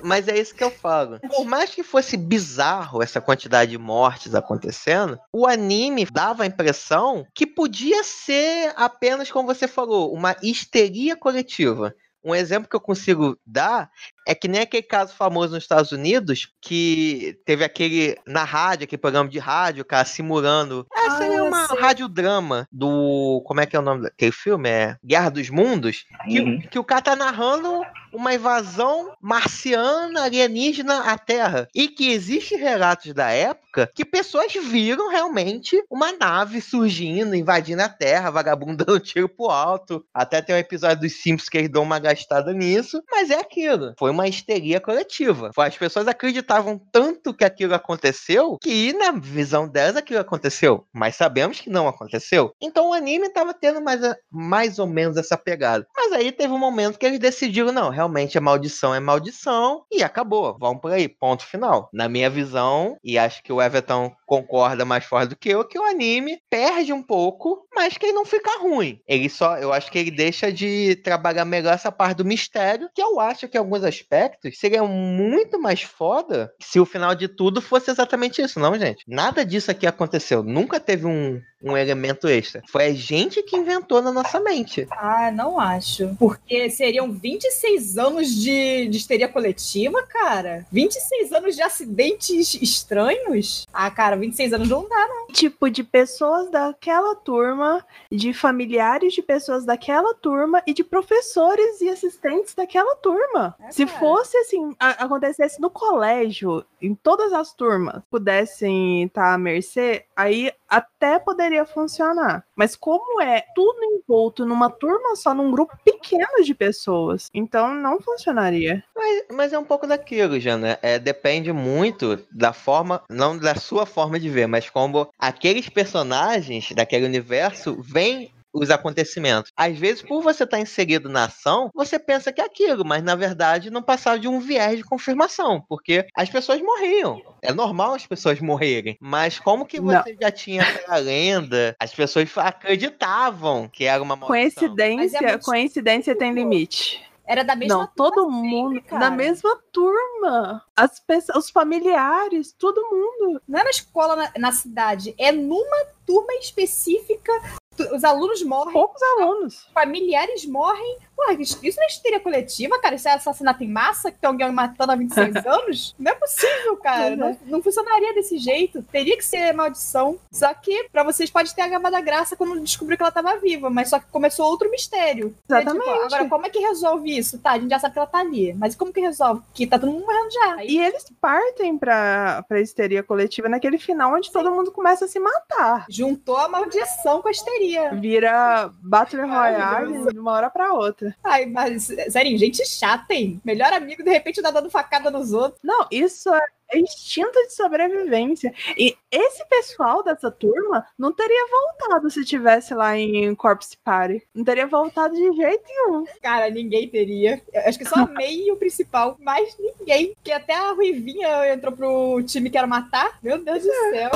Mas é isso que eu falo. Por mais que fosse bizarro essa quantidade de mortes acontecendo, o anime dava a impressão que podia ser apenas, como você falou, uma histeria coletiva. Um exemplo que eu consigo dar é que nem aquele caso famoso nos Estados Unidos, que teve aquele na rádio, aquele programa de rádio, cara, simulando. Essa é Ah, uma sei. radiodrama do. Como é que é o nome daquele filme? É Guerra dos Mundos. Que, Uhum. que o cara tá narrando uma invasão marciana alienígena à Terra. E que existe relatos da época que pessoas viram realmente uma nave surgindo, invadindo a Terra, vagabundo dando tiro pro alto. Até tem um episódio dos Simpsons que eles dão uma gastada nisso. Mas é aquilo. Foi uma histeria coletiva. As pessoas acreditavam tanto que aquilo aconteceu que, na visão delas, aquilo aconteceu. Mas sabemos que não aconteceu. Então o anime tava tendo mais, mais ou menos essa pegada. Mas aí teve um momento que eles decidiram, não, realmente a maldição é maldição e acabou. Vamos por aí, ponto final. Na minha visão, e acho que o Everton concorda mais forte do que eu, que o anime perde um pouco, mas que ele não fica ruim. Ele só, eu acho que ele deixa de trabalhar melhor essa parte do mistério, que eu acho que em alguns aspectos seria muito mais foda se o final de tudo fosse exatamente isso, não, gente? Nada disso aqui aconteceu. Nunca teve um, um elemento extra. Foi a gente que inventou na nossa mente. Ah, não acho. Porque seriam 26 anos de, de histeria coletiva, cara. 26 anos de acidentes estranhos. Ah, cara, 26 anos não dá, não. Tipo, de pessoas daquela turma, de familiares de pessoas daquela turma e de professores e assistentes daquela turma. É, Se cara. fosse assim, acontecesse no colégio, em todas as turmas pudessem estar à mercê, aí até poderia funcionar. Mas como é tudo envolto numa turma só, num grupo pequeno de pessoas, então não funcionaria. Mas, mas é um pouco daquilo, Jana. É, depende muito da forma, não da sua forma de ver, mas como aqueles personagens daquele universo veem os acontecimentos. Às vezes, por você estar inserido na ação, você pensa que é aquilo, mas na verdade não passava de um viés de confirmação, porque as pessoas morriam. É normal as pessoas morrerem, mas como que Não. você já tinha aquela lenda, as pessoas acreditavam que era uma maldição. Coincidência, muito coincidência tem limite. Era da mesma Não, todo sempre, mundo cara. da mesma turma. As pessoas, os familiares, todo mundo. Não é na escola, na, na cidade. É numa turma específica. Os alunos morrem, Poucos alunos. familiares morrem. Pô, isso não é histeria coletiva, cara? Isso é assassinato em massa que tem alguém matando há 26 anos? Não é possível, cara. Não, não funcionaria desse jeito. Teria que ser maldição. Só que pra vocês pode ter acabado a graça quando descobriu que ela tava viva. Mas só que começou outro mistério. É, tipo, Exatamente. agora, como é que resolve isso? Tá, a gente já sabe que ela tá ali. Mas como que resolve? Que tá todo mundo morrendo já. Aí, E eles partem pra, pra histeria coletiva naquele final onde todo mundo começa a se matar. juntou a maldição com a histeria. Vira Battle Royale de uma hora pra outra. Ai, mas, sério, gente chata, hein? Melhor amigo, de repente, tá dando facada nos outros. Não, isso é instinto de sobrevivência. E esse pessoal dessa turma não teria voltado se tivesse lá em Corpse Party. Não teria voltado de jeito nenhum. Cara, ninguém teria. Eu acho que só meio principal, mas ninguém. Que até a Ruivinha entrou pro time que era Matar. Meu Deus do céu.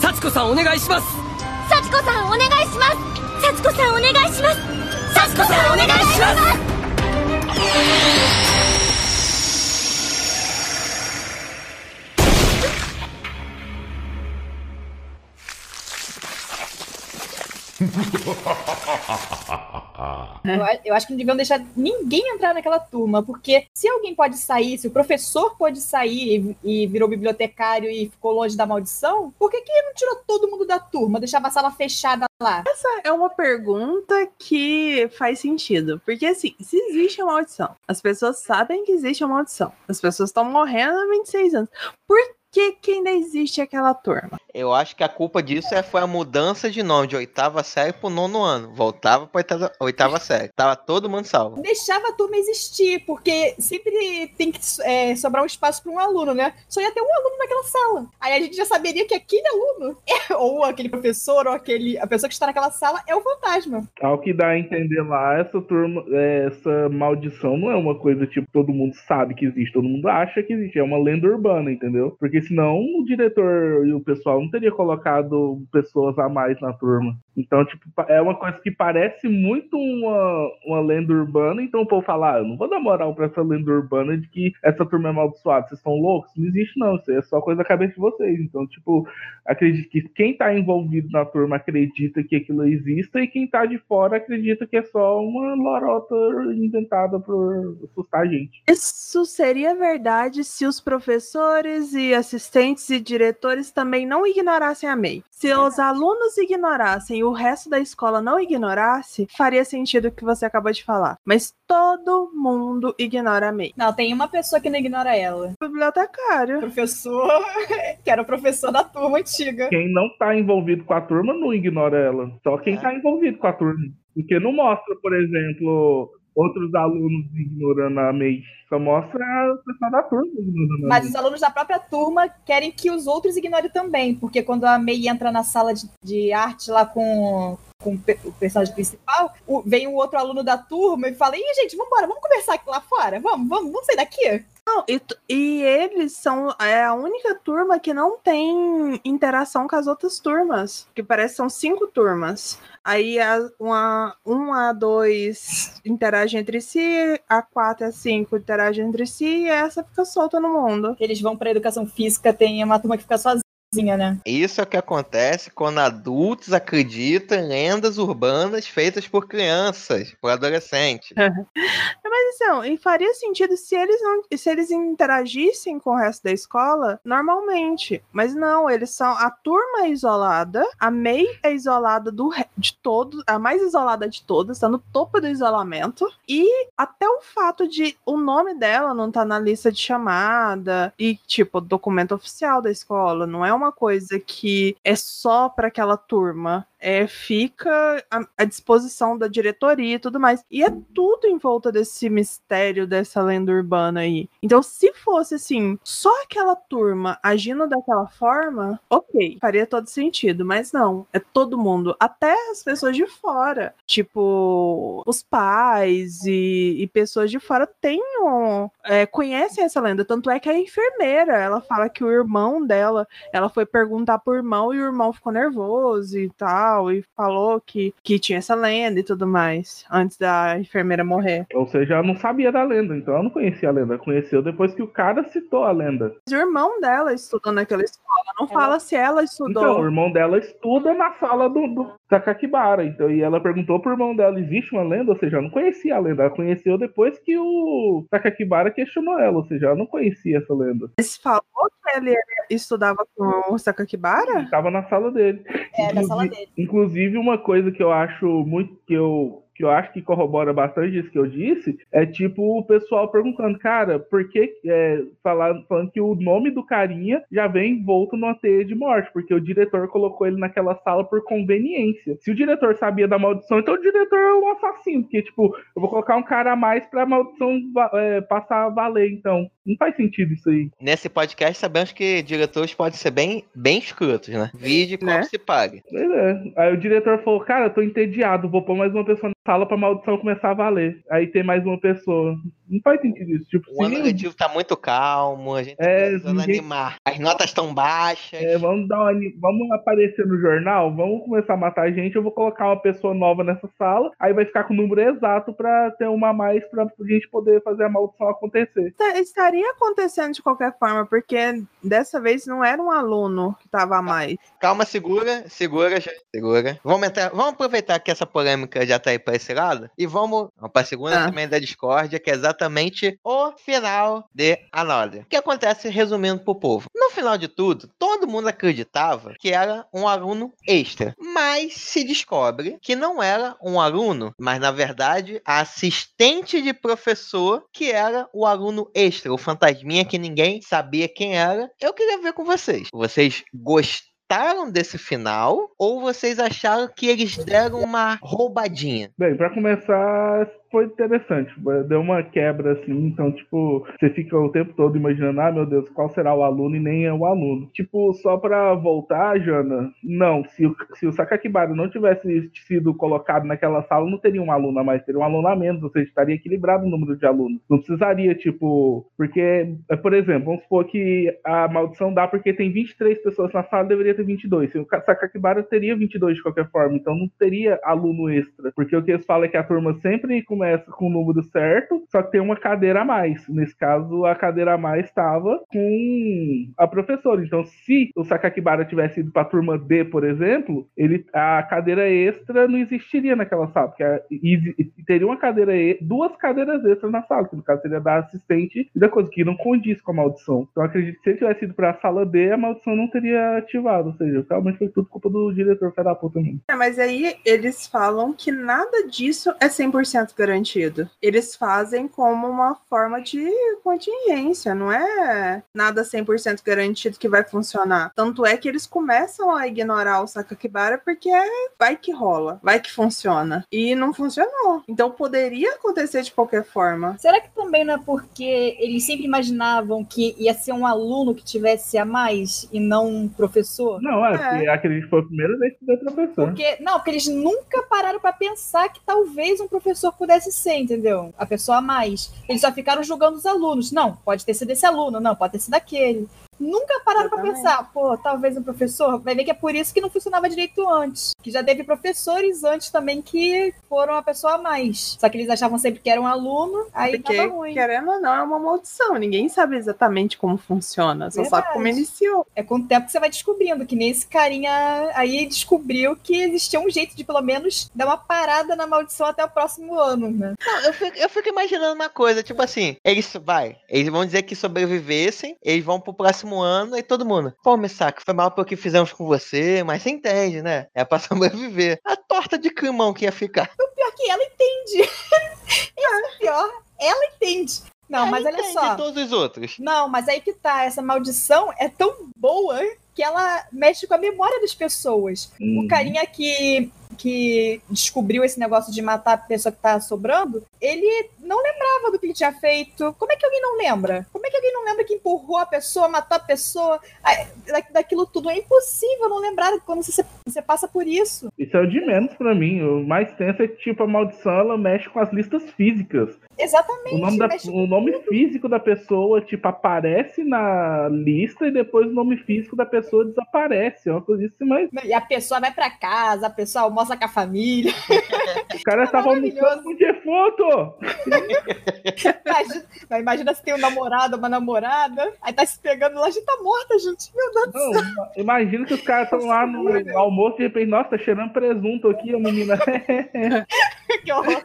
Satsuko-san, onegai shimasu! Satsuko-san, onegai shimasu! Satsuko-san, onegai shimasu! 幸さんお願いします。Eu, a- eu acho que não deviam deixar ninguém entrar naquela turma, porque se alguém pode sair, se o professor pode sair e, e virou bibliotecário e ficou longe da maldição, por que, que não tirou todo mundo da turma? Deixava a sala fechada lá? É uma pergunta que faz sentido. Porque, assim, se existe uma maldição, as pessoas sabem que existe uma maldição. As pessoas estão morrendo há 26 anos. Por que, que ainda existe aquela turma? Eu acho que a culpa disso é, foi a mudança de nome de oitava série pro nono ano. Voltava pra oitava, oitava série. Tava todo mundo salvo. Deixava a turma existir, porque sempre tem que é, sobrar um espaço para um aluno, né? Só ia ter um aluno naquela sala. Aí a gente já saberia que aquele aluno, é, ou aquele professor, ou aquele, a pessoa que está naquela sala é o fantasma. Ao que dá a entender lá, essa turma, essa maldição não é uma coisa tipo todo mundo sabe que existe, todo mundo acha que existe. É uma lenda urbana, entendeu? Porque senão o diretor e o pessoal não teria colocado pessoas a mais na turma. Então, tipo, é uma coisa que parece muito uma, uma lenda urbana, então o povo fala, ah, eu não vou dar moral pra essa lenda urbana de que essa turma é amaldiçoada, vocês estão loucos? Não existe não, isso é só coisa da cabeça de vocês. Então, tipo, acredito que quem tá envolvido na turma acredita que aquilo exista e quem tá de fora acredita que é só uma lorota inventada por assustar a gente. Isso seria verdade se os professores e assistentes e diretores também não ignorassem a MEI. Se os alunos ignorassem e o resto da escola não ignorasse, faria sentido o que você acabou de falar. Mas todo mundo ignora a MEI. Não, tem uma pessoa que não ignora ela. Bibliotecário. Professor, que era o professor da turma antiga. Quem não tá envolvido com a turma não ignora ela. Só quem tá envolvido com a turma. Porque não mostra, por exemplo, outros alunos ignorando a MEI. Só mostra o pessoal da turma ignorando Mas os alunos da própria turma querem que os outros ignorem também, porque quando a Mei entra na sala de, de arte lá com, com o pe- o personagem principal, o- vem o outro aluno da turma e fala: Ih, gente, vambora, vamos conversar aqui lá fora? Vamos, vamos, vamos sair daqui? Não, e, e eles são é a única turma que não tem interação com as outras turmas. Que parece que são cinco turmas. Aí a, uma, um a dois interage entre si, a quatro e a cinco interagem entre si, e essa fica solta no mundo. Eles vão pra educação física, tem uma turma que fica sozinha, né? Isso é o que acontece quando adultos acreditam em lendas urbanas feitas por crianças, por adolescentes. Mas então, e faria sentido se eles não, se eles interagissem com o resto da escola normalmente. Mas não, eles são a turma é isolada, a May é isolada do de todos, a mais isolada de todas, está no topo do isolamento. E até o fato de o nome dela não tá na lista de chamada e tipo documento oficial da escola, não é uma coisa que é só para aquela turma é, fica à, à disposição da diretoria e tudo mais. E é tudo em volta desse mistério, dessa lenda urbana aí. Então, se fosse assim, só aquela turma agindo daquela forma, ok, faria todo sentido. Mas não, é todo mundo, até as pessoas de fora. Tipo, os pais e, e pessoas de fora tenham, é, conhecem essa lenda. Tanto é que a enfermeira, ela fala que o irmão dela, ela foi perguntar pro irmão e o irmão ficou nervoso e tal, e falou que, que tinha essa lenda e tudo mais, antes da enfermeira morrer. Ou seja, ela não sabia da lenda, então ela não conhecia a lenda. Ela conheceu depois que o cara citou a lenda. Mas o irmão dela estudou naquela escola, não Ela- fala se ela estudou. Então, o irmão dela estuda na sala do, do Takakibara. Então, e ela perguntou pro irmão dela: existe uma lenda? Ou seja, ela não conhecia a lenda. Ela conheceu depois que o Takakibara questionou ela. Ou seja, ela não conhecia essa lenda. Mas falou que ele estudava com o Sakakibara? Estava na sala dele. É, da sala Inclusive- dele. Inclusive, uma coisa que eu acho muito que eu que eu acho que corrobora bastante isso que eu disse, é tipo o pessoal perguntando, cara, por que é, falando, falando que o nome do carinha já vem envolto numa teia de morte, porque o diretor colocou ele naquela sala por conveniência. Se o diretor sabia da maldição, então o diretor é um assassino, porque, tipo, eu vou colocar um cara a mais pra maldição é, passar a valer, então. Não faz sentido isso aí. Nesse podcast sabemos que diretores podem ser bem, bem escrotos, né? Vide como Né? se pague. Pois é. Aí o diretor falou, cara, eu tô entediado, vou pôr mais uma pessoa na sala pra maldição começar a valer. Aí tem mais uma pessoa. Não faz sentido isso. Tipo, O ano letivo tá muito calmo, a gente tá É, precisando ninguém- animar. As notas estão baixas. é, vamos dar uma, vamos aparecer no jornal, vamos começar a matar a gente, eu vou colocar uma pessoa nova nessa sala, aí vai ficar com o número exato pra ter uma a mais pra gente poder fazer a maldição acontecer. Tá- Estaria acontecendo de qualquer forma, porque dessa vez não era um aluno que tava a mais. Calma, segura, segura, gente, segura. Vamos, entrar, vamos aproveitar que essa polêmica já tá aí pra esse lado e vamos, vamos pra segunda Ah. semana da discórdia, que é exatamente o final de Another. O que acontece resumindo pro povo? No final de tudo, todo mundo acreditava que era um aluno extra, mas se descobre que não era um aluno, mas na verdade a assistente de professor que era o aluno extra, o fantasminha que ninguém sabia quem era. Eu queria ver com vocês. Vocês gostaram desse final ou vocês acharam que eles deram uma roubadinha? Bem, pra começar, foi interessante. Deu uma quebra assim, então, tipo, você fica o tempo todo imaginando, ah, meu Deus, qual será o aluno e nem é o aluno. Tipo, só pra voltar, Jana, não, se o, se o Sakakibara não tivesse sido colocado naquela sala, não teria um aluno a mais, teria um aluno a menos, ou seja, estaria equilibrado o número de alunos. Não precisaria, tipo, porque, por exemplo, vamos supor que a maldição dá porque tem 23 pessoas na sala, deveria ter 22. Se o Sakakibara teria 22 de qualquer forma, então não teria aluno extra, porque o que eles falam é que a turma sempre começa com o número certo, só que tem uma cadeira a mais. Nesse caso, a cadeira a mais estava com a professora. Então, se o Sakakibara tivesse ido para a turma D, por exemplo, ele, a cadeira extra não existiria naquela sala, porque a, e, teria uma cadeira, duas cadeiras extras na sala, que no caso seria da assistente e da coisa, que não condiz com a maldição. Então, acredito que se ele tivesse ido para a sala D, a maldição não teria ativado. Ou seja, realmente foi tudo culpa do diretor, filho da puta mesmo. É, mas aí eles falam que nada disso é 100% garantido garantido. Eles fazem como uma forma de contingência, não é nada 100% garantido que vai funcionar. Tanto é que eles começam a ignorar o Sakakibara porque vai que rola, vai que funciona. E não funcionou. Então poderia acontecer de qualquer forma. Será que também não é porque eles sempre imaginavam que ia ser um aluno que tivesse a mais e não um professor? Não, é, é. que foi a primeira vez que deu professor. Porque, não, porque eles nunca pararam para pensar que talvez um professor pudesse pudesse ser, entendeu? A pessoa a mais. Eles só ficaram julgando os alunos. Não, pode ter sido esse aluno, não, pode ter sido aquele nunca pararam para pensar, pô, talvez um professor, vai ver que é por isso que não funcionava direito antes. Que já teve professores antes também que foram a pessoa a mais. Só que eles achavam sempre que era um aluno, aí Porque, tava ruim. querendo ou não, é uma maldição. Ninguém sabe exatamente como funciona, só Verdade. sabe como iniciou. É com o tempo que você vai descobrindo, que nem esse carinha aí descobriu que existia um jeito de, pelo menos, dar uma parada na maldição até o próximo ano, né? Não, eu fico, eu fico imaginando uma coisa, tipo assim, eles, vai, eles vão dizer que sobrevivessem, eles vão pro próximo ano e todo mundo, pô, Misaki, foi mal pelo que fizemos com você, mas você entende, né? É pra sobreviver. A torta de climão que ia ficar. O pior é que ela entende. é pior, ela entende. Não, Ela mas olha só. todos os outros. Não, mas aí que tá, essa maldição é tão boa que ela mexe com a memória das pessoas. Hum. O carinha que, que descobriu esse negócio de matar a pessoa que tá sobrando, ele não lembrava do que ele tinha feito. Como é que alguém não lembra? Como é que alguém não lembra que empurrou a pessoa, matou a pessoa, da- daquilo tudo? É impossível não lembrar quando você, você passa por isso. Isso é o de menos pra mim. O mais tenso é que, tipo, a maldição ela mexe com as listas físicas. Exatamente. O nome, da- o nome físico da pessoa, tipo, aparece na lista e depois o nome físico da pessoa desaparece. É uma coisa assim, mas E a pessoa vai pra casa, a pessoa almoça com a família. o cara tava maravilhoso. almoçando com o defunto. Imagina, imagina se tem um namorado, uma namorada, aí tá se pegando lá, a gente tá morta, gente. Meu Deus do céu. Não, imagina que os caras estão lá no almoço e de repente, nossa, tá cheirando presunto aqui, a menina. Que horror.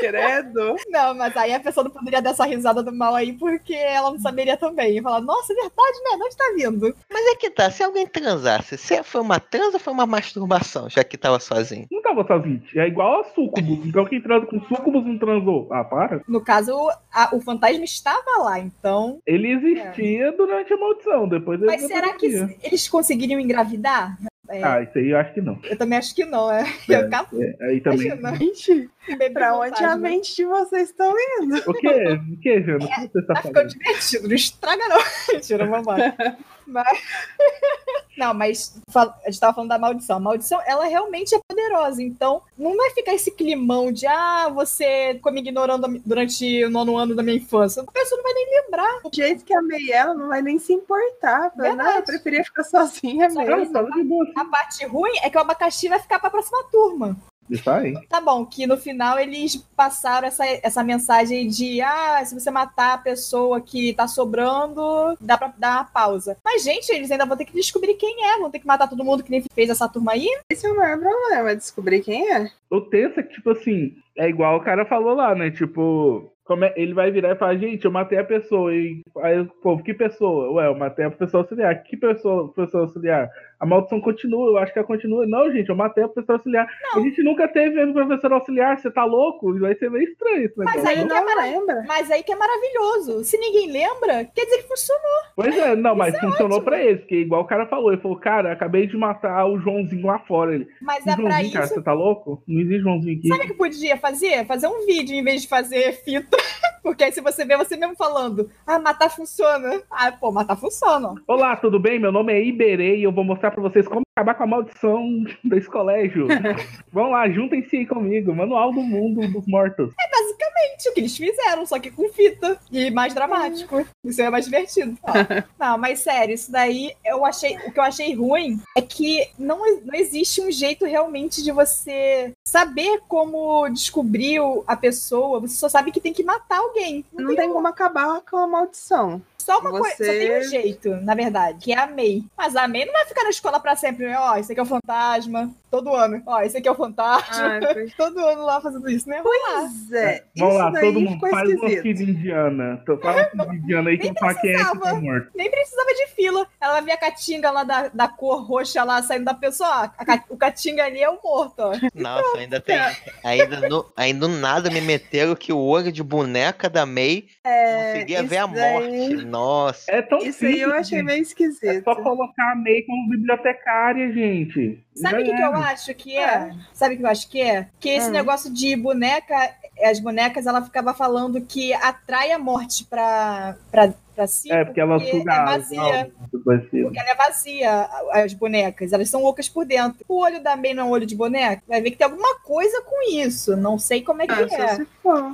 Credo. Não, mas aí a pessoa não poderia dar essa risada do mal aí, porque ela não saberia também. E falar, nossa, é verdade, né? De onde tá vindo? Mas é que tá, se alguém transasse, se foi uma transa ou foi uma masturbação, já que tava sozinho? Não tava sozinho. É igual a sucubus. Então quem transa com sucubus não transou. Ah, para. No caso, a- o fantasma estava lá, então. Ele existia durante a maldição. Depois ele Mas será que eles conseguiriam engravidar? É, Ah, isso aí eu acho que não. Eu também acho que não, é. É, Eu capo, É, aí também. Gente, pra onde a fantasma. mente de vocês estão indo? O que? O que, Jana? O que você tá Tá falando? divertido, não estraga não. Mentira, vamos embora. Mas... Não, mas a gente tava falando da maldição. A maldição, ela realmente é poderosa. Então, não vai ficar esse climão de, ah, você ficou me ignorando durante o nono ano da minha infância. A pessoa não vai nem lembrar. Do jeito que amei ela, não vai nem se importar. Fala, Não, eu preferia ficar sozinha Só mesmo. Boa. A parte ruim é que o abacaxi vai ficar pra próxima turma. Isso aí. Tá bom, que no final eles passaram essa, essa mensagem de ah, se você matar a pessoa que tá sobrando, dá pra dar uma pausa. Mas, gente, eles ainda vão ter que descobrir quem é, vão ter que matar todo mundo que nem fez essa turma aí. Esse é o maior problema, descobrir quem é. O tenso é que, tipo assim, é igual o cara falou lá, né? Tipo, como é- ele vai virar e falar, gente, eu matei a pessoa. E aí o povo, que pessoa? Ué, eu matei a pessoa auxiliar. Que pessoa, pessoa auxiliar? A maldição continua, eu acho que ela continua. Não, gente, eu matei a pessoa auxiliar. A gente nunca teve um professor auxiliar, você tá louco? Vai ser meio estranho esse Mas aí que é não mara- lembra. Mas aí que é maravilhoso. Se ninguém lembra, quer dizer que funcionou. Pois é, não, mas Isso é funcionou ótimo. pra eles, porque igual o cara falou, ele falou, cara, acabei de matar o Joãozinho lá fora. Ele, Mas "Que é pra Joãozinho, cara, isso. você tá louco? Não existe Joãozinho aqui. Sabe o que podia fazer? Fazer um vídeo em vez de fazer fita. Porque aí se você vê você mesmo falando, ah, matar funciona. Ah, pô, matar funciona. Olá, tudo bem? Meu nome é Iberê e eu vou mostrar pra vocês como acabar com a maldição desse colégio. Vão lá, juntem-se aí comigo. Manual do mundo dos mortos. É basicamente o que eles fizeram, só que com fita. E mais dramático. Isso é mais divertido. Ó, não, mas sério, isso daí eu achei. O que eu achei ruim é que não, não existe um jeito realmente de você saber como descobrir o- a pessoa. Você só sabe que tem que matar alguém. Não, Não tem tem como acabar com a maldição. Só uma coisa, só Você- tem um jeito, na verdade, que é a May. Mas a May não vai ficar na escola pra sempre. né? Ó, esse aqui é o fantasma. Todo ano. Ó, esse aqui é o fantasma. Ah, foi- Todo ano lá fazendo isso, né? Vamos lá. Pois é, Vamos isso lá, todo mundo faz uma esquisito. filha indiana. Fala uma filha indiana aí que falo quem é morto. Nem precisava de fila. Ela vai ver a catinga lá da, da cor roxa lá saindo da pessoa. Ó, o catinga ali é o morto, ó. Nossa, ainda tem. Ainda no, ainda no nada me meteram que o olho de boneca da May É, conseguia ver a daí- morte. Nossa. É tão Isso aí eu simples, achei gente. meio É esquisito. só colocar a May como bibliotecária, gente. Sabe o que, que eu era. acho que é? Sabe o que eu acho que é? Que esse Hum. negócio de boneca, as bonecas, ela ficava falando que atrai a morte pra, pra, pra si. É, porque ela é suga a vazia. do conhecido. Porque ela é vazia, as bonecas. Elas são loucas por dentro. O olho da May não é um olho de boneca. Vai ver que tem alguma coisa com isso. Não sei como é que Ah, é. se.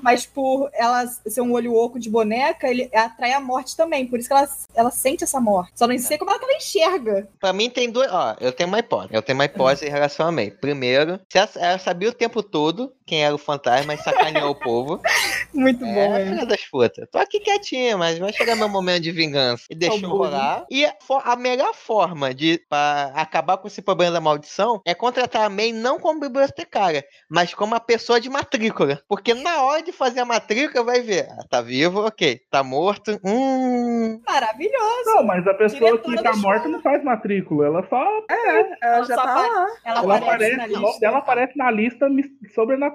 Mas por ela ser um olho oco de boneca, ele atrai a morte também. Por isso que ela, ela sente essa morte. Só não sei como ela, ela enxerga. Pra mim tem duas. Ó, eu tenho uma hipótese. Eu tenho uma hipótese em relação a May. Primeiro, se ela, ela sabia o tempo todo quem era o fantasma e sacaneou o povo. Muito bom, É, hein? filha das putas. Tô aqui quietinha, mas vai chegar meu momento de vingança. E deixou bullying. rolar. E a, a melhor forma de pra acabar com esse problema da maldição é contratar a May não como bibliotecária, mas como uma pessoa de matrícula. Porque na hora de fazer a matrícula, vai ver. Ah, tá vivo, ok. Tá morto. Hum. Maravilhoso. Não, mas a pessoa Diretora que tá morta não faz matrícula. Ela só. Ela Ela já só tá lá. Ela, Ela aparece, aparece, dela aparece na lista mis-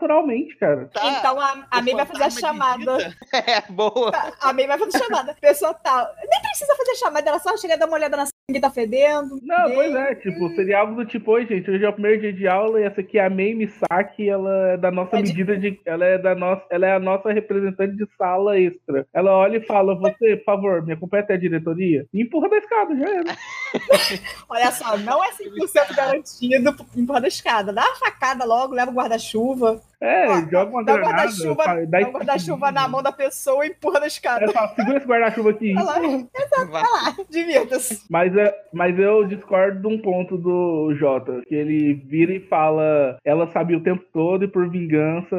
sobrenaturalmente, cara. Tá, Então a, a May vai fazer a chamada. É, boa. A May vai fazer a chamada. Pessoa tal. Nem precisa fazer chamada, ela só chega e dá uma olhada na ninguém tá fedendo. Não, Bem- pois é, tipo, seria algo do tipo, oi, gente, hoje é o primeiro dia de aula e essa aqui é a May Misaki, ela é da nossa É de- medida de. Ela é da nossa. Ela é a nossa representante de sala extra. Ela olha e fala, você, por favor, me acompanha até a diretoria. E empurra da escada, já era. Olha só, não é 100% garantido empurrar da escada. Dá uma facada logo, leva o guarda-chuva. É, Ó, joga uma Dá granada. guarda-chuva dá dá o guarda-chuva na mão da pessoa e empurra da escada. É, fala, segura esse guarda-chuva aqui. Olha lá, Vai. lá, divirta-se. Mas, é, mas eu discordo de um ponto do Jota, que ele vira e fala, ela sabia o tempo todo e por vingança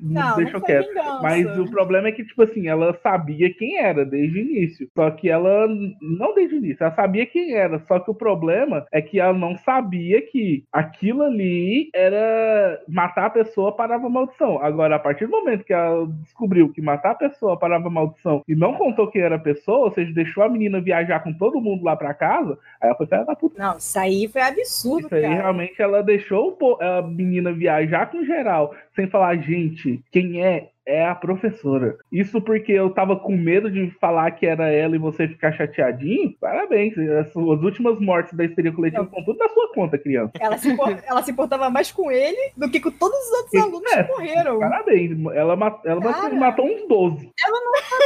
Não, não deixou foi quieto. vingança. Mas o problema é que, tipo assim, ela sabia quem era desde o início. Só que ela, não desde o início, ela sabia quem era. Só que o problema é que ela não sabia que aquilo ali era matar a pessoa parava a maldição. Agora, a partir do momento que ela descobriu que matar a pessoa parava a maldição e não contou quem era a pessoa, ou seja, deixou a menina viajar com todo mundo lá pra casa, aí ela foi filha da puta. Não, isso aí foi absurdo, Isso aí cara. realmente ela deixou a menina viajar com geral, sem falar, gente, quem é? É a professora. Isso porque eu tava com medo de falar que era ela e você ficar chateadinho. Parabéns. As suas últimas mortes da histeria coletiva Não. estão tudo na sua conta, criança. Ela se, ela se importava mais com ele do que com todos os outros Isso alunos é. que morreram. Parabéns. Ela, ela Cara. matou uns 12.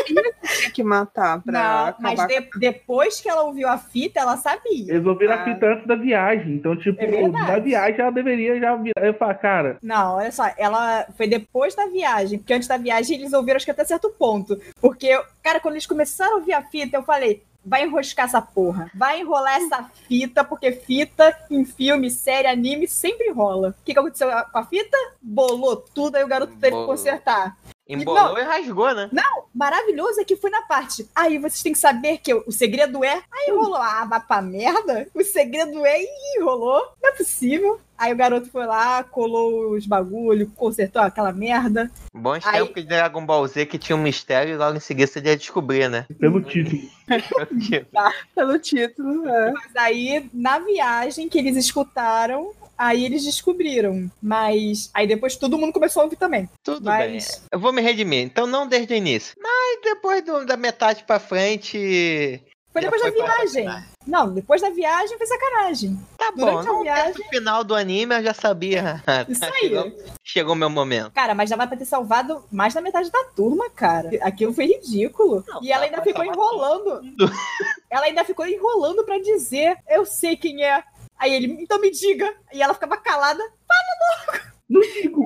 Tinha que matar pra Não, mas de- depois que ela ouviu a fita, ela sabia. Eles ouviram Ah. a fita antes da viagem. Então, tipo, É na viagem ela deveria já virar. Eu falo, cara, Não, olha só, ela foi depois da viagem, porque antes da viagem eles ouviram acho que até certo ponto. Porque, cara, quando eles começaram a ouvir a fita, eu falei, vai enroscar essa porra. Vai enrolar essa fita, porque fita em filme, série, anime sempre rola. O que, que aconteceu com a fita? Bolou tudo, aí o garoto teve que consertar. Embolou e rasgou, né? Maravilhoso é que foi na parte. Aí vocês têm que saber que o segredo é. Aí rolou. Ah, vai pra merda? O segredo é. Ih, rolou. Não é possível. Aí o garoto foi lá, colou os bagulho, consertou aquela merda. Bons Aí- tempos de Dragon Ball Z que tinha um mistério e logo em seguida você ia descobrir, né? Pelo título. Pelo título, é. Mas aí, na viagem que eles escutaram, aí eles descobriram. Mas aí depois todo mundo começou a ouvir também. Tudo Mas- bem. Eu vou me redimir. Então não desde o início. Mas depois do- da metade pra frente. Foi depois da foi pra viagem. Não, depois da viagem foi sacanagem. Tá bom. Durante a No viagem- final do anime eu já sabia. Isso aí. Chegou, chegou meu momento. Cara, mas já vai pra ter salvado mais da metade da turma, cara. Aquilo foi ridículo. Não, e ela dá ainda ficou enrolando. ela ainda ficou enrolando pra dizer, eu sei quem é. Aí ele, então me diga. E ela ficava calada. Não digo.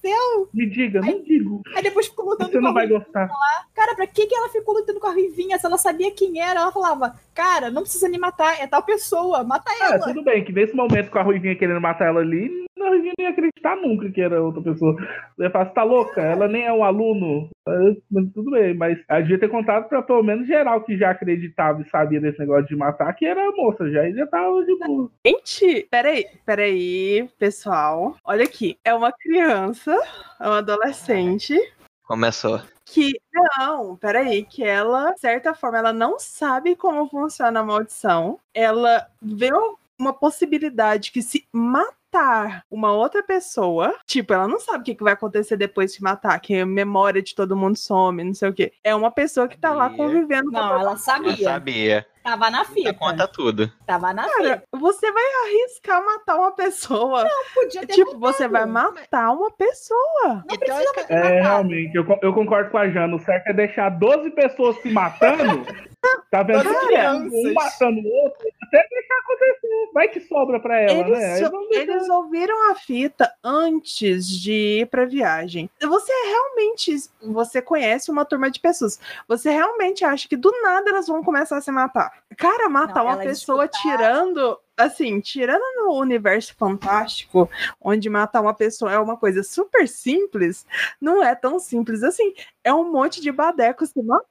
Céu. Me diga, não digo. Aí depois ficou lutando Você com não a vai gostar. Cara, pra que, que ela ficou lutando com a Ruivinha? Se ela sabia quem era, ela falava, cara, não precisa me matar, é tal pessoa, mata Ah, ela. tudo bem, que nesse momento com a Ruivinha querendo matar ela ali, a Ruivinha não ia acreditar nunca que era outra pessoa. Eu ia falar, você tá louca? Ela nem é um aluno. Mas tudo bem, mas ela devia ter contado pra pelo menos geral que já acreditava e sabia desse negócio de matar, que era a moça, já, e já tava de boa. Gente, peraí, peraí, pessoal. Olha aqui. É uma criança, é uma adolescente. Começou. Que, não, peraí, que ela, de certa forma, ela não sabe como funciona a maldição. Ela vê uma possibilidade que se matar uma outra pessoa, tipo, ela não sabe o que, vai acontecer depois de matar, que a memória de todo mundo some, não sei o quê. É uma pessoa que tá lá Sabia. convivendo com Não, ela sabia. sabia. Tava na fita. conta tudo. Tava na Cara, fita. você vai arriscar matar uma pessoa. Podia ter tipo, você vai matado. matar uma pessoa. Então, teórica- ter É, matado. realmente, eu, eu concordo com a Jana. O certo é deixar 12 pessoas se matando. Tá vendo? 12 Um matando o outro, até deixar acontecer. Vai que sobra pra ela, Eles, né? So- eles ouviram a fita antes de ir pra viagem. Você realmente você conhece uma turma de pessoas. Você realmente acha que do nada elas vão começar a se matar? Cara, matar uma elas pessoa escutaram. tirando. Assim, tirando no universo fantástico, onde matar uma pessoa é uma coisa super simples, não é tão simples assim. É um monte de badeco se matando,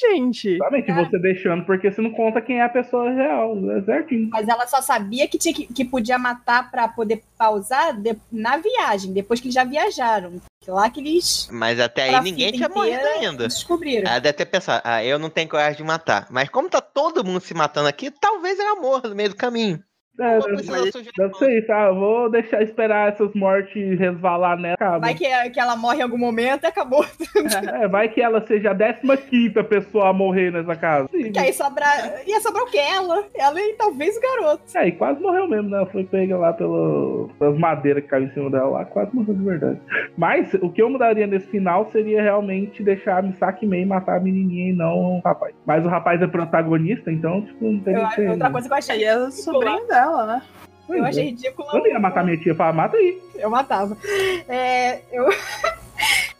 gente. Exatamente, É. você deixando, porque você não conta quem é a pessoa real. É certinho. Mas ela só sabia que, tinha que, que podia matar pra poder pausar de- na viagem, depois que já viajaram. Lá que eles Mas até aí ninguém tinha morrido ainda. descobriram. Ela deve ter pensado, ah, eu não tenho coragem de matar. Mas como tá todo mundo se matando aqui, talvez ela morra no meio do caminho. É, Não mas deve ser isso. Ah, vou deixar esperar essas mortes resvalar nela. Acaba. Vai que, que ela morre em algum momento e acabou. É, vai que ela seja a 15 pessoa a morrer nessa casa. Sim. Que aí sobrar. Ia sobrar o que? Ela. Ela e talvez o garoto. É, e quase morreu mesmo, né? Ela foi pega lá pelo, pelas madeiras que caíram em cima dela lá, quase morreu de verdade. Mas o que eu mudaria nesse final seria realmente deixar a Misaki Mei matar a menininha e não o rapaz. Mas o rapaz é protagonista, então, tipo, não tem Eu, outra coisa que eu é o sobrinho dela, né? Pois Eu é. achei ridículo. Eu não ia matar minha tia, falar, mata aí. Eu matava. É, eu.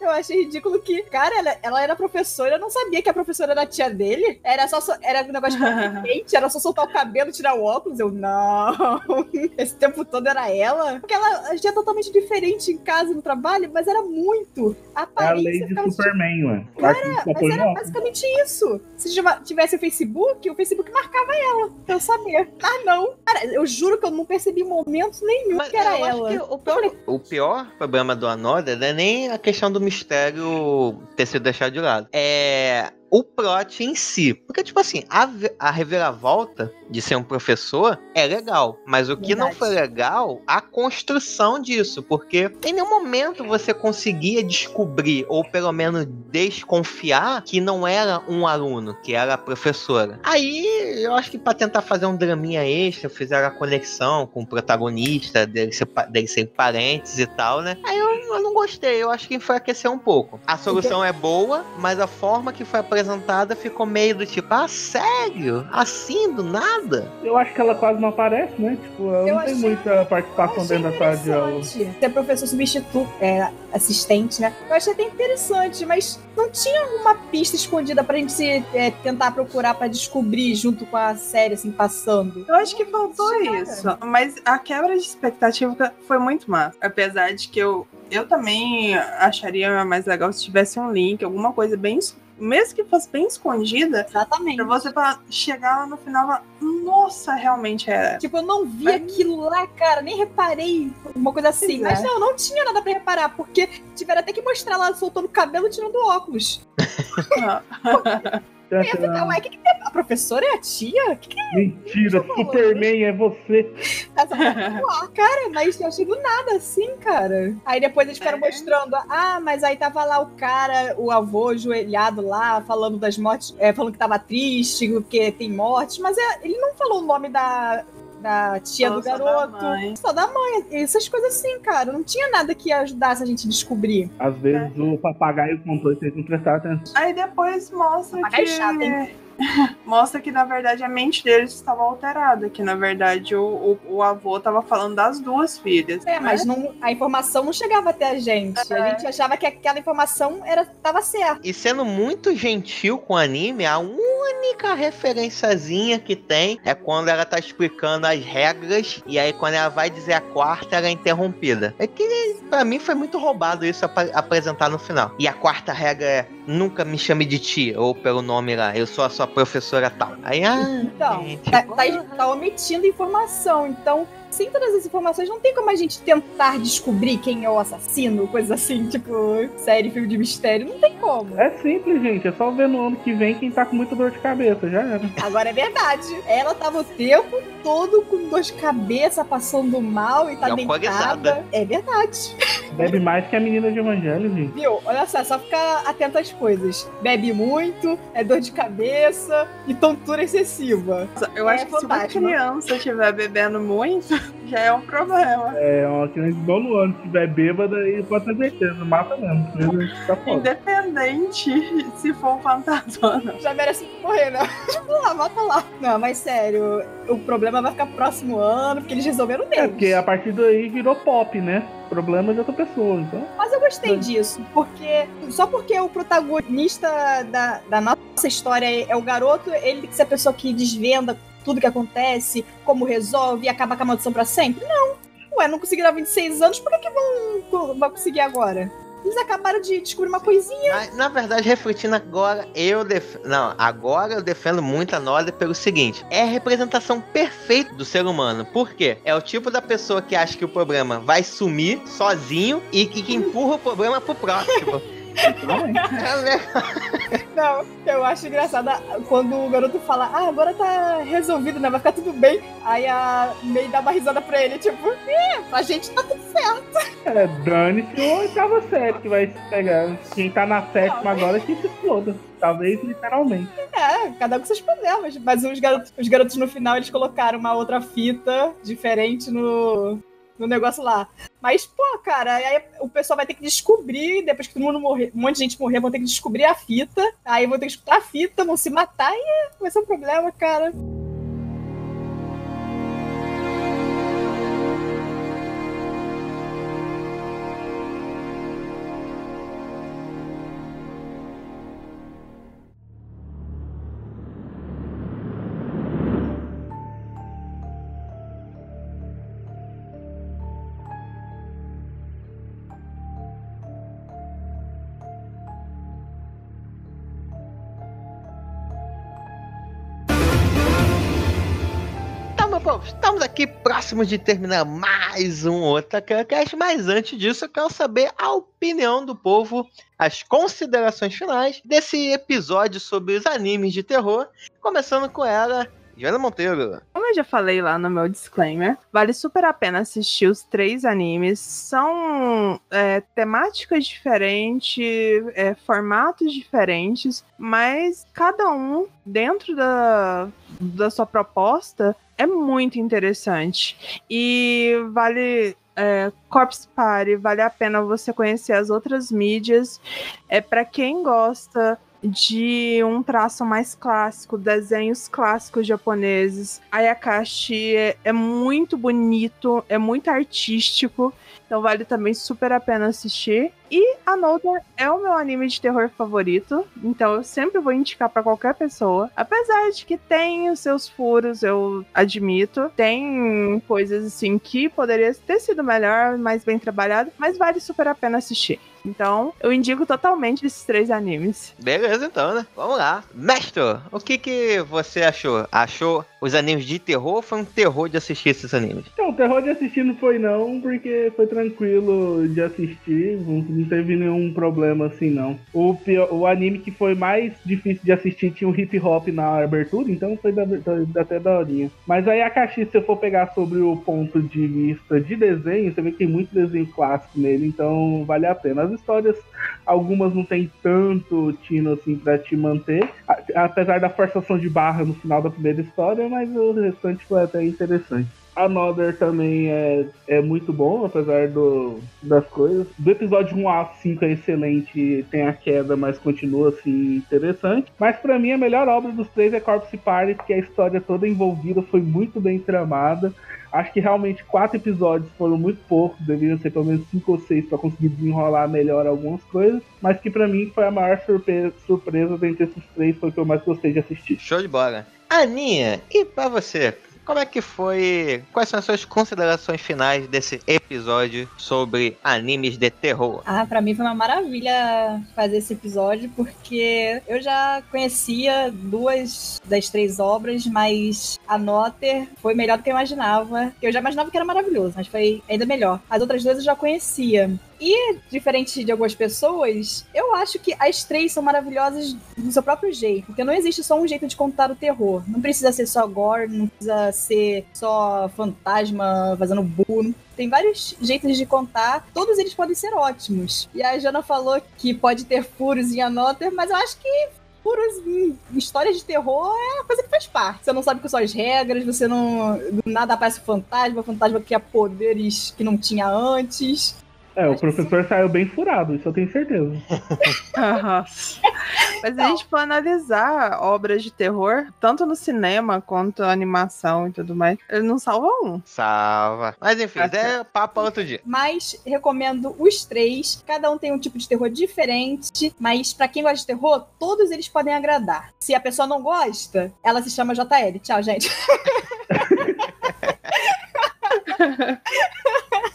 Eu achei ridículo que, cara, ela, ela era professora, eu não sabia que a professora era a tia dele. Era só era um negócio de quente, era só soltar o cabelo e tirar o óculos. Eu, não. Esse tempo todo era ela. Porque ela a gente é totalmente diferente em casa e no trabalho, mas era muito. A É a aparência lei de Superman, ué. Cara, Mas era basicamente isso. Se tivesse o Facebook, o Facebook marcava ela, pra eu saber. Ah, não. Cara, eu juro que eu não percebi em momento nenhum Mas que era eu acho ela. que o pior, o pior problema do Anoda não é nem a questão do mistério ter sido deixado de lado. É o plot em si. Porque, tipo assim, a, a reviravolta de ser um professor é legal. Mas o que não foi legal, a construção disso. Porque em nenhum momento você conseguia descobrir, ou pelo menos desconfiar, que não era um aluno, que era a professora. Aí, eu acho que pra tentar fazer um draminha extra, fizeram a conexão com o protagonista, dele ser, dele ser parentes e tal, né? Aí eu, eu não gostei, eu acho que enfraqueceu um pouco. A solução é boa, mas a forma que foi apresentada apresentada, ficou meio do tipo, ah, sério? Assim, do nada? Eu acho que ela quase não aparece, né? Tipo, ela Eu não tem achei- muita participação dentro da sala de aula. interessante. Ser professor substituto, é, assistente, né? Eu achei até interessante, mas não tinha uma pista escondida pra gente se, é, tentar procurar pra descobrir junto com a série, assim, passando. Eu acho que faltou Cara. isso. Mas a quebra de expectativa foi muito massa. Apesar de que eu, eu também acharia mais legal se tivesse um link, alguma coisa bem. Es- Mesmo que fosse bem escondida, Exatamente. pra você fa- chegar lá no final e falar, nossa, realmente é. Tipo, eu não vi Mas- aquilo lá, cara, nem reparei. Uma coisa assim. Pois Mas é. não, não tinha nada pra reparar, porque tiveram até que mostrar lá soltando o cabelo e tirando o ué, o que, que tem? A professora é a tia? O que, que Mentira, Por favor. Superman é você. é essa ah, cara? Mas eu achei do nada assim, cara. Aí depois eles ficaram É. mostrando, ah, mas aí tava lá o cara, o avô ajoelhado lá, falando das mortes, é, falando que tava triste, porque tem mortes, mas é- ele não falou o nome da. Da tia Falou do só da garoto. mãe. Só da mãe. Essas coisas assim, cara. Não tinha nada que ajudasse a gente a descobrir. Às vezes o papagaio contou e vocês não prestaram atenção. Aí depois mostra Papagaio que. chato, hein? mostra que na verdade a mente deles estava alterada, que na verdade o, o, o avô estava falando das duas filhas. É, né? mas não, a informação não chegava até a gente. A É. gente achava que aquela informação era, tava certa. E sendo muito gentil com o anime, a única referenciazinha que tem é quando ela tá explicando as regras e aí quando ela vai dizer a quarta, ela é interrompida. É que pra mim foi muito roubado isso ap- apresentar no final. E a quarta regra é nunca me chame de tia ou pelo nome lá, eu sou a sua professora tal. Aí, ah, Então, gente, tá, tá- tá omitindo informação. Então, sem todas as informações, não tem como a gente tentar descobrir quem é o assassino, coisa assim, tipo, série, filme de mistério. Não tem como. É simples, gente. É só ver no ano que vem quem tá com muita dor de cabeça. Já era. Agora é verdade. Ela tava o tempo todo com dor de cabeça, passando mal e tá alcoolizada. deitada. É verdade. Bebe mais que a menina de evangelho, gente. Viu? Olha só, é só ficar atento às coisas. Bebe muito, é dor de cabeça e tontura excessiva. Eu É acho que se uma fantasma. criança estiver bebendo muito, já é um problema. É uma criança nono ano, se tiver bêbada, aí pode ter certeza, mata mesmo. Tá foda. Independente se for um fantasma não. Já merece morrer, né? Tipo, lá, mata lá. Não, mas sério, o problema vai ficar próximo ano, porque eles resolveram É, deles. porque a partir daí virou pop, né? Problema de outra pessoa, então. Mas eu gostei disso, porque só porque o protagonista da, da nossa história é, é o garoto, ele tem que ser a pessoa que desvenda tudo que acontece, como resolve e acaba com a maldição pra sempre? Não. Ué, não conseguiram há 26 anos, por que, que vão, vão conseguir agora? Eles acabaram de descobrir uma coisinha. Na, na verdade, refletindo agora, eu def... Não, agora eu defendo muito a Noda pelo seguinte: é a representação perfeita do ser humano. Por quê? É o tipo da pessoa que acha que o problema vai sumir sozinho e que, que empurra o problema pro próximo. É o. Não, eu acho engraçado quando o garoto fala, ah, agora tá resolvido, né? Vai ficar tudo bem. Aí a May dá uma risada pra ele, tipo, é, pra gente tá tudo certo. É, dane-se ou oitava série que vai se pegar. Quem tá na sétima agora que se exploda. Talvez literalmente. É, cada um com seus problemas. Mas os garotos, os garotos no final, eles colocaram uma outra fita diferente no, no negócio lá. Mas, pô, cara, aí o pessoal vai ter que descobrir, depois que todo mundo morrer, um monte de gente morrer, vão ter que descobrir a fita. Aí vão ter que escutar a fita, vão se matar e vai ser um problema, cara. Estamos aqui próximos de terminar mais um Otacast, mas antes disso eu quero saber a opinião do povo, as considerações finais desse episódio sobre os animes de terror, começando com ela, Joana Monteiro. Como eu já falei lá no meu disclaimer, vale super a pena assistir os três animes. São é, temáticas diferentes, é, formatos diferentes, mas cada um, dentro da, da sua proposta, é muito interessante. E vale. É, Corpse Party, vale a pena você conhecer as outras mídias. É para quem gosta de um traço mais clássico, desenhos clássicos japoneses. Ayakashi é, é muito bonito, é muito artístico. Então vale também super a pena assistir. E Another é o meu anime de terror favorito, então eu sempre vou indicar para qualquer pessoa. Apesar de que tem os seus furos, eu admito, tem coisas assim que poderia ter sido melhor, mais bem trabalhado, mas vale super a pena assistir. Então, eu indico totalmente esses três animes. Beleza, então, né? Vamos lá. Mestre, o que que você achou? Achou os animes de terror ou foi um terror de assistir esses animes? Então, terror de assistir não foi não, porque foi tranquilo de assistir, não teve nenhum problema assim não. O, pior, o anime que foi mais difícil de assistir tinha o hip hop na abertura, então foi da, da, até da horinha. Mas aí a caixinha, se eu for pegar sobre o ponto de vista de desenho, você vê que tem muito desenho clássico nele, então vale a pena. As histórias, algumas não tem tanto tino assim pra te manter, apesar da forçação de barra no final da primeira história, mas o restante foi até interessante. Another também é, é muito bom, apesar do, das coisas. Do episódio 1 a 5 é excelente, tem a queda, mas continua assim interessante. Mas para mim a melhor obra dos três é Corpse Party, porque a história toda envolvida foi muito bem tramada. Acho que realmente quatro episódios foram muito poucos, deveriam ser pelo menos cinco ou seis para conseguir desenrolar melhor algumas coisas, mas que para mim foi a maior surpresa, surpresa dentre esses três, foi o que eu mais gostei de assistir. Show de bola. Aninha, e para você? Como é que foi? Quais são as suas considerações finais desse episódio sobre animes de terror? Ah, para mim foi uma maravilha fazer esse episódio, porque eu já conhecia duas das três obras, mas a Notter foi melhor do que eu imaginava. Eu já imaginava que era maravilhoso, mas foi ainda melhor. As outras duas eu já conhecia. E, diferente de algumas pessoas, eu acho que as três são maravilhosas do seu próprio jeito. Porque não existe só um jeito de contar o terror. Não precisa ser só gore, não precisa ser só fantasma fazendo burro. Tem vários jeitos de contar, todos eles podem ser ótimos. E a Jana falou que pode ter furos em Another, mas eu acho que furos em histórias de terror é uma coisa que faz parte. Você não sabe quais são as regras, você não. Do nada aparece fantasma, fantasma que cria poderes que não tinha antes. É, o professor saiu bem furado, isso eu tenho certeza. Mas a gente for analisar obras de terror, tanto no cinema quanto animação e tudo mais, ele não salva um. Salva. Mas enfim, tá é papo outro dia. Mas recomendo os três. Cada um tem um tipo de terror diferente. Mas para quem gosta de terror, todos eles podem agradar. Se a pessoa não gosta, ela se chama JL. Tchau, gente.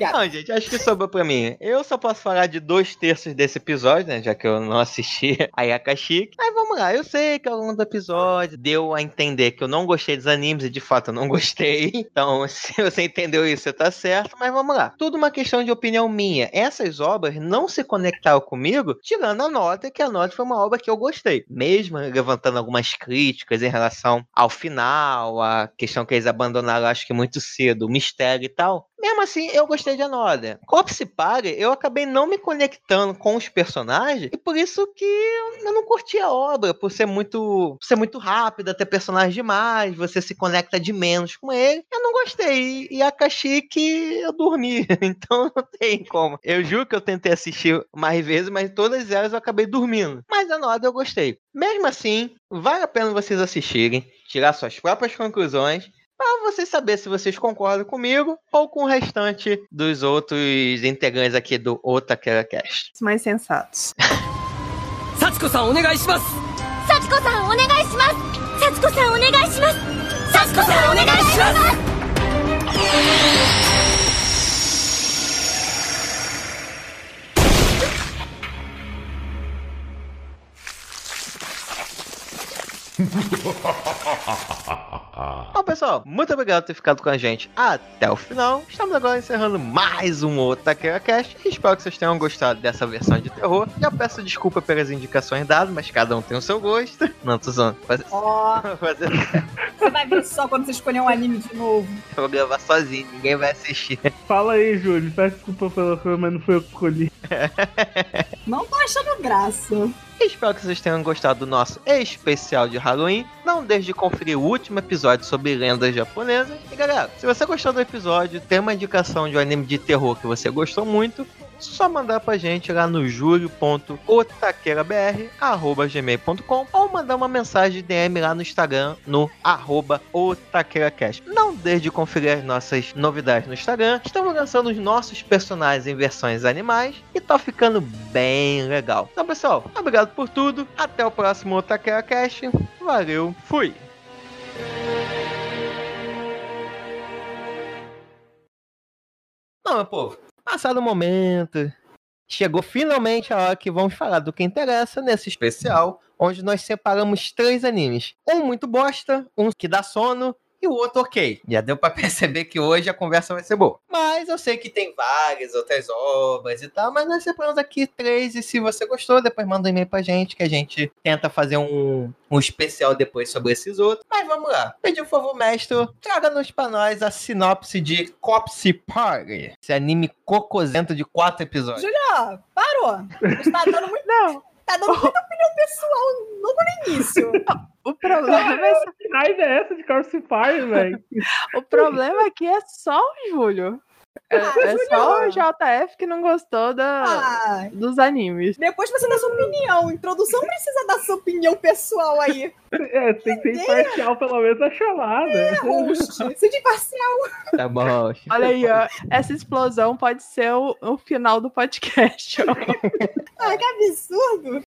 Não, gente, acho que sobrou pra mim. Eu só posso falar de dois terços desse episódio, né? Já que eu não assisti a Yakashiki. Mas vamos lá, eu sei que ao longo do episódio deu a entender que eu não gostei dos animes e de fato eu não gostei. Então, se você entendeu isso, você tá certo. Mas vamos lá. Tudo uma questão de opinião minha. Essas obras não se conectaram comigo, tirando a nota, que a nota foi uma obra que eu gostei. Mesmo levantando algumas críticas em relação ao final, a questão que eles abandonaram, acho que muito cedo, o mistério e tal. Mesmo assim, eu gostei de Another. Corpse Party, eu acabei não me conectando com os personagens, e por isso que eu não curti a obra, por ser muito, por ser muito rápida, ter personagens demais, você se conecta de menos com ele. Eu não gostei. E a Kashyyyk, eu dormi. Então não tem como. Eu juro que eu tentei assistir mais vezes, mas todas elas eu acabei dormindo. Mas a Another eu gostei. Mesmo assim, vale a pena vocês assistirem, tirar suas próprias conclusões para vocês saber se vocês concordam comigo ou com o restante dos outros integrantes aqui do Otakera Cast. Mais sensatos. Satsuko-san, onegai shimasu! Satsuko-san, onegai shimasu! Satsuko-san, onegai shimasu! Satsuko-san, onegai shimasu! Bom, pessoal, muito obrigado por ter ficado com a gente até o final. Estamos agora encerrando mais um outro Taqueira Cast. Espero que vocês tenham gostado dessa versão de terror. Já peço desculpa pelas indicações dadas, mas cada um tem o seu gosto. Não, tô zoando. Fazer... Oh. Fazer... Você vai ver só quando você escolher um anime de novo. Eu vou gravar sozinho, ninguém vai assistir. Fala aí, Júlio. Peço desculpa pela coisa, mas não foi eu que escolhi. Não tô achando graça. Espero que vocês tenham gostado do nosso especial de Halloween. Não deixe de conferir o último episódio sobre lendas japonesas. E galera, se você gostou do episódio, tem uma indicação de um anime de terror que você gostou muito, só mandar pra gente lá no julio.otaquerabr.gmail.com ou mandar uma mensagem DM lá no Instagram, no arroba otaqueracast. Não deixe de conferir as nossas novidades no Instagram. Estamos lançando os nossos personagens em versões animais e tá ficando bem legal. Então, pessoal, obrigado por tudo. Até o próximo Otaquera Cast. Valeu, fui! Bom, meu povo, passado o momento, chegou finalmente a hora que vamos falar do que interessa nesse especial, onde nós separamos três animes. Um muito bosta, um que dá sono e o outro ok. Já deu pra perceber que hoje a conversa vai ser boa. Mas eu sei que tem várias outras obras e tal, mas nós separamos aqui três e se você gostou, depois manda um e-mail pra gente que a gente tenta fazer um, um especial depois sobre esses outros. Mas vamos lá. Pedir um favor, mestre, traga-nos pra nós a sinopse de Copsy Party. Esse anime cocosento de quatro episódios. Julia, parou. Está dando muito, Não, tá dando muita opinião pessoal logo no início. o problema, é, Que raiva é essa de Corpse Party, velho? o problema aqui é só o Júlio. É, Ah, é só o. JF que não gostou da, Ah, dos animes. depois você dá sua opinião. Introdução precisa dar sua opinião pessoal aí. É, tem que ser imparcial, pelo menos, na chamada. É, host. Seja imparcial. Tá bom. Olha aí, ó, essa explosão pode ser o, o final do podcast. ó. Ah, que absurdo.